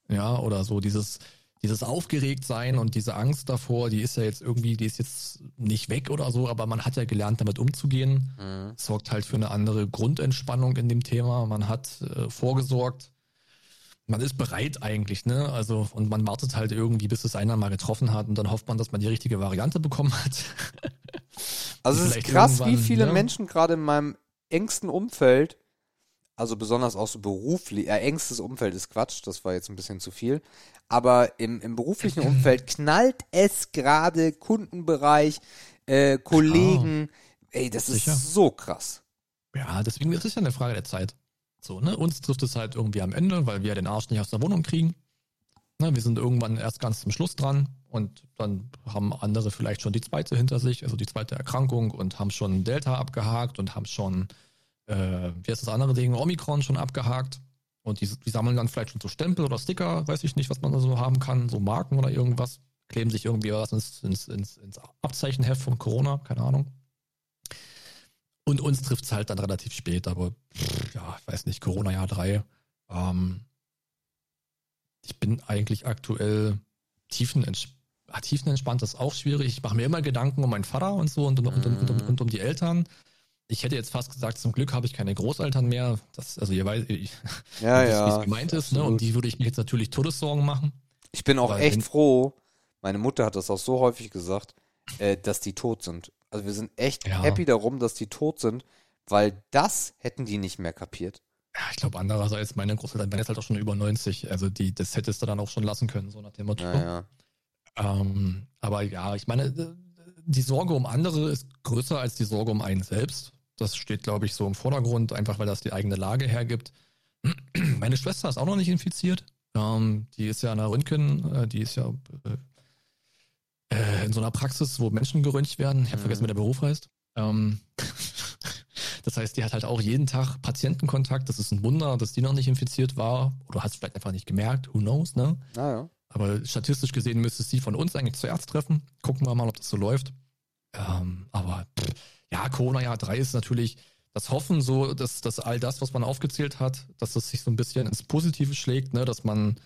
Angst? Ja, oder so dieses, dieses Aufgeregtsein und diese Angst davor, die ist ja jetzt irgendwie, die ist jetzt nicht weg oder so, aber man hat ja gelernt, damit umzugehen. Mhm. Sorgt halt für eine andere Grundentspannung in dem Thema. Man hat äh, vorgesorgt. Man ist bereit eigentlich, ne? Also, und man wartet halt irgendwie, bis es einer mal getroffen hat und dann hofft man, dass man die richtige Variante bekommen hat. also, es ist krass, wie viele ne? Menschen gerade in meinem engsten Umfeld also besonders auch so beruflich, äh, engstes Umfeld ist Quatsch, das war jetzt ein bisschen zu viel, aber im, im beruflichen Umfeld knallt es gerade Kundenbereich, äh, Kollegen. Oh. Ey, das Sicher? ist so krass. Ja, deswegen ist es ja eine Frage der Zeit. So, ne? Uns trifft es halt irgendwie am Ende, weil wir den Arsch nicht aus der Wohnung kriegen. Ne? Wir sind irgendwann erst ganz zum Schluss dran und dann haben andere vielleicht schon die zweite hinter sich, also die zweite Erkrankung und haben schon Delta abgehakt und haben schon, äh, wie heißt das andere Ding, Omikron schon abgehakt. Und die, die sammeln dann vielleicht schon so Stempel oder Sticker, weiß ich nicht, was man da so haben kann, so Marken oder irgendwas. Kleben sich irgendwie was ins, ins, ins, ins Abzeichenheft von Corona, keine Ahnung. Und uns trifft es halt dann relativ spät, aber ja, ich weiß nicht, Corona-Jahr 3. Ähm, ich bin eigentlich aktuell tiefenentspannt. Tiefenentspannt ist auch schwierig. Ich mache mir immer Gedanken um meinen Vater und so und, und, und, und, und um die Eltern ich hätte jetzt fast gesagt, zum Glück habe ich keine Großeltern mehr. Das, also ihr weißt, ich, ja, ja, wie es gemeint ist, ne? Und die würde ich mir jetzt natürlich Todessorgen machen. Ich bin auch echt froh, meine Mutter hat das auch so häufig gesagt, äh, dass die tot sind. Also wir sind echt ja. happy darum, dass die tot sind, weil das hätten die nicht mehr kapiert. Ja, ich glaube andererseits, meine Großeltern werden jetzt halt auch schon über 90. Also die, das hättest du dann auch schon lassen können, so nach dem Motto. Ja. Ähm, aber ja, ich meine, die Sorge um andere ist größer als die Sorge um einen selbst. Das steht, glaube ich, so im Vordergrund, einfach weil das die eigene Lage hergibt. Meine Schwester ist auch noch nicht infiziert. Ähm, die ist ja an der Röntgen, äh, die ist ja äh, äh in so einer Praxis, wo Menschen geröntgt werden. Ich habe mhm. vergessen, wie der Beruf heißt. Ähm, das heißt, die hat halt auch jeden Tag Patientenkontakt. Das ist ein Wunder, dass die noch nicht infiziert war. Oder hat es vielleicht einfach nicht gemerkt. Who knows, ne? Ah, ja. Aber statistisch gesehen müsste sie von uns eigentlich zuerst treffen. Gucken wir mal, ob das so läuft. Ähm, aber pff, ja, Corona-Jahr 3 ist natürlich das Hoffen so, dass, dass all das, was man aufgezählt hat, dass es sich so ein bisschen ins Positive schlägt, ne, dass man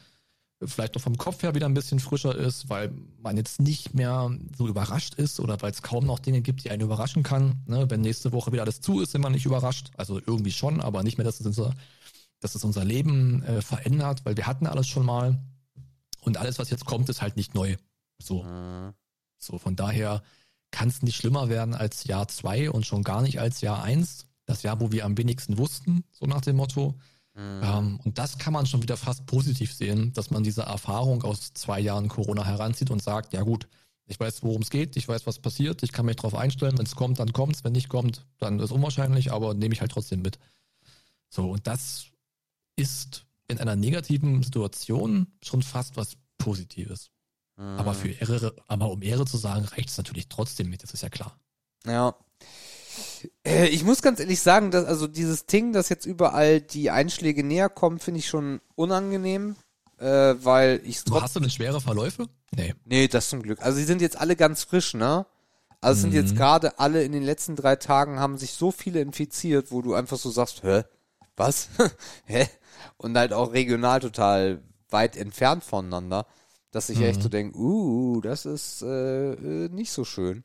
vielleicht auch vom Kopf her wieder ein bisschen frischer ist, weil man jetzt nicht mehr so überrascht ist oder weil es kaum noch Dinge gibt, die einen überraschen kann. Ne? Wenn nächste Woche wieder alles zu ist, sind wir nicht überrascht. Also irgendwie schon, aber nicht mehr, dass es unser, dass es unser Leben äh, verändert, weil wir hatten alles schon mal. Und alles, was jetzt kommt, ist halt nicht neu. So. Mhm. So, von daher kann es nicht schlimmer werden als Jahr zwei und schon gar nicht als Jahr eins. Das Jahr, wo wir am wenigsten wussten, so nach dem Motto. Mhm. Ähm, und das kann man schon wieder fast positiv sehen, dass man diese Erfahrung aus zwei Jahren Corona heranzieht und sagt, ja gut, ich weiß, worum es geht, ich weiß, was passiert, ich kann mich darauf einstellen, wenn es kommt, dann kommt es, wenn nicht kommt, dann ist es unwahrscheinlich, aber nehme ich halt trotzdem mit. So, und das ist in einer negativen Situation schon fast was Positives. Aber für Ehre, aber um Ehre zu sagen, reicht es natürlich trotzdem mit, das ist ja klar. Ja. Äh, ich muss ganz ehrlich sagen, dass also dieses Ding, dass jetzt überall die Einschläge näher kommen, finde ich schon unangenehm, äh, weil ich du Hast du denn schwere Verläufe? Nee. Nee, das zum Glück. Also sie sind jetzt alle ganz frisch, ne? Also mhm. sind jetzt mhm. gerade alle in den letzten drei Tagen haben sich so viele infiziert, wo du einfach so sagst, hä? Was? hä? Und halt auch regional total weit entfernt voneinander dass ich mhm. echt so denke, uh, das ist äh, äh, nicht so schön.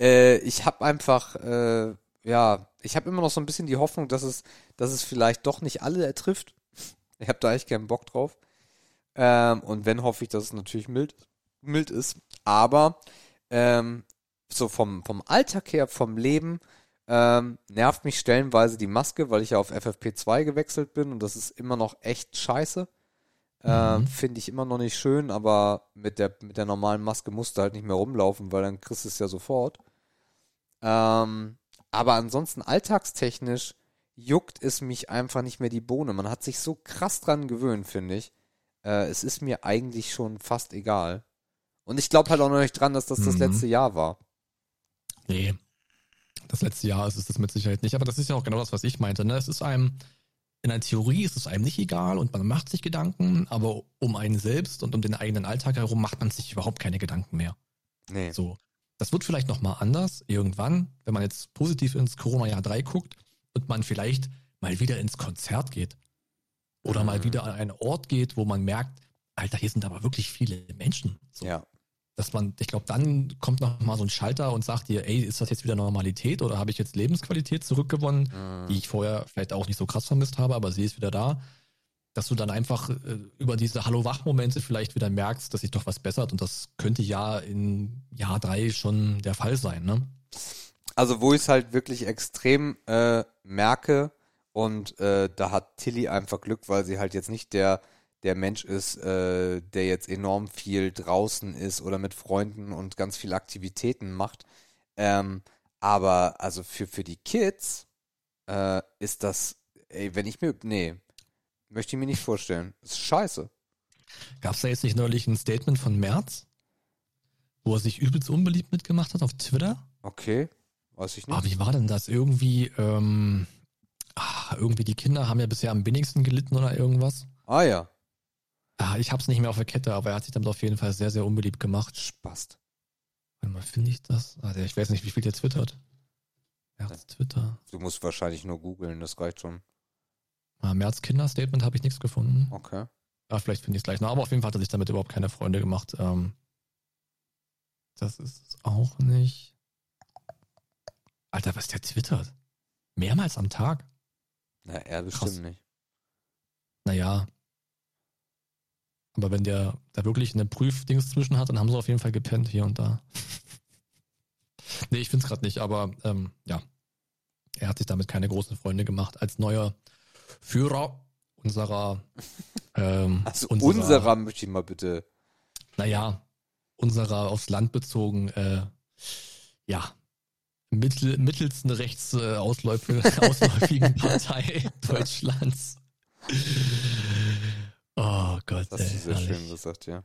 Äh, ich habe einfach, äh, ja, ich habe immer noch so ein bisschen die Hoffnung, dass es, dass es vielleicht doch nicht alle ertrifft. Ich habe da echt keinen Bock drauf. Ähm, und wenn, hoffe ich, dass es natürlich mild, mild ist. Aber ähm, so vom, vom Alltag her, vom Leben, ähm, nervt mich stellenweise die Maske, weil ich ja auf FFP2 gewechselt bin und das ist immer noch echt scheiße. Ähm, mhm. Finde ich immer noch nicht schön, aber mit der, mit der normalen Maske musst du halt nicht mehr rumlaufen, weil dann kriegst du es ja sofort. Ähm, aber ansonsten alltagstechnisch juckt es mich einfach nicht mehr die Bohne. Man hat sich so krass dran gewöhnt, finde ich. Äh, es ist mir eigentlich schon fast egal. Und ich glaube halt auch noch nicht dran, dass das das Mhm. letzte Jahr war. Nee. Das letzte Jahr ist es das mit Sicherheit nicht. Aber das ist ja auch genau das, was ich meinte. Ne? Es ist einem, in der Theorie ist es einem nicht egal und man macht sich Gedanken, aber um einen selbst und um den eigenen Alltag herum macht man sich überhaupt keine Gedanken mehr. Nee. So. Das wird vielleicht nochmal anders irgendwann, wenn man jetzt positiv ins Corona-Jahr 3 guckt und man vielleicht mal wieder ins Konzert geht. Oder mal Mhm. wieder an einen Ort geht, wo man merkt, Alter, hier sind aber wirklich viele Menschen. So Ja. Dass man, ich glaube, dann kommt noch mal so ein Schalter und sagt dir, ey, ist das jetzt wieder Normalität oder habe ich jetzt Lebensqualität zurückgewonnen, Mhm. die ich vorher vielleicht auch nicht so krass vermisst habe, aber sie ist wieder da, dass du dann einfach äh, über diese Hallo-Wach-Momente vielleicht wieder merkst, dass sich doch was bessert und das könnte ja in Jahr drei schon der Fall sein, ne? Also wo ich es halt wirklich extrem äh, merke und äh, da hat Tilly einfach Glück, weil sie halt jetzt nicht der der Mensch ist, äh, der jetzt enorm viel draußen ist oder mit Freunden und ganz viele Aktivitäten macht. Ähm, aber also für für die Kids äh, ist das, ey, wenn ich mir, nee, möchte ich mir nicht vorstellen. ist scheiße. Gab es da jetzt nicht neulich ein Statement von Merz, wo er sich übelst unbeliebt mitgemacht hat auf Twitter? Okay, weiß ich nicht. Ah, wie war denn das? Irgendwie, ähm, ah, irgendwie die Kinder haben ja bisher am wenigsten gelitten oder irgendwas. ah ja, Ah, ich hab's nicht mehr auf der Kette, aber er hat sich damit auf jeden Fall sehr, sehr unbeliebt gemacht. Spast. Warte mal, finde ich das? Der, ich weiß nicht, wie viel der twittert. März Twitter. Du musst wahrscheinlich nur googeln, das reicht schon. Ah, März Kinderstatement habe ich nichts gefunden. Okay. Ah, vielleicht finde ich es gleich noch. Aber auf jeden Fall hat er sich damit überhaupt keine Freunde gemacht. Ähm, das ist es auch nicht. Alter, was der twittert? Mehrmals am Tag? Na, er bestimmt Krass. nicht. Naja. Aber wenn der da wirklich eine Prüfdings zwischen hat, dann haben sie auf jeden Fall gepennt hier und da. nee, ich find's gerade nicht, aber ähm, ja. Er hat sich damit keine großen Freunde gemacht. Als neuer Führer unserer ähm, Also unserer, möchte ich mal bitte. naja, unserer aufs Land bezogen, äh, ja, mittel, mittelsten rechts äh, ausläufig, ausläufigen Partei Deutschlands. Oh Gott, Das hast du ey, sehr herrlich. schön gesagt, ja.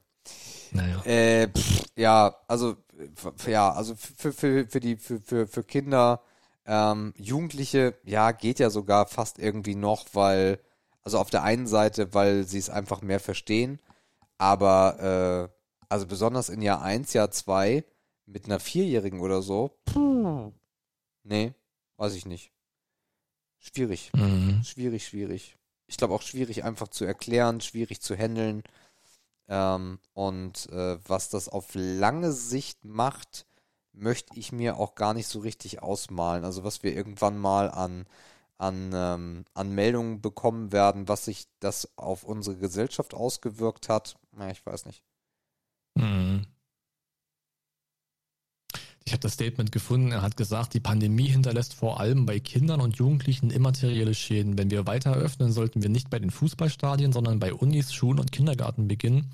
Naja. Äh, pff, ja, also ja, also für, für, für die für, für, für Kinder, ähm, Jugendliche, ja, geht ja sogar fast irgendwie noch, weil, also auf der einen Seite, weil sie es einfach mehr verstehen, aber äh, also besonders in Jahr 1, Jahr 2 mit einer Vierjährigen oder so, puh, nee, weiß ich nicht. Schwierig. Mhm. Schwierig, schwierig. Ich glaube auch schwierig einfach zu erklären, schwierig zu handeln. Ähm, und äh, was das auf lange Sicht macht, möchte ich mir auch gar nicht so richtig ausmalen. Also was wir irgendwann mal an, an, ähm, an Meldungen bekommen werden, was sich das auf unsere Gesellschaft ausgewirkt hat, na, ich weiß nicht. Mhm. Ich habe das Statement gefunden. Er hat gesagt, die Pandemie hinterlässt vor allem bei Kindern und Jugendlichen immaterielle Schäden. Wenn wir weiter öffnen, sollten wir nicht bei den Fußballstadien, sondern bei Unis, Schulen und Kindergarten beginnen.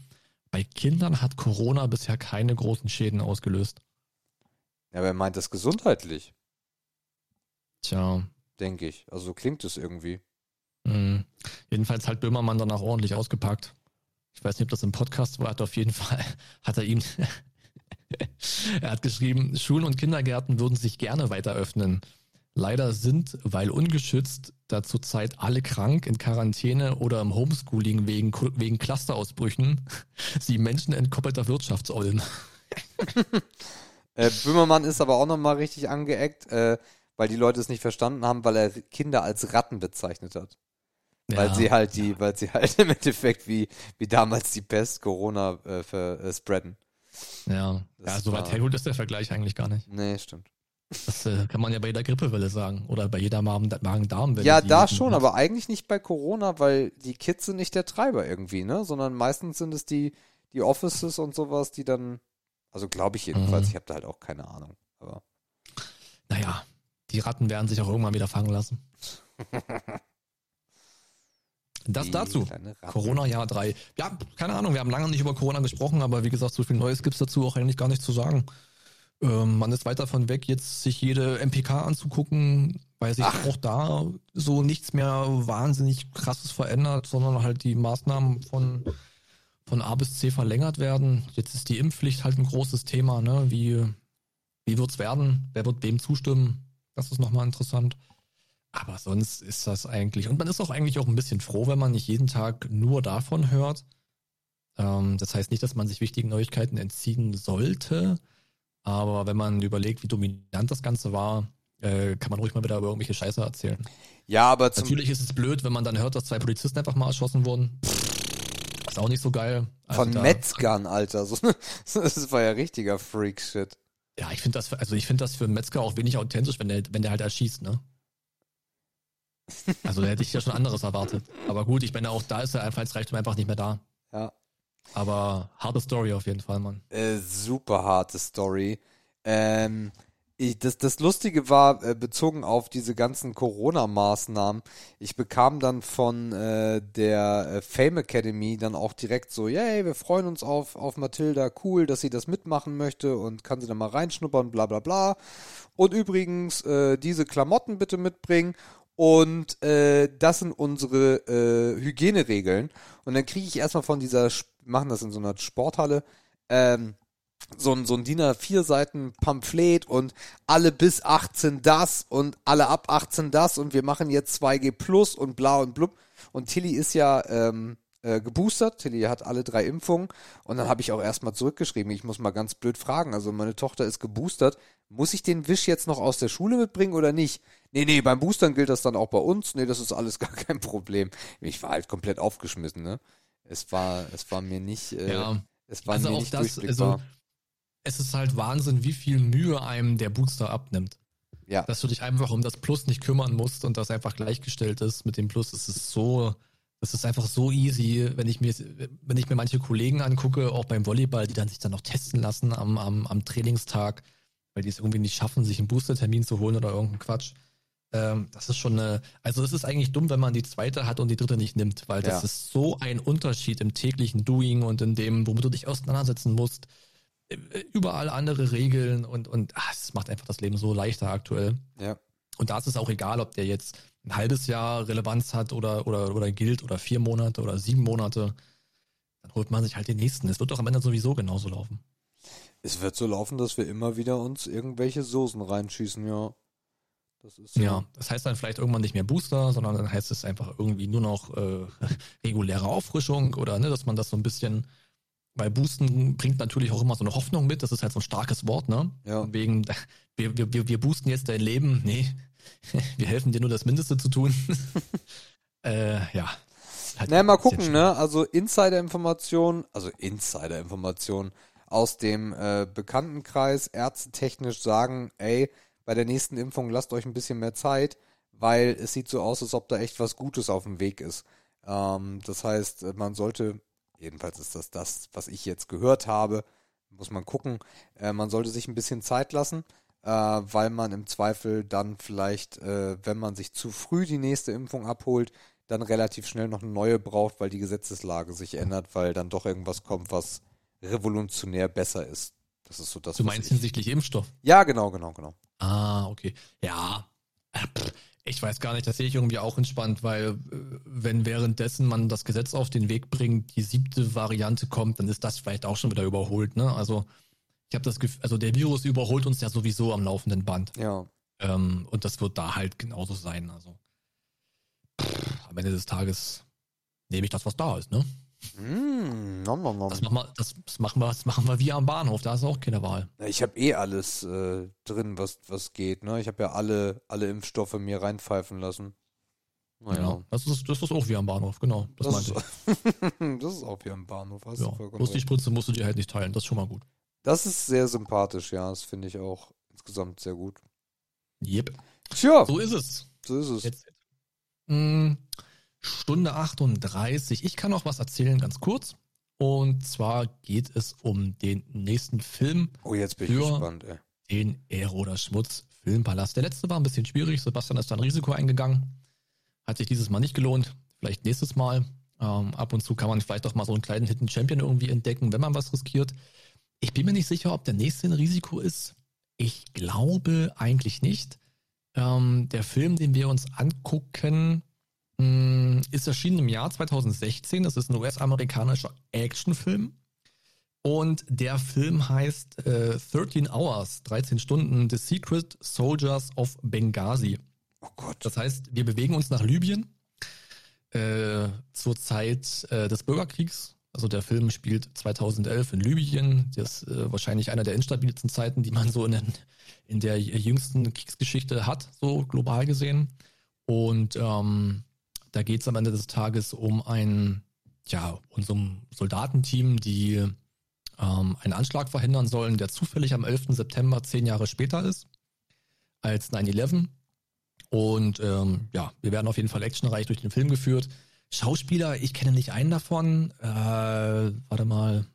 Bei Kindern hat Corona bisher keine großen Schäden ausgelöst. Ja, wer meint das gesundheitlich, Tja, denke ich. Also so klingt es irgendwie. mh. jedenfalls hat Böhmermann danach ordentlich ausgepackt. Ich weiß nicht, ob das im Podcast war, hat auf jeden Fall, hat er ihm, er hat geschrieben, Schulen und Kindergärten würden sich gerne weiter öffnen. Leider sind, weil ungeschützt, da zurzeit alle krank, in Quarantäne oder im Homeschooling wegen, wegen Clusterausbrüchen, sie Menschen entkoppelter Wirtschaftsollen. Äh, Böhmermann ist aber auch nochmal richtig angeeckt, äh, weil die Leute es nicht verstanden haben, weil er Kinder als Ratten bezeichnet hat. weil Ja, sie halt die, weil sie halt im Endeffekt wie, wie damals die Pest Corona äh, ver, äh, spreaden. Ja, Das ja so weit herholt ist der Vergleich eigentlich gar nicht. Nee, stimmt. Das äh, kann man ja bei jeder Grippewelle sagen oder bei jeder Magen- Magen-Darm-Welle. Ja, da schon, aber eigentlich nicht bei Corona, weil die Kids sind nicht der Treiber irgendwie, ne? Sondern meistens sind es die, die Offices und sowas, die dann, also glaube ich jedenfalls, Mhm. ich habe da halt auch keine Ahnung. Aber Naja, die Ratten werden sich auch irgendwann wieder fangen lassen. Das dazu. kleine Ratte. Corona Jahr 3. Ja, keine Ahnung, wir haben lange nicht über Corona gesprochen, aber wie gesagt, so viel Neues gibt's dazu auch eigentlich gar nicht zu sagen. Ähm, man ist weit davon weg, jetzt sich jede MPK anzugucken, weil sich auch da so nichts mehr wahnsinnig krasses verändert, sondern halt die Maßnahmen von, von A bis C verlängert werden. Jetzt ist die Impfpflicht halt ein großes Thema, ne? Wie, wie wird's werden? Wer wird wem zustimmen? Das ist nochmal interessant. Aber sonst ist das eigentlich, und man ist auch eigentlich auch ein bisschen froh, wenn man nicht jeden Tag nur davon hört. Ähm, das heißt nicht, dass man sich wichtigen Neuigkeiten entziehen sollte. Aber wenn man überlegt, wie dominant das Ganze war, äh, kann man ruhig mal wieder über irgendwelche Scheiße erzählen. Ja, aber Natürlich ist es blöd, wenn man dann hört, dass zwei Polizisten einfach mal erschossen wurden. Ist auch nicht so geil. Also von da- Metzgern, Alter. Das war ja richtiger Freak-Shit. Ja, ich finde das, also ich finde das für einen Metzger auch wenig authentisch, wenn der, wenn der halt erschießt, ne? Also da hätte ich ja schon anderes erwartet. Aber gut, ich meine, auch da ist der Einfallsreichtum einfach nicht mehr da. Ja. Aber harte Story auf jeden Fall, Mann. Äh, super harte Story. Ähm, ich, das, das Lustige war, äh, bezogen auf diese ganzen Corona-Maßnahmen, ich bekam dann von äh, der äh, Fame Academy dann auch direkt so, yay, wir freuen uns auf, auf Mathilda, cool, dass sie das mitmachen möchte und kann sie da mal reinschnuppern, bla bla bla. Und übrigens, äh, diese Klamotten bitte mitbringen. Und äh, das sind unsere äh, Hygieneregeln. Und dann kriege ich erstmal von dieser, machen das in so einer Sporthalle, ähm, so ein, so ein DIN A4 Seiten Pamphlet und alle bis 18 das und alle ab 18 das und wir machen jetzt 2G plus und bla und blub. Und Tilly ist ja ähm, äh, geboostert. Tilly hat alle drei Impfungen. Und dann habe ich auch erstmal zurückgeschrieben. Ich muss mal ganz blöd fragen. Also meine Tochter ist geboostert. Muss ich den Wisch jetzt noch aus der Schule mitbringen oder nicht? Nee, nee, beim Boostern gilt das dann auch bei uns. Nee, das ist alles gar kein Problem. Ich war halt komplett aufgeschmissen, ne? Es war, es war mir nicht, äh, Ja. es war Also mir auch nicht das, also es ist halt Wahnsinn, wie viel Mühe einem der Booster abnimmt. ja. Dass du dich einfach um das Plus nicht kümmern musst und das einfach gleichgestellt ist mit dem Plus. Es ist so, das ist einfach so easy, wenn ich mir, wenn ich mir manche Kollegen angucke, auch beim Volleyball, die dann sich dann noch testen lassen am, am, am Trainingstag, weil die es irgendwie nicht schaffen, sich einen Boostertermin zu holen oder irgendeinen Quatsch. Ähm, das ist schon eine, also es ist eigentlich dumm, wenn man die zweite hat und die dritte nicht nimmt, weil das Ja. ist so ein Unterschied im täglichen Doing und in dem, womit du dich auseinandersetzen musst. Überall andere Regeln und, und ach, es macht einfach das Leben so leichter aktuell. Ja. Und da ist es auch egal, ob der jetzt ein halbes Jahr Relevanz hat oder, oder, oder gilt oder vier Monate oder sieben Monate. Dann holt man sich halt den nächsten. Es wird doch am Ende sowieso genauso laufen. Es wird so laufen, dass wir immer wieder uns irgendwelche Soßen reinschießen, ja. Das ist Ja, das heißt dann vielleicht irgendwann nicht mehr Booster, sondern dann heißt es einfach irgendwie nur noch äh, reguläre Auffrischung oder ne, dass man das so ein bisschen, weil Boosten bringt natürlich auch immer so eine Hoffnung mit, das ist halt so ein starkes Wort, ne? Ja. Wegen, wir, wir, wir, wir boosten jetzt dein Leben. Nee, wir helfen dir nur das Mindeste zu tun. äh, ja. Halt Na, mal gucken, ne? Also Insider-Informationen, also Insider-Informationen aus dem äh, Bekanntenkreis, ärztetechnisch sagen, ey, bei der nächsten Impfung lasst euch ein bisschen mehr Zeit, weil es sieht so aus, als ob da echt was Gutes auf dem Weg ist. Ähm, das heißt, man sollte, jedenfalls ist das das, was ich jetzt gehört habe, muss man gucken, äh, man sollte sich ein bisschen Zeit lassen, äh, weil man im Zweifel dann vielleicht, äh, wenn man sich zu früh die nächste Impfung abholt, dann relativ schnell noch eine neue braucht, weil die Gesetzeslage sich ändert, weil dann doch irgendwas kommt, was revolutionär besser ist. Das ist so das. Du meinst ich- hinsichtlich Impfstoff? Ja, genau, genau, genau. Ah, okay. Ja. Äh, Ich weiß gar nicht, das sehe ich irgendwie auch entspannt, weil äh, wenn währenddessen man das Gesetz auf den Weg bringt, die siebte Variante kommt, dann ist das vielleicht auch schon wieder überholt, ne? Also ich habe das Gefühl, also der Virus überholt uns ja sowieso am laufenden Band. Ja. Ähm, und das wird da halt genauso sein. Also pff, am Ende des Tages nehme ich das, was da ist, ne? Mm, nom, nom, nom. Das machen wir, das, das machen wir, das machen wir wie am Bahnhof, da ist auch keine Wahl. Ich habe eh alles äh, drin, was, was geht. Ne? Ich habe ja alle, alle Impfstoffe mir reinpfeifen lassen. Naja. Ja. Das ist, das ist auch wie am Bahnhof, genau. Das, Das, meinte ich. ist, das ist auch wie am Bahnhof. Hast Ja, du vollkommen bloß die. Spritze musst du dir halt nicht teilen, das ist schon mal gut. Das ist sehr sympathisch, ja. Das finde ich auch insgesamt sehr gut. Yep. Tja, So ist es. so ist es. Jetzt. Mm, Stunde 38. Ich kann noch was erzählen, ganz kurz. Und zwar geht es um den nächsten Film, Oh, jetzt bin ich gespannt, ey. den Ehre oder Schmutz Filmpalast. Der letzte war ein bisschen schwierig. Sebastian ist da ein Risiko eingegangen. Hat sich dieses Mal nicht gelohnt. Vielleicht nächstes Mal. Ähm, ab und zu kann man vielleicht auch mal so einen kleinen Hidden Champion irgendwie entdecken, wenn man was riskiert. Ich bin mir nicht sicher, ob der nächste ein Risiko ist. Ich glaube eigentlich nicht. Ähm, der Film, den wir uns angucken, Mm, Ist erschienen im Jahr 2016. Das ist ein US-amerikanischer Actionfilm. Und der Film heißt äh, 13 Hours, 13 Stunden, The Secret Soldiers of Benghazi. Oh Gott. Das heißt, wir bewegen uns nach Libyen äh, zur Zeit äh, des Bürgerkriegs. Also der Film spielt 2011 in Libyen. Das ist äh, wahrscheinlich einer der instabilsten Zeiten, die man so in, den, in der jüngsten Kriegsgeschichte hat, so global gesehen. Und ähm, da geht es am Ende des Tages um ein, ja, unserem Soldatenteam, die ähm, einen Anschlag verhindern sollen, der zufällig am 11. September, zehn Jahre später ist, als 9-11. Und ähm, ja, wir werden auf jeden Fall actionreich durch den Film geführt. Schauspieler, ich kenne nicht einen davon. Äh, warte mal.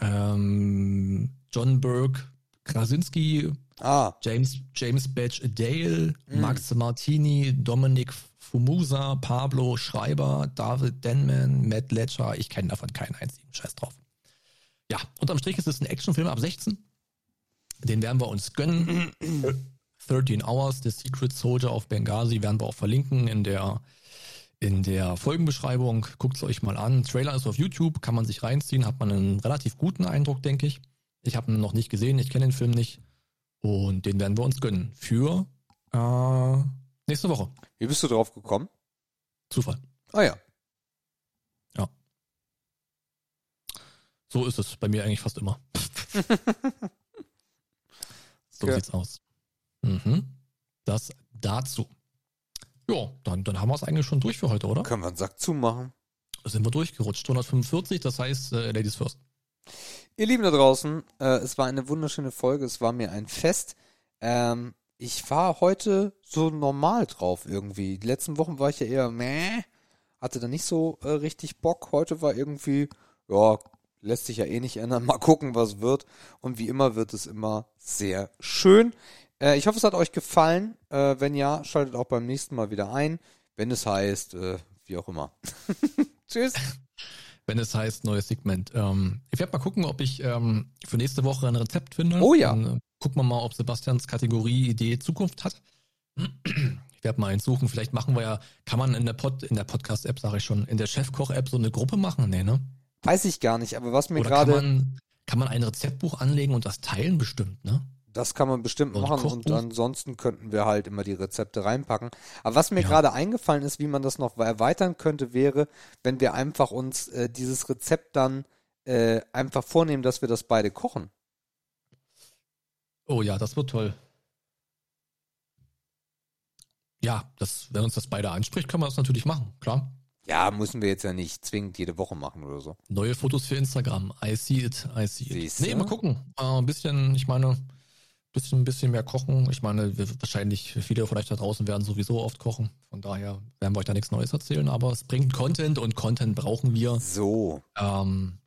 Ähm, John Burke, Krasinski, Ah, James, James Badge Dale, Mm. Max Martini, Dominic Fumusa, Pablo Schreiber, David Denman, Matt Ledger. Ich kenne davon keinen einzigen. Scheiß drauf. Ja, unterm Strich ist es ein Actionfilm ab 16. Den werden wir uns gönnen. 13 Hours, The Secret Soldier of Benghazi werden wir auch verlinken in der, in der Folgenbeschreibung. Guckt es euch mal an. Trailer ist auf YouTube, kann man sich reinziehen, hat man einen relativ guten Eindruck, denke ich. Ich habe ihn noch nicht gesehen, ich kenne den Film nicht. Und den werden wir uns gönnen. Für äh, nächste Woche. wie bist du drauf gekommen? Zufall. Ah ja. So ist es bei mir eigentlich fast immer. so Okay. sieht's aus. Mhm. Das dazu. Ja, dann, dann haben wir es eigentlich schon durch für heute, oder? Können wir einen Sack zumachen. Sind wir durchgerutscht. 145, das heißt äh, Ladies First. Ihr Lieben da draußen, äh, es war eine wunderschöne Folge, es war mir ein Fest. Ähm, ich war heute so normal drauf irgendwie. Die letzten Wochen war ich ja eher meh, hatte da nicht so äh, richtig Bock. Heute war irgendwie, ja, lässt sich ja eh nicht ändern. Mal gucken, was wird. Und wie immer wird es immer sehr schön. Äh, ich hoffe, es hat euch gefallen. Äh, wenn ja, schaltet auch beim nächsten Mal wieder ein. Wenn es heißt, äh, wie auch immer. Tschüss. Wenn es heißt neues Segment. Ähm, ich werde mal gucken, ob ich ähm, für nächste Woche ein Rezept finde. Oh ja. Dann, äh, gucken wir mal, ob Sebastians Kategorie Idee Zukunft hat. Ich werde mal eins suchen. Vielleicht machen wir ja, kann man in der Pod, in der Podcast-App, sage ich schon, in der Chefkoch-App so eine Gruppe machen? Nee, ne? Weiß ich gar nicht, aber was mir Oder kann gerade. man, kann man ein Rezeptbuch anlegen und das teilen bestimmt, ne? Das kann man bestimmt Und machen und Kochbuch? ansonsten könnten wir halt immer die Rezepte reinpacken. Aber was mir Ja. gerade eingefallen ist, wie man das noch erweitern könnte, wäre, wenn wir einfach uns äh, dieses Rezept dann äh, einfach vornehmen, dass wir das beide kochen. Oh ja, das wird toll. Ja, das, wenn uns das beide anspricht, können wir das natürlich machen, klar. Ja, müssen wir jetzt ja nicht zwingend jede Woche machen oder so. Neue Fotos für Instagram. I see it, I see it. Siehste? Nee, mal gucken. Äh, ein bisschen, ich meine, bisschen, ein bisschen mehr kochen. Ich meine, wir, wahrscheinlich viele von euch da draußen werden sowieso oft kochen. Von daher werden wir euch da nichts Neues erzählen, aber es bringt Content und Content brauchen wir. So. Ähm,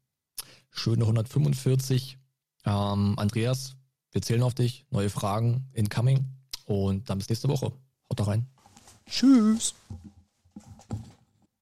schöne 145. Ähm, Andreas, wir zählen auf dich. Neue Fragen incoming. Und dann bis nächste Woche. Haut da rein. Tschüss.